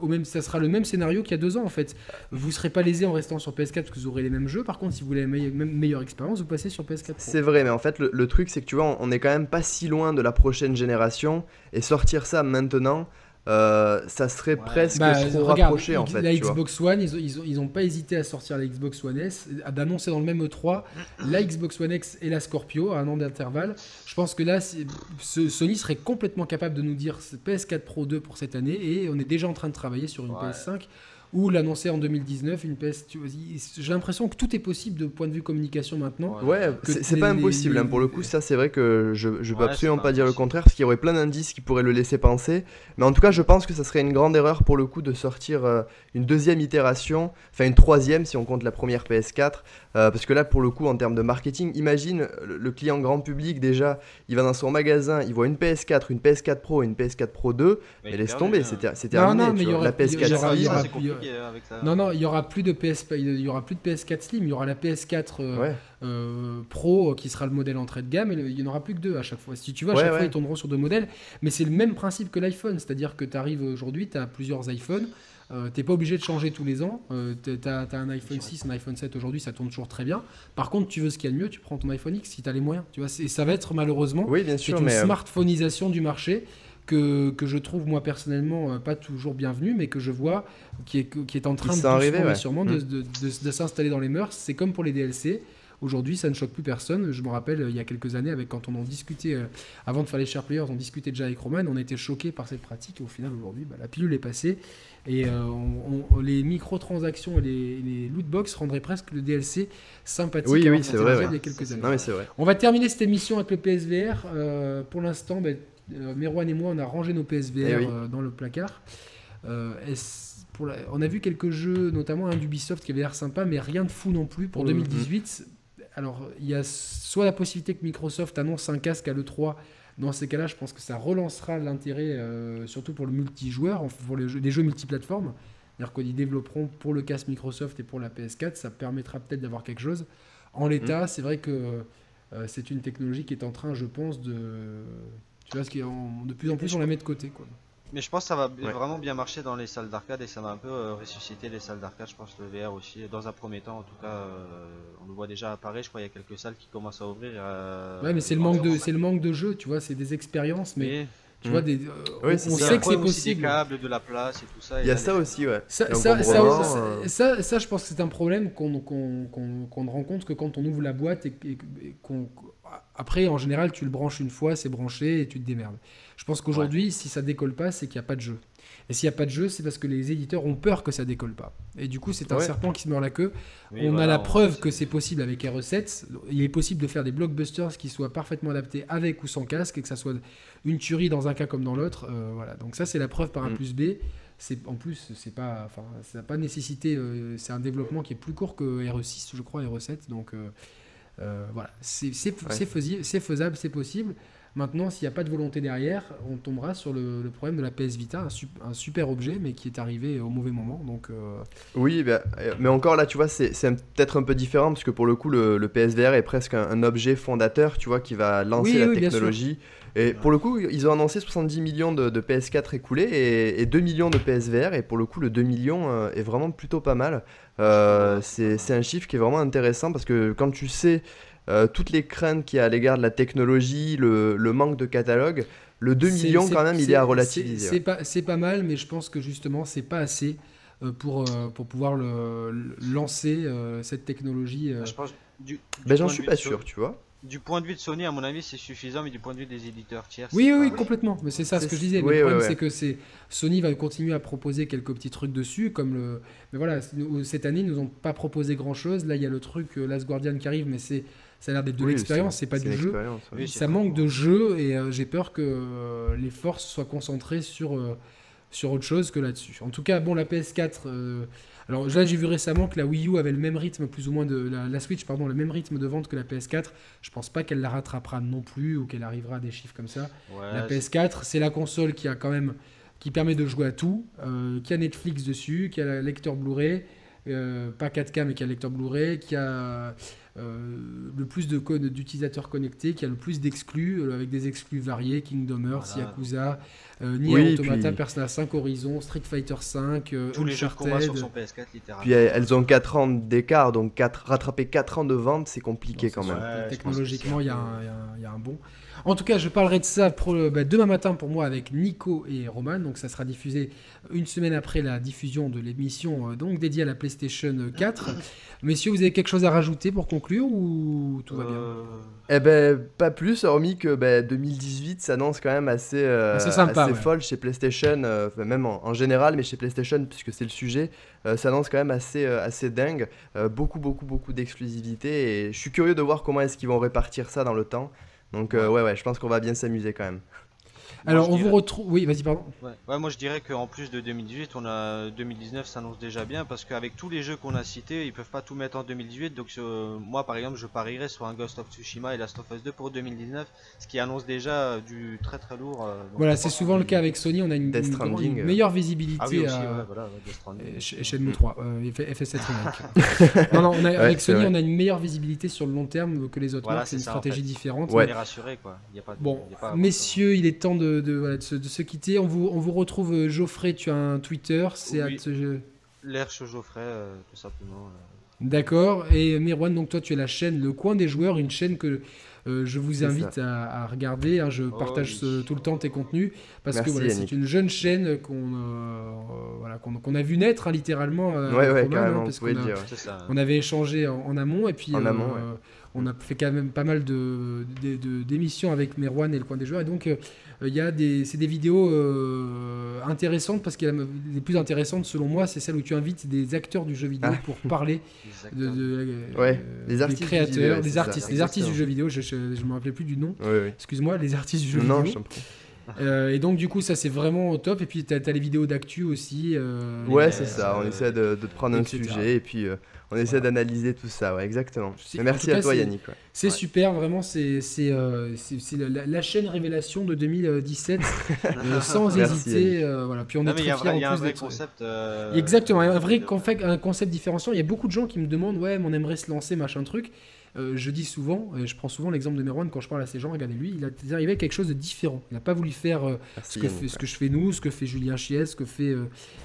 au même, ça sera le même scénario qu'il y a deux ans en fait. Vous serez pas lésés en restant sur PS4 parce que vous aurez les mêmes jeux. Par contre, si vous voulez la meilleure, même meilleure expérience, vous passez sur PS4 Pro. C'est vrai, mais en fait, le, le truc, c'est que tu vois, on, on est quand même pas si loin de la prochaine génération. Et sortir ça maintenant, euh, ça serait presque bah, trop rapproché en fait. La Xbox One, ils, ils, ont, ils ont pas hésité à sortir la Xbox One S, d'annoncer dans le même E3 la Xbox One X et la Scorpio à un an d'intervalle. Je pense que là, Sony serait complètement capable de nous dire PS4 Pro 2 pour cette année et on est déjà en train de travailler sur une PS5 ou l'annoncer en 2019, une PS. J'ai l'impression que tout est possible de point de vue communication maintenant. Ouais, c'est pas impossible. Hein. Pour le coup, ça, c'est vrai que je, je peux absolument pas, dire le contraire, parce qu'il y aurait plein d'indices qui pourraient le laisser penser. Mais en tout cas, je pense que ça serait une grande erreur pour le coup de sortir euh, une deuxième itération, enfin une troisième si on compte la première PS4, euh, parce que là, pour le coup, en termes de marketing, imagine le, client grand public déjà, il va dans son magasin, il voit une PS4, une PS4 Pro et une PS4 Pro 2, mais, laisse tomber, c'était terminé. Non, mais la PS4 non, non, il y aura plus de PS, il y aura plus de PS4 Slim, il y aura la PS4 euh, euh, Pro qui sera le modèle entrée de gamme, et il n'y en aura plus que deux à chaque fois. Si tu veux, à chaque fois ils tourneront sur deux modèles, mais c'est le même principe que l'iPhone, c'est-à-dire que tu arrives aujourd'hui, tu as plusieurs iPhones. Euh, t'es pas obligé de changer tous les ans. Euh, t'as as un iPhone 6, un iPhone 7 aujourd'hui, ça tourne toujours très bien. Par contre, tu veux ce qu'il y a de mieux, tu prends ton iPhone X si t'as les moyens. Tu vois, ça va être malheureusement oui, bien sûr, une smartphoneisation du marché que, que, je trouve moi personnellement euh, pas toujours bienvenue, mais que je vois qui est, qui est en train de arriver, sûrement de, mm. de, de, s'installer dans les mœurs. C'est comme pour les DLC. Aujourd'hui, ça ne choque plus personne. Je me rappelle, il y a quelques années, avec quand on en discutait, euh, avant de faire les share players, on discutait déjà avec Roman, on était choqué par cette pratique. Et au final, aujourd'hui, bah, la pilule est passée. Et euh, on, les microtransactions et les, les loot box rendraient presque le DLC sympathique. Oui, oui, c'est vrai. Il y a quelques années. Non, mais vrai. On va terminer cette émission avec le PSVR. pour l'instant, ben, euh, Merwan et moi, on a rangé nos PSVR eh euh, dans le placard. Euh, on a vu quelques jeux, notamment un d'Ubisoft qui avait l'air sympa, mais rien de fou non plus pour 2018. Alors, il y a soit la possibilité que Microsoft annonce un casque à l'E3. Dans ces cas-là, je pense que ça relancera l'intérêt, surtout pour le multijoueur, pour les jeux, les jeux multiplateformes. C'est-à-dire qu'ils développeront pour le casque Microsoft et pour la PS4, ça permettra peut-être d'avoir quelque chose. En l'état, mm. c'est vrai que c'est une technologie qui est en train, je pense, de tu vois, ce qui est de plus en plus on la met de côté. Quoi. Mais je pense que ça va vraiment bien marcher dans les salles d'arcade et ça va un peu euh, ressusciter les salles d'arcade, je pense le VR aussi, dans un premier temps en tout cas, euh, on le voit déjà apparaître, je crois qu'il y a quelques salles qui commencent à ouvrir. Euh, ouais mais c'est le, manque de, c'est le manque de jeu, tu vois, c'est des expériences, mais... Tu vois, des, on sait que c'est possible. Des câbles, de la place et tout ça. Il y a ça aussi, ouais. Ça, ça, ça, ça, je pense que c'est un problème qu'on qu'on ne rencontre que quand on ouvre la boîte et, et qu'on après, en général, tu le branches une fois, c'est branché et tu te démerdes. Je pense qu'aujourd'hui, si ça décolle pas, c'est qu'il n'y a pas de jeu. Et s'il n'y a pas de jeu, c'est parce que les éditeurs ont peur que ça décolle pas. Et du coup, c'est un serpent qui se mord la queue. on a la preuve que c'est possible avec RE7. Il est possible de faire des blockbusters qui soient parfaitement adaptés avec ou sans casque et que ça soit une tuerie dans un cas comme dans l'autre. Euh, voilà. Donc ça, c'est la preuve par un mm. plus B. C'est en plus, c'est pas, enfin, ça n'a pas nécessité. Euh, c'est un développement qui est plus court que RE6, je crois, RE7. Donc euh, voilà, c'est faisable, c'est possible. Maintenant, s'il n'y a pas de volonté derrière, on tombera sur le, problème de la PS Vita, un, super objet, mais qui est arrivé au mauvais moment. Donc, euh, Oui, bah, euh, mais encore là, tu vois, c'est peut-être un peu différent, parce que pour le coup, le, PSVR est presque un, objet fondateur, tu vois, qui va lancer la technologie. Et pour le coup, ils ont annoncé 70 millions de, PS4 écoulés et, 2 millions de PSVR. Et pour le coup, le 2 millions est vraiment plutôt pas mal. c'est un chiffre qui est vraiment intéressant parce que quand tu sais euh, toutes les craintes qu'il y a à l'égard de la technologie, le, manque de catalogue, le 2 millions quand même, il est à relativiser. C'est pas, pas, mal, mais je pense que justement, c'est pas assez euh, pour, euh, pour pouvoir le, lancer cette technologie. Je pense, du, ben, j'en suis pas sûr, tu vois. Du point de vue de Sony, à mon avis, c'est suffisant, mais du point de vue des éditeurs tiers. Oui, oui, complètement. Mais c'est ça ce que je disais. le problème, c'est que c'est Sony va continuer à proposer quelques petits trucs dessus, comme le. Mais voilà, cette année, ils nous ont pas proposé grand chose. Là, il y a le truc Last Guardian qui arrive, mais c'est ça a l'air d'être de l'expérience, c'est pas du jeu. ça manque de jeu et euh, j'ai peur que euh, les forces soient concentrées sur, euh, sur autre chose que là-dessus. En tout cas, bon, la PS4. alors là, j'ai vu récemment que la Wii U avait le même rythme, plus ou moins de la, Switch, pardon, le même rythme de vente que la PS4. Je pense pas qu'elle la rattrapera non plus ou qu'elle arrivera à des chiffres comme ça. la PS4, c'est la console qui a quand même qui permet de jouer à tout, qui a Netflix dessus, qui a le lecteur Blu-ray. Pas 4K mais qui a le lecteur Blu-ray, qui a le plus de codes d'utilisateurs connectés, qui a le plus d'exclus, avec des exclus variés, Kingdom Hearts, Yakuza, Nier Automata, Persona 5, Horizon, Street Fighter 5, Tous les jeux de combat sur son PS4, littéralement. Puis elles ont 4 ans d'écart, donc 4, rattraper 4 ans de vente, c'est compliqué quand même. technologiquement, il y, a un bon. En tout cas, je parlerai de ça pour bah, demain matin pour moi avec Nico et Roman. Donc, ça sera diffusé une semaine après la diffusion de l'émission euh, donc dédiée à la PlayStation 4. Messieurs, vous avez quelque chose à rajouter pour conclure ou tout va bien euh. Eh ben, pas plus, hormis que 2018 ben, s'annonce quand même assez, euh, assez folle chez PlayStation, même en, général, mais chez PlayStation, puisque c'est le sujet, s'annonce quand même assez, assez dingue. beaucoup, beaucoup, beaucoup d'exclusivité. Et je suis curieux de voir comment est-ce qu'ils vont répartir ça dans le temps. Donc euh, ouais, ouais, je pense qu'on va bien s'amuser quand même. Alors, on vous retrouve. Oui, vas-y, pardon. Ouais. moi je dirais qu'en plus de 2018, on a 2019 s'annonce déjà bien parce qu'avec tous les jeux qu'on a cités, ils peuvent pas tout mettre en 2018. Donc, moi par exemple, je parierais sur un Ghost of Tsushima et Last of Us 2 pour 2019, ce qui annonce déjà euh, du très très lourd. Euh, voilà, c'est souvent le cas avec Sony. On a une, meilleure visibilité. Ah oui, aussi, ouais, voilà, Death Stranding. Shenmue 3, FS7 Remake. non, non, on a, avec Sony, on a une meilleure visibilité sur le long terme que les autres voilà, C'est une stratégie différente. On est rassuré quoi. Y a pas bon, messieurs, il est temps de de, se, quitter. On vous, on vous retrouve, euh, Geoffrey, tu as un Twitter, c'est oui. L'Erche Geoffrey, euh, tout simplement. Euh. D'accord. Et Mirwan, donc toi, tu es la chaîne Le Coin des Joueurs, une chaîne que je vous invite à, regarder. Hein. je oh partage tout le temps tes contenus parce que voilà, c'est une jeune chaîne qu'on voilà, qu'on a vu naître hein, littéralement. ouais, ouais, hein, on avait échangé en, amont et puis en amont, on a fait quand même pas mal de, d'émissions avec Merwan et le coin des joueurs. Et donc, il y a des, c'est des vidéos euh, intéressantes parce que les plus intéressantes selon moi, c'est celle où tu invites des acteurs du jeu vidéo ah. pour parler de, euh, des, artistes créateurs, des artistes, des artistes du jeu vidéo. Je ne me rappelais plus du nom. Excuse-moi, les artistes du jeu vidéo. Euh, et donc du coup ça c'est vraiment top et puis tu as, les vidéos d'actu aussi ouais c'est ça on essaie de, de prendre un sujet et puis on essaie d'analyser tout ça, ouais, exactement. merci à toi, Yannick. C'est super, vraiment, c'est euh, la, chaîne révélation de 2017, euh, sans hésiter. Euh, voilà. Puis on est très fiers Il y a un vrai concept. Exactement, un vrai un concept différenciant. Il y a beaucoup de gens qui me demandent, ouais, mais on aimerait se lancer, machin truc. je dis souvent, je prends souvent l'exemple de Merwan quand je parle à ces gens, regardez lui, il est arrivé à quelque chose de différent. Il n'a pas voulu faire ce, que fait, ce que je fais nous, ce que fait Julien Chies, ce que fait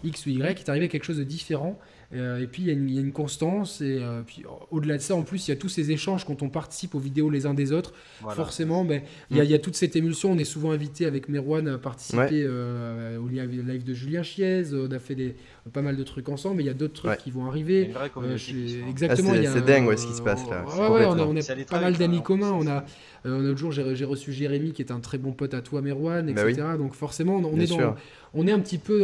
X ou Y, il est arrivé à quelque chose de différent. Euh, et puis il y, a une constance, et euh, puis au-delà de ça, en plus, il y a tous ces échanges quand on participe aux vidéos les uns des autres. Forcément, ben, il, y a, toute cette émulsion. On est souvent invité avec Merwan à participer euh, au live de Julien Chiez. On a fait des, pas mal de trucs ensemble, mais il y a d'autres trucs qui vont arriver. exactement. Ah, c'est dingue ce qui se passe là. Ouais, on a, pas mal d'amis communs. On a, un autre jour, j'ai reçu Jérémy qui est un très bon pote à toi, Merwan, etc. Bah Donc forcément, on est dans on est un petit peu,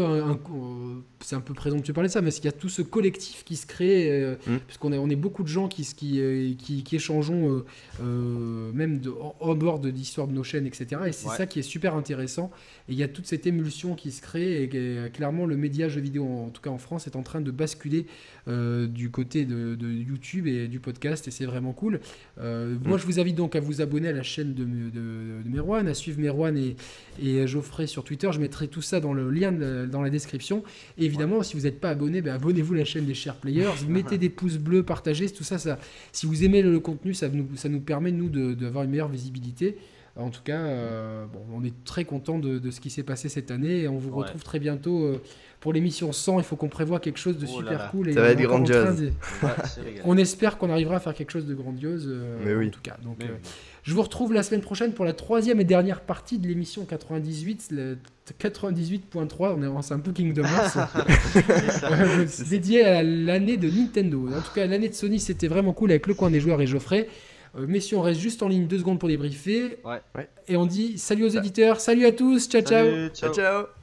c'est un peu présomptueux de parler de ça, mais il y a tout ce collectif qui se crée, euh, mm. puisqu'on est, on est beaucoup de gens qui, qui, euh, qui, qui échangeons, euh, même de, en bord de l'histoire de nos chaînes, etc. Et c'est ça qui est super intéressant. Et il y a toute cette émulsion qui se crée, et, clairement, le média jeu vidéo, en, tout cas en France, est en train de basculer du côté de, YouTube et du podcast, et c'est vraiment cool. Moi, mm. je vous invite donc à vous abonner à la chaîne de, de, Merwan, à suivre Merwan et, et Geoffrey sur Twitter. Je mettrai tout ça dans le lien dans la description. Et évidemment, si vous n'êtes pas abonné, ben, abonnez-vous à la chaîne des Chers Players. mettez des pouces bleus, partagez, tout ça, ça. Si vous aimez le, contenu, ça nous, ça nous permet, nous, d'avoir une meilleure visibilité. En tout cas, euh, bon, on est très content de, ce qui s'est passé cette année et on vous retrouve très bientôt euh, pour l'émission 100. Il faut qu'on prévoit quelque chose de oh super cool. Et ça va être grandiose. on espère qu'on arrivera à faire quelque chose de grandiose. Euh, Mais oui. En tout cas, donc. Je vous retrouve la semaine prochaine pour la troisième et dernière partie de l'émission 98, 98.3. On est, un peu Kingdom Hearts. dédié à l'année de Nintendo. En tout cas, l'année de Sony, c'était vraiment cool avec le coin des joueurs et Geoffrey. Euh, messieurs, on reste juste en ligne deux secondes pour débriefer. Ouais. Et on dit salut aux éditeurs, salut à tous, ciao. ciao, ciao. ciao.